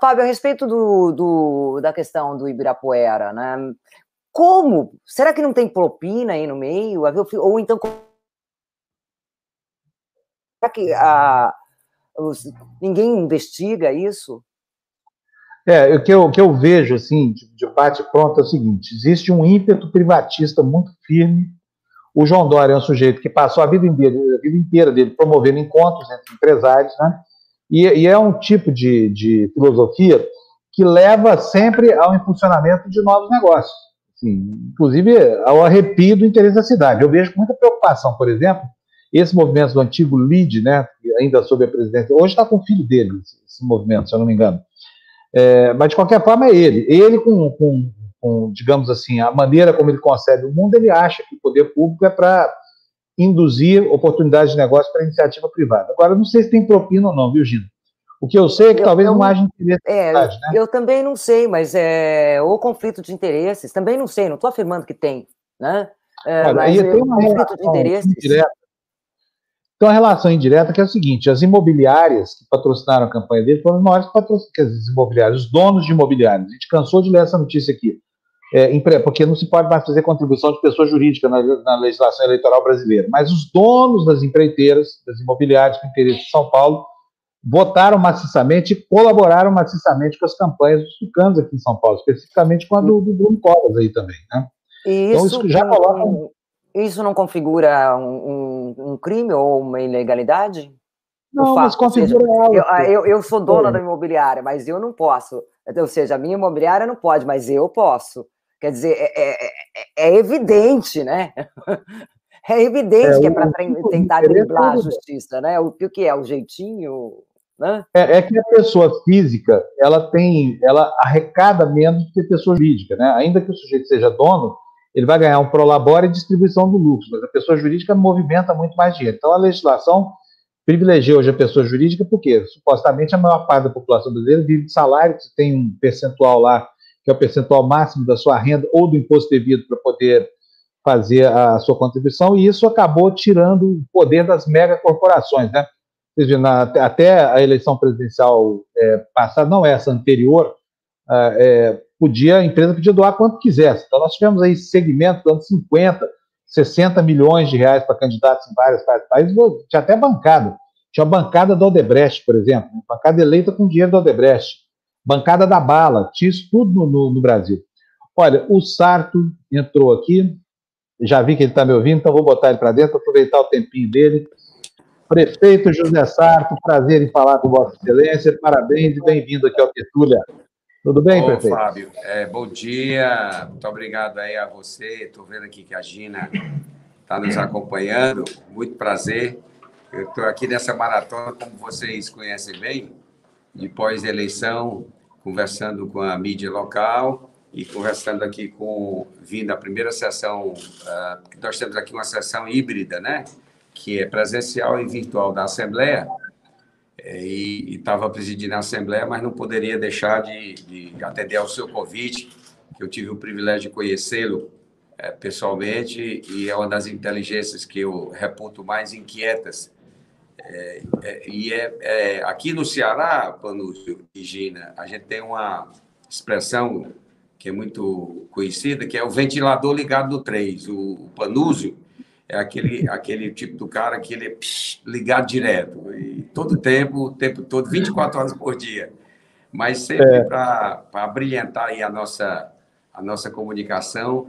Fábio, a respeito do, do, da questão do Ibirapuera, né? Como? Será que não tem propina aí no meio? Ou então... Será que a, ninguém investiga isso? É, o que eu, o que eu vejo, assim, de, de bate pronto é o seguinte, existe um ímpeto privatista muito firme, o João Dória é um sujeito que passou a vida inteira, a vida inteira dele promovendo encontros entre empresários, né? E, e, é um tipo de, de filosofia que leva sempre ao impulsionamento de novos negócios, inclusive ao arrepio do interesse da cidade. Eu vejo muita preocupação, por exemplo, esse movimento do antigo LID, né, ainda sob a presidência, hoje está com o filho dele, esse movimento, se eu não me engano. É, mas, de qualquer forma, é ele. Ele, com, com com, digamos assim, a maneira como ele concebe o mundo, ele acha que o poder público é para induzir oportunidades de negócio para iniciativa privada. Agora, não sei se tem propina ou não, viu, Gino? O que eu sei é que eu, talvez eu, não haja interesse. É, né? Eu também não sei, mas é o conflito de interesses, também não sei, não estou afirmando que tem, né? É, Olha, mas tem uma interesses. Indireta. Tem uma relação indireta que é o seguinte: as imobiliárias que patrocinaram a campanha dele foram os maiores patrocinadores, as imobiliárias, os donos de imobiliários. A gente cansou de ler essa notícia aqui é, porque não se pode mais fazer contribuição de pessoa jurídica na, na, legislação eleitoral brasileira. Mas os donos das empreiteiras, das imobiliárias com interesse de São Paulo, votaram maciçamente e colaboraram maciçamente com as campanhas dos tucanos aqui em São Paulo, especificamente com a do, do Bruno Covas aí também. Né? Então, isso, já coloca... Isso não configura um, um, um crime ou uma ilegalidade? Não, mas configura seja, eu, eu, eu, sou dona da imobiliária, mas eu não posso. Ou seja, a minha imobiliária não pode, mas eu posso. Quer dizer, é, é, é, é evidente, né? É evidente é, que é para tentar driblar a justiça, né? O, o que é? O jeitinho. Né? É, é, que a pessoa física ela tem, ela arrecada menos do que a pessoa jurídica, né? Ainda que o sujeito seja dono, ele vai ganhar um prolabore e distribuição do lucro, mas a pessoa jurídica movimenta muito mais dinheiro. Então a legislação privilegia hoje a pessoa jurídica porque supostamente a maior parte da população brasileira vive de salário, tem um percentual lá que é o percentual máximo da sua renda ou do imposto devido para poder fazer a sua contribuição, e isso acabou tirando o poder das megacorporações, né? Seja, na, até a eleição presidencial é, passada, não essa anterior, é, podia, a empresa podia doar quanto quisesse. Então, nós tivemos aí segmentos dando 50, 60 milhões de reais para candidatos em vários países, tinha até bancada. Tinha a bancada do Odebrecht, por exemplo, bancada eleita com dinheiro do Odebrecht bancada da bala, tinha isso tudo no, no, no Brasil. Olha, o Sarto entrou aqui, já vi que ele está me ouvindo, então vou botar ele para dentro, aproveitar o tempinho dele. Prefeito José Sarto, prazer em falar com Vossa Excelência, parabéns e bem-vindo aqui ao Tertúlia. Tudo bem, Ô, prefeito? Fábio, é, bom dia, muito obrigado aí a você, estou vendo aqui que a Gina está nos acompanhando, muito prazer. Eu estou aqui nessa maratona, como vocês conhecem bem, de pós-eleição, conversando com a mídia local e conversando aqui com, vindo a primeira sessão, uh, nós temos aqui uma sessão híbrida, né? Que é presencial e virtual da Assembleia, é, e estava presidindo a Assembleia, mas não poderia deixar de, de, atender ao seu convite, que eu tive o privilégio de conhecê-lo é, pessoalmente, e é uma das inteligências que eu reputo mais inquietas é, é, e é, é, aqui no Ceará, Panúcio e Gina, a gente tem uma expressão que é muito conhecida, que é o ventilador ligado no 3. O, o Panúzio é aquele, aquele tipo do cara que ele é psh, ligado direto, e todo tempo, o tempo todo, 24 horas por dia. mas sempre é. para brilhantar aí a nossa, a nossa comunicação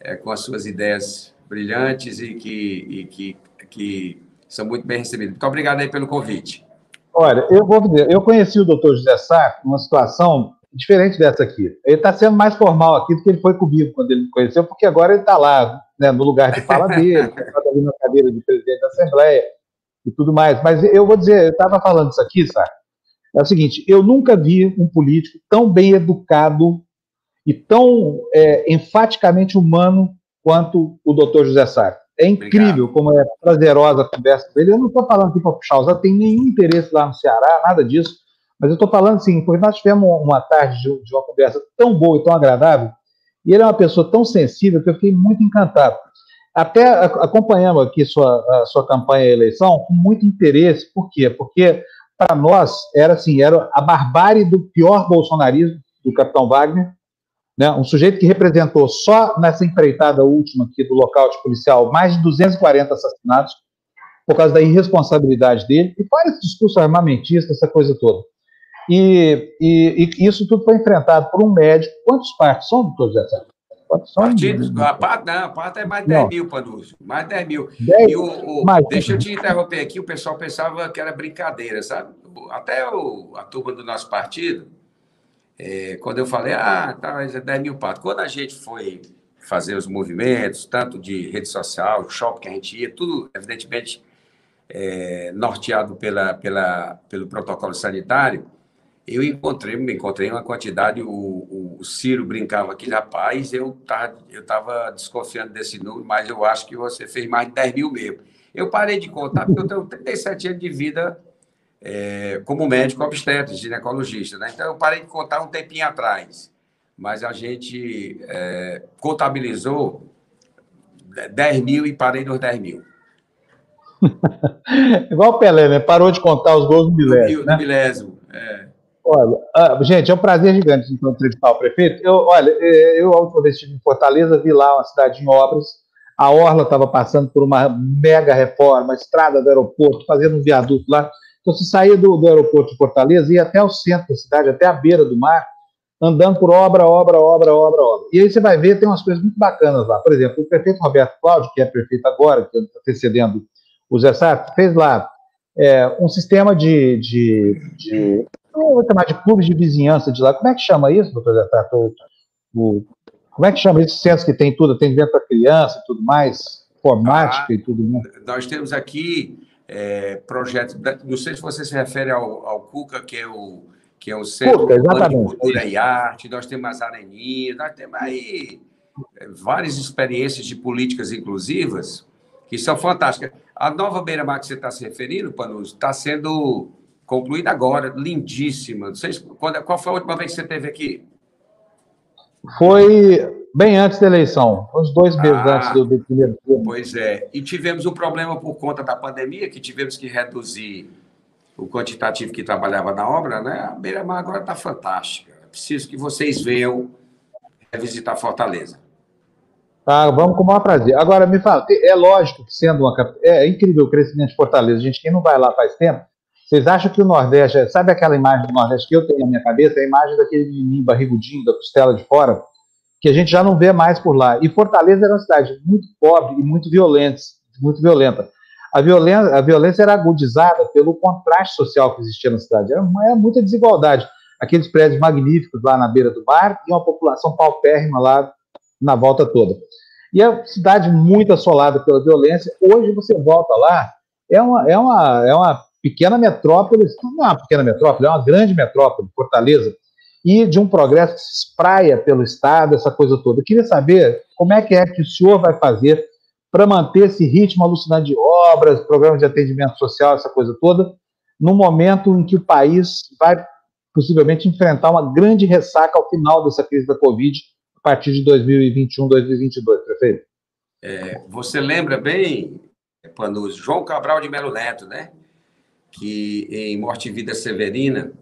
é, com as suas ideias brilhantes e que, e que, que são muito bem recebidas. Muito obrigado aí pelo convite. Olha, eu vou dizer, eu conheci o doutor José Sá numa situação diferente dessa aqui. Ele está sendo mais formal aqui do que ele foi comigo quando ele me conheceu, porque agora ele está lá, né, no lugar de fala dele, está ali na cadeira de presidente da Assembleia e tudo mais. Mas eu vou dizer, eu estava falando isso aqui, sabe? É o seguinte, eu nunca vi um político tão bem educado e tão é, enfaticamente humano quanto o doutor José Sá. É incrível Obrigado. como é prazerosa a conversa dele. Eu não estou falando aqui para puxar tem nenhum interesse lá no Ceará, nada disso. Mas eu estou falando assim, porque nós tivemos uma tarde de, uma conversa tão boa e tão agradável, e ele é uma pessoa tão sensível que eu fiquei muito encantado. Até acompanhamos aqui sua, sua campanha e eleição com muito interesse. Por quê? Porque para nós era assim, era a barbárie do pior bolsonarismo do capitão Wagner, né? um sujeito que representou só nessa empreitada última aqui do local de policial mais de 240 assassinatos por causa da irresponsabilidade dele, e fora esse discurso armamentista, essa coisa toda. E, e, e, isso tudo foi enfrentado por um médico. Quantos partos são, doutor José Sérgio? Partidos, a parte, não, a parte é mais de 10 não. mil, Panúcio. Mais 10 mil. 10, e o, o deixa eu te interromper aqui, o pessoal pensava que era brincadeira, sabe? Até o, a turma do nosso partido, é, quando eu falei, ah, tá, é 10 mil patos. Quando a gente foi fazer os movimentos, tanto de rede social, shopping que a gente ia, tudo, evidentemente, é, norteado pela, pela, pelo protocolo sanitário, eu encontrei, me encontrei uma quantidade, o, o, o Ciro brincava aqui, rapaz, eu estava eu tava desconfiando desse número, mas eu acho que você fez mais de 10 mil mesmo. Eu parei de contar, porque eu tenho 37 anos de vida é, como médico obstetra, ginecologista. Né? Então, eu parei de contar um tempinho atrás. Mas a gente é, contabilizou 10 mil e parei nos 10 mil. Igual o Pelé, né? Parou de contar os gols no milésimo. No, né? milésimo, é. Olha, uh, gente, é um prazer gigante então, entrevistar o prefeito. Eu, olha, é, eu, a última vez estive em Fortaleza, vi lá uma cidade em obras, a Orla estava passando por uma mega reforma, a estrada do aeroporto, fazendo um viaduto lá. Então, você saía do, do aeroporto de Fortaleza e ia até o centro da cidade, até a beira do mar, andando por obra, obra, obra, obra, obra. E aí você vai ver, tem umas coisas muito bacanas lá. Por exemplo, o prefeito Roberto Cláudio, que é prefeito agora, que está antecedendo o Zé Sartre, fez lá é, um sistema de, de, de eu vou chamar de clubes de vizinhança de lá. Como é que chama isso, doutor Zé Sartre? O, o, como é que chama esse centro que tem tudo, atendimento para criança e tudo mais, informática ah, e tudo mais? Nós temos aqui é, projetos, não sei se você se refere ao, ao Cuca, que é o, que é o Centro Cuca, de Cultura e Arte, nós temos as areninhas, nós temos aí é, várias experiências de políticas inclusivas que são fantásticas. A nova beira-mar que você está se referindo, Panuso, está sendo concluída agora, lindíssima. Não sei se, quando, qual foi a última vez que você esteve aqui? Foi bem antes da eleição, uns dois meses ah, antes do, do primeiro turno. Pois é, e tivemos um problema por conta da pandemia, que tivemos que reduzir o quantitativo que trabalhava na obra, né? A Beira-Mar agora está fantástica. É preciso que vocês venham visitar Fortaleza. Ah, vamos com o maior prazer. Agora, me fala, é lógico que sendo uma é, é incrível o crescimento de Fortaleza. Gente, quem não vai lá faz tempo, vocês acham que o Nordeste, sabe aquela imagem do Nordeste que eu tenho na minha cabeça? A imagem daquele menininho barrigudinho, da costela de fora, que a gente já não vê mais por lá. E Fortaleza era uma cidade muito pobre e muito violenta. Muito violenta. A violência, a violência era agudizada pelo contraste social que existia na cidade. Era, era muita desigualdade. Aqueles prédios magníficos lá na beira do mar e uma população paupérrima lá na volta toda. E a cidade muito assolada pela violência. Hoje você volta lá, é uma, é uma, é uma pequena metrópole, não é uma pequena metrópole, é uma grande metrópole, Fortaleza, e de um progresso que se espraia pelo Estado, essa coisa toda. Eu queria saber como é que é que o senhor vai fazer para manter esse ritmo alucinante de obras, programas de atendimento social, essa coisa toda, no momento em que o país vai possivelmente enfrentar uma grande ressaca ao final dessa crise da Covid, a partir de 2021, 2022, prefeito? É, você lembra bem, quando João Cabral de Melo Neto, né? Que em Morte e Vida Severina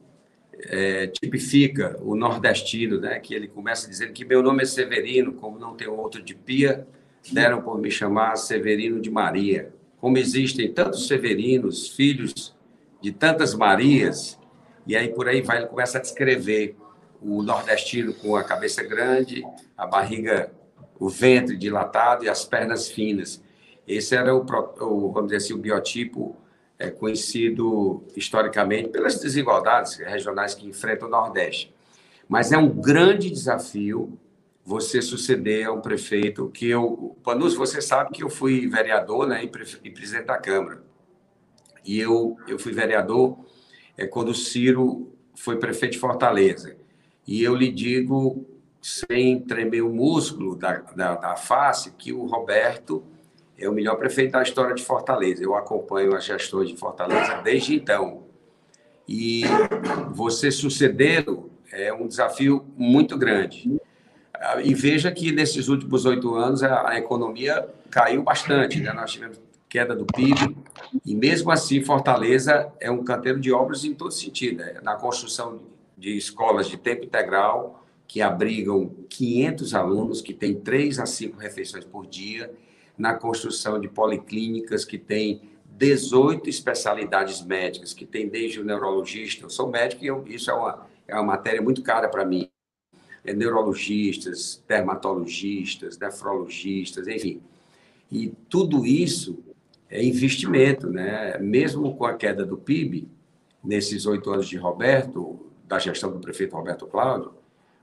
é, tipifica o nordestino, né? que ele começa dizendo que meu nome é Severino, como não tem outro de pia, deram por me chamar Severino de Maria. Como existem tantos Severinos, filhos de tantas Marias, E aí por aí vai, ele começa a descrever o nordestino com a cabeça grande, a barriga, o ventre dilatado e as pernas finas. Esse era o, vamos dizer assim, o biotipo é, conhecido historicamente pelas desigualdades regionais que enfrenta o Nordeste. Mas é um grande desafio você suceder a um prefeito que eu... Panus, você sabe que eu fui vereador né, e, presidente da Câmara. E eu, eu fui vereador é, quando o Ciro foi prefeito de Fortaleza. E eu lhe digo, sem tremer o músculo da, da, da face, que o Roberto é o melhor prefeito da história de Fortaleza. Eu acompanho a gestor de Fortaleza desde então. E você sucedê-lo é um desafio muito grande. E veja que nesses últimos oito anos a, economia caiu bastante. Né? Nós tivemos queda do PIB, e mesmo assim Fortaleza é um canteiro de obras em todo sentido. Né? Na construção de escolas de tempo integral, que abrigam 500 alunos, que tem três a cinco refeições por dia, na construção de policlínicas que tem 18 especialidades médicas, que tem desde o neurologista. Eu sou médico e eu, isso é uma, é uma matéria muito cara para mim. É neurologistas, dermatologistas, nefrologistas, enfim. E tudo isso é investimento, né? Mesmo com a queda do PIB, nesses oito anos de Roberto, da gestão do prefeito Roberto Cláudio,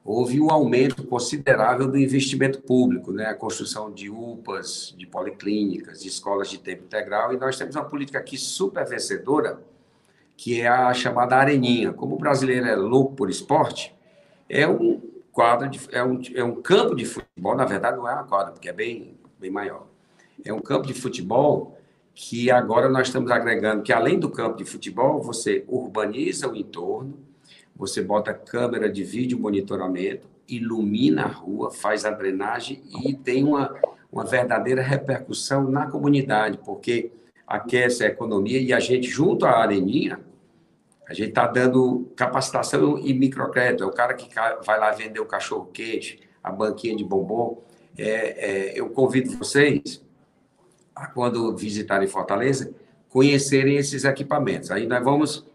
houve um aumento considerável do investimento público, né? a construção de UPAs, de policlínicas, de escolas de tempo integral, e nós temos uma política aqui super vencedora, que é a chamada Areninha. Como o brasileiro é louco por esporte, é um quadro, de, é, um, é um campo de futebol, na verdade não é uma quadra, porque é bem, bem maior. É um campo de futebol que agora nós estamos agregando que, além do campo de futebol, você urbaniza o entorno, você bota câmera de vídeo monitoramento, ilumina a rua, faz a drenagem e tem uma, uma verdadeira repercussão na comunidade, porque aquece a economia e a gente, junto à Areninha, a gente está dando capacitação e microcrédito. É o cara que vai lá vender o cachorro-quente, a banquinha de bombom. É, é, eu convido vocês, a, quando visitarem Fortaleza, conhecerem esses equipamentos. Aí nós vamos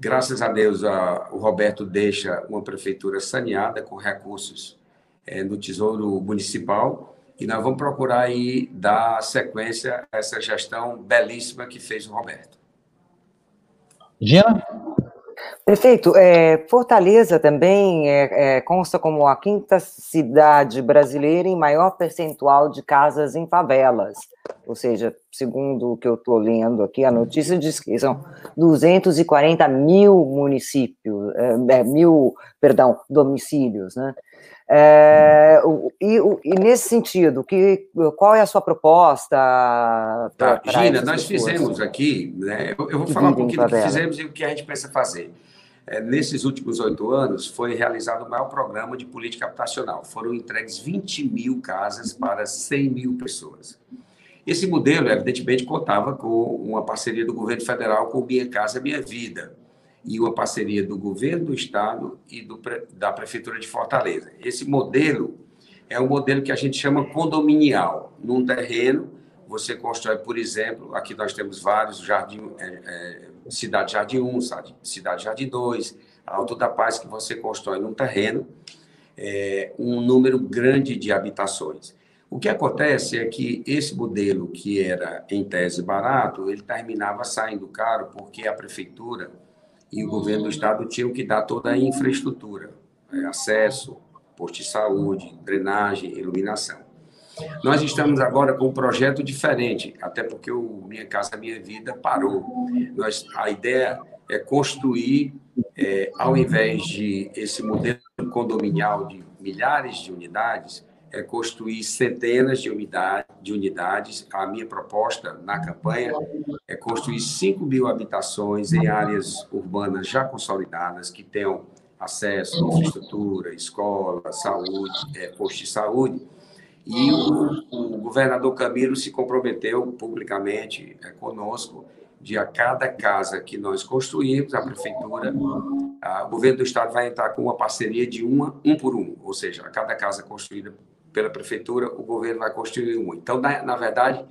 Graças a Deus, a, o Roberto deixa uma prefeitura saneada com recursos é, no Tesouro Municipal e nós vamos procurar aí dar sequência a essa gestão belíssima que fez o Roberto. Gina? Prefeito, é, Fortaleza também é, é, consta como a quinta cidade brasileira em maior percentual de casas em favelas. Ou seja, segundo o que eu estou lendo aqui, a notícia diz que são 240 mil municípios, é, é, mil, perdão, domicílios, né? É, e, e, nesse sentido, que, qual é a sua proposta? Tá, Gina, nós fizemos aqui, né, eu, eu vou falar um pouquinho do que fizemos e o que a gente pensa fazer. É, nesses últimos oito anos, foi realizado o maior programa de política habitacional. Foram entregues 20 mil casas para 100 mil pessoas. Esse modelo, evidentemente, contava com uma parceria do governo federal com Minha Casa Minha Vida e uma parceria do governo do estado e do, da prefeitura de Fortaleza. Esse modelo é um modelo que a gente chama condominial. Num terreno, você constrói, por exemplo, aqui nós temos vários jardim, é, é, cidade Jardim 1, cidade Jardim 2, Alto da Paz, que você constrói num terreno é, um número grande de habitações. O que acontece é que esse modelo, que era em tese barato, ele terminava saindo caro porque a prefeitura e o governo do estado tinham que dar toda a infraestrutura, né, acesso, posto de saúde, drenagem, iluminação. Nós estamos agora com um projeto diferente, até porque o Minha Casa Minha Vida parou. Nós, a ideia é construir, é, ao invés de esse modelo condominial de milhares de unidades, é construir centenas de, unidade, de unidades. A minha proposta na campanha é construir 5 mil habitações em áreas urbanas já consolidadas, que tenham acesso à infraestrutura, escola, saúde, é, posto de saúde. E o, o, governador Camilo se comprometeu publicamente é, conosco de a cada casa que nós construirmos, a prefeitura, a, o governo do estado vai entrar com uma parceria de uma, um por um, ou seja, a cada casa construída pela prefeitura, o governo vai construir um. Então, na, na verdade,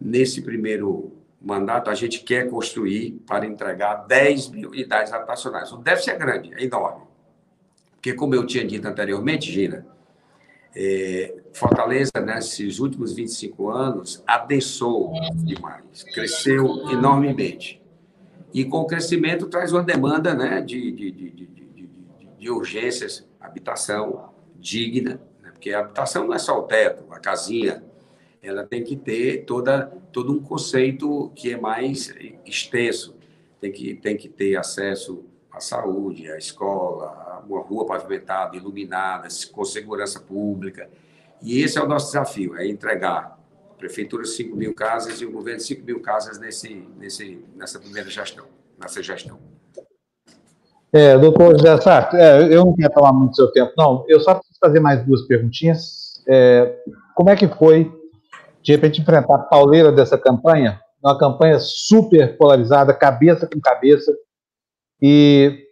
nesse primeiro mandato, a gente quer construir para entregar 10 mil unidades habitacionais. O déficit é grande, é enorme. Porque, como eu tinha dito anteriormente, Gina, é, Fortaleza, nesses últimos 25 anos, adensou demais, cresceu enormemente. E com o crescimento traz uma demanda né, de, de, de, de, de urgências, habitação digna, porque a habitação não é só o teto, a casinha, ela tem que ter toda, todo um conceito que é mais extenso. Tem que, tem que ter acesso à saúde, à escola, uma rua pavimentada, iluminada, com segurança pública. E esse é o nosso desafio, é entregar a prefeitura 5 mil casas e o governo 5 mil casas nesse, nesse, nessa primeira gestão, nessa gestão. É, doutor José Sarto, é, eu não quero tomar muito seu tempo, não. Eu só preciso fazer mais duas perguntinhas. É, como é que foi de repente enfrentar a pauleira dessa campanha, uma campanha super polarizada, cabeça com cabeça, e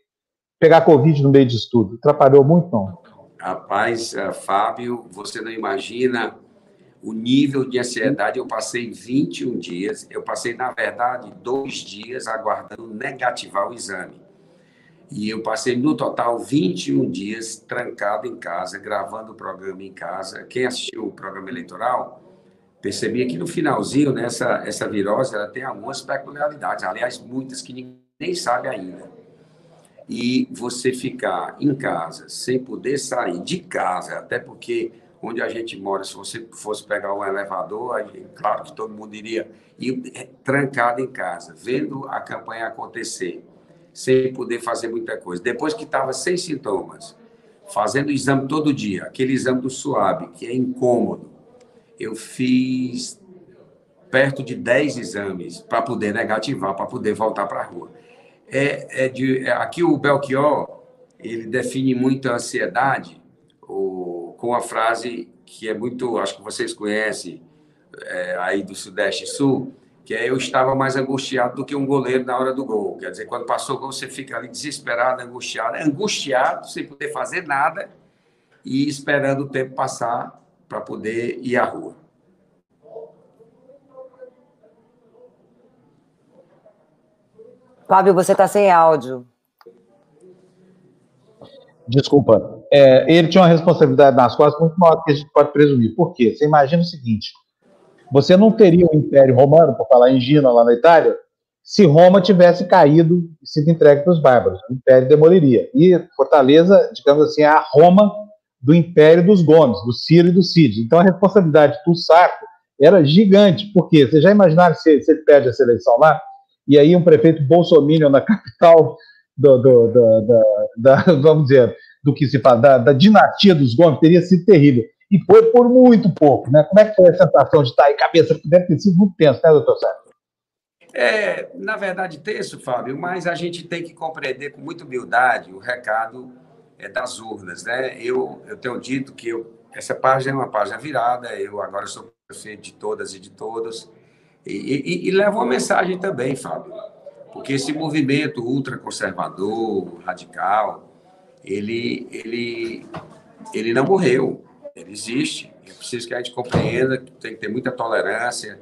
pegar Covid no meio disso tudo. Atrapalhou muito, não? Rapaz, uh, Fábio, você não imagina o nível de ansiedade. Eu passei 21 dias, eu passei, na verdade, dois dias aguardando negativar o exame. E eu passei, no total, 21 dias trancado em casa, gravando o programa em casa. Quem assistiu o programa eleitoral percebi que no finalzinho, né, essa virose, ela tem algumas peculiaridades, aliás, muitas que ninguém nem sabe ainda. E você ficar em casa, sem poder sair de casa, até porque onde a gente mora, se você fosse pegar um elevador, claro que todo mundo iria ir é, trancado em casa, vendo a campanha acontecer, sem poder fazer muita coisa. Depois que estava sem sintomas, fazendo exame todo dia, aquele exame do SUAB, que é incômodo, eu fiz perto de 10 exames para poder negativar, para poder voltar para a rua. É, é de, é, aqui o Belchior, ele define muito a ansiedade o, com a frase que é muito, acho que vocês conhecem, é, aí do Sudeste e Sul, que é eu estava mais angustiado do que um goleiro na hora do gol. Quer dizer, quando passou o gol, você fica ali desesperado, angustiado, angustiado, sem poder fazer nada e esperando o tempo passar para poder ir à rua. Fábio, você está sem áudio. Desculpa. É, ele tinha uma responsabilidade nas costas muito maior do que a gente pode presumir. Por quê? Você imagina o seguinte: você não teria o Império Romano, por falar em Gina, lá na Itália, se Roma tivesse caído e sido entregue para os bárbaros. O Império demoliria. E Fortaleza, digamos assim, é a Roma do Império dos Gomes, do Ciro e do Cid. Então a responsabilidade do Sarto era gigante, porque você já imaginaram se, se ele perde essa eleição lá, e aí um prefeito bolsominion na capital do, do, do, vamos dizer, do que se fala, da, da, dinastia dos Gomes, teria sido terrível. E foi por muito pouco, né? Como é que foi a sensação de estar aí, cabeça? Deve ter sido muito tenso, né, doutor Sarto? É, na verdade, tenso, Fábio, mas a gente tem que compreender com muita humildade o recado é, das urnas. Né? Eu, eu tenho dito que eu, essa página é uma página virada, eu agora sou prefeito de todas e de todos, e, e, e levo uma mensagem também, Fábio, porque esse movimento ultraconservador, radical, ele, ele, ele não morreu, ele existe. É preciso que a gente compreenda que tem que ter muita tolerância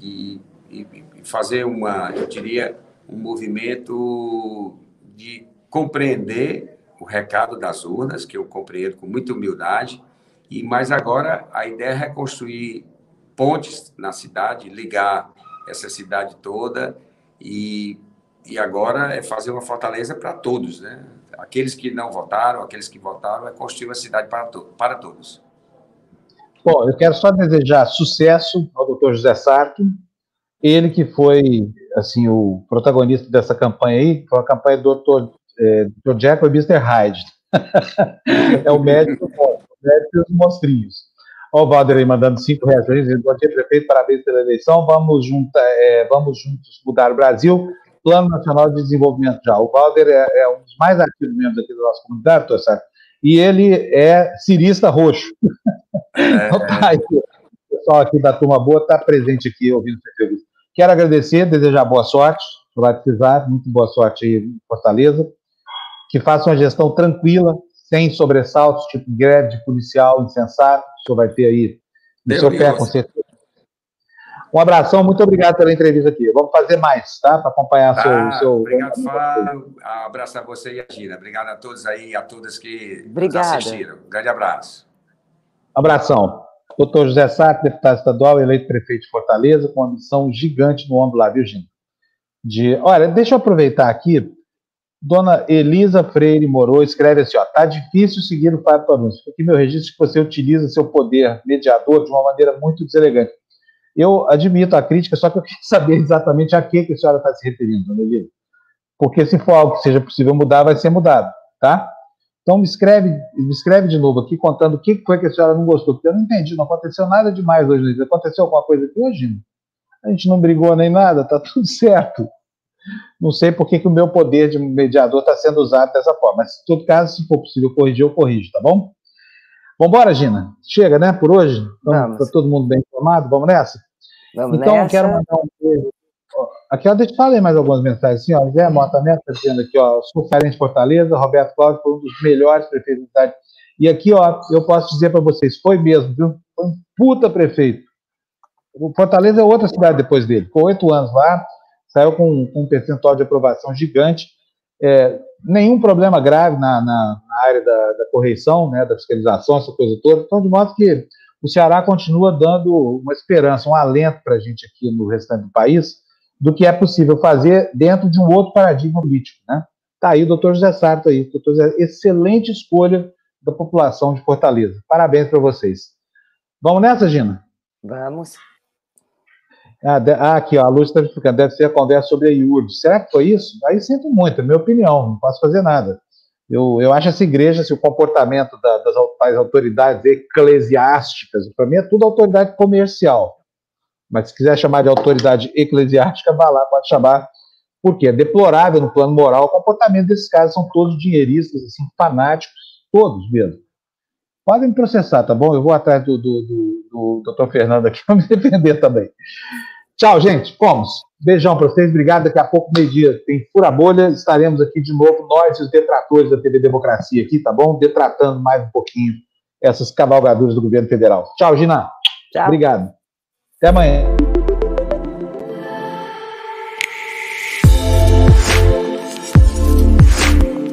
e, e, e fazer uma, eu diria, um movimento de compreender o recado das urnas, que eu compreendo com muita humildade, e mas agora a ideia é reconstruir pontes na cidade, ligar essa cidade toda e, e agora é fazer uma fortaleza para todos, né? Aqueles que não votaram, aqueles que votaram, é construir uma cidade para, to para todos. Bom, eu quero só desejar sucesso ao doutor José Sarto, ele que foi assim o protagonista dessa campanha aí, foi a campanha do doutor é, e Mr. Hyde. é o médico, o médico e os monstrinhos. Ó, o Valder mandando cinco reais. Bom dia, prefeito, parabéns pela eleição. Vamos, junta, é, vamos juntos mudar o Brasil. Plano Nacional de Desenvolvimento já. O Valder é, é um dos mais ativos membros aqui da nossa comunidade, tô certo? E ele é cirista roxo. É. o pessoal aqui da Turma Boa está presente aqui ouvindo essa entrevista. Quero agradecer, desejar boa sorte, vai precisar, muito boa sorte aí em Fortaleza que faça uma gestão tranquila, sem sobressaltos, tipo greve de policial insensato, o senhor vai ter aí no seu pé, com certeza. Um abração, muito obrigado pela entrevista aqui. Vamos fazer mais, tá? Para acompanhar tá, seu, seu. Obrigado, Fábio. Um abraço a você e a Gina. Obrigado a todos aí e a todas que Obrigada. nos assistiram. grande abraço. Abração. Doutor José Sato, deputado estadual, eleito prefeito de Fortaleza, com uma missão gigante no ombro lá, viu, Gina? De, olha, deixa eu aproveitar aqui. Dona Elisa Freire Moro escreve assim: ó, tá difícil seguir o Fábio Anúncio, porque meu registro é que você utiliza seu poder mediador de uma maneira muito deselegante. Eu admito a crítica, só que eu queria saber exatamente a que, que a senhora está se referindo, dona Elisa. Porque se for algo que seja possível mudar, vai ser mudado, tá? Então me escreve, me escreve de novo aqui contando o que foi que a senhora não gostou, porque eu não entendi, não aconteceu nada demais hoje. Aconteceu alguma coisa aqui hoje? A gente não brigou nem nada, tá tudo certo. Não sei por que, que o meu poder de mediador está sendo usado dessa forma, mas, em todo caso, se for possível corrigir, eu corrijo, tá bom? Vambora, Gina? Chega, né, por hoje? Está todo mundo bem informado? Vamos nessa? Vamos então, nessa. quero mandar um beijo. Aqui, ó, deixa eu falar mais algumas mensagens. Assim, ó, Zé Mota Neto está dizendo aqui, ó, sou de Fortaleza, Roberto Cláudio foi um dos melhores prefeitos da cidade. E aqui, ó, eu posso dizer para vocês, foi mesmo, viu? Foi um puta prefeito. O Fortaleza é outra cidade depois dele. Ficou oito anos lá, saiu com, com, um percentual de aprovação gigante. É, nenhum problema grave na, na área da, da, correição, né, da fiscalização, essa coisa toda. Então, de modo que o Ceará continua dando uma esperança, um alento para a gente aqui no restante do país, do que é possível fazer dentro de um outro paradigma político. Né? Está aí o doutor José Sarto aí, doutor José, excelente escolha da população de Fortaleza. Parabéns para vocês. Vamos nessa, Gina? Vamos. Ah, de, ah, aqui, ó, a Lúcia está explicando, deve ser a conversa sobre a IURB. Será que foi isso? Aí sinto muito, é minha opinião, não posso fazer nada. Eu, eu acho essa igreja, se o comportamento da, das, das autoridades eclesiásticas, para mim é tudo autoridade comercial. Mas se quiser chamar de autoridade eclesiástica, vá lá, pode chamar, porque é deplorável no plano moral o comportamento desses caras, são todos dinheiristas, assim, fanáticos, todos mesmo. Podem me processar, tá bom? Eu vou atrás do, do, do, do doutor Fernando aqui para me defender também. Tchau, gente. Fomos. Beijão para vocês. Obrigado. Daqui a pouco, meio-dia, tem Fura Bolha. Estaremos aqui de novo, nós e os detratores da TV Democracia aqui, tá bom? Detratando mais um pouquinho essas cavalgaduras do governo federal. Tchau, Gina. Tchau. Obrigado. Até amanhã.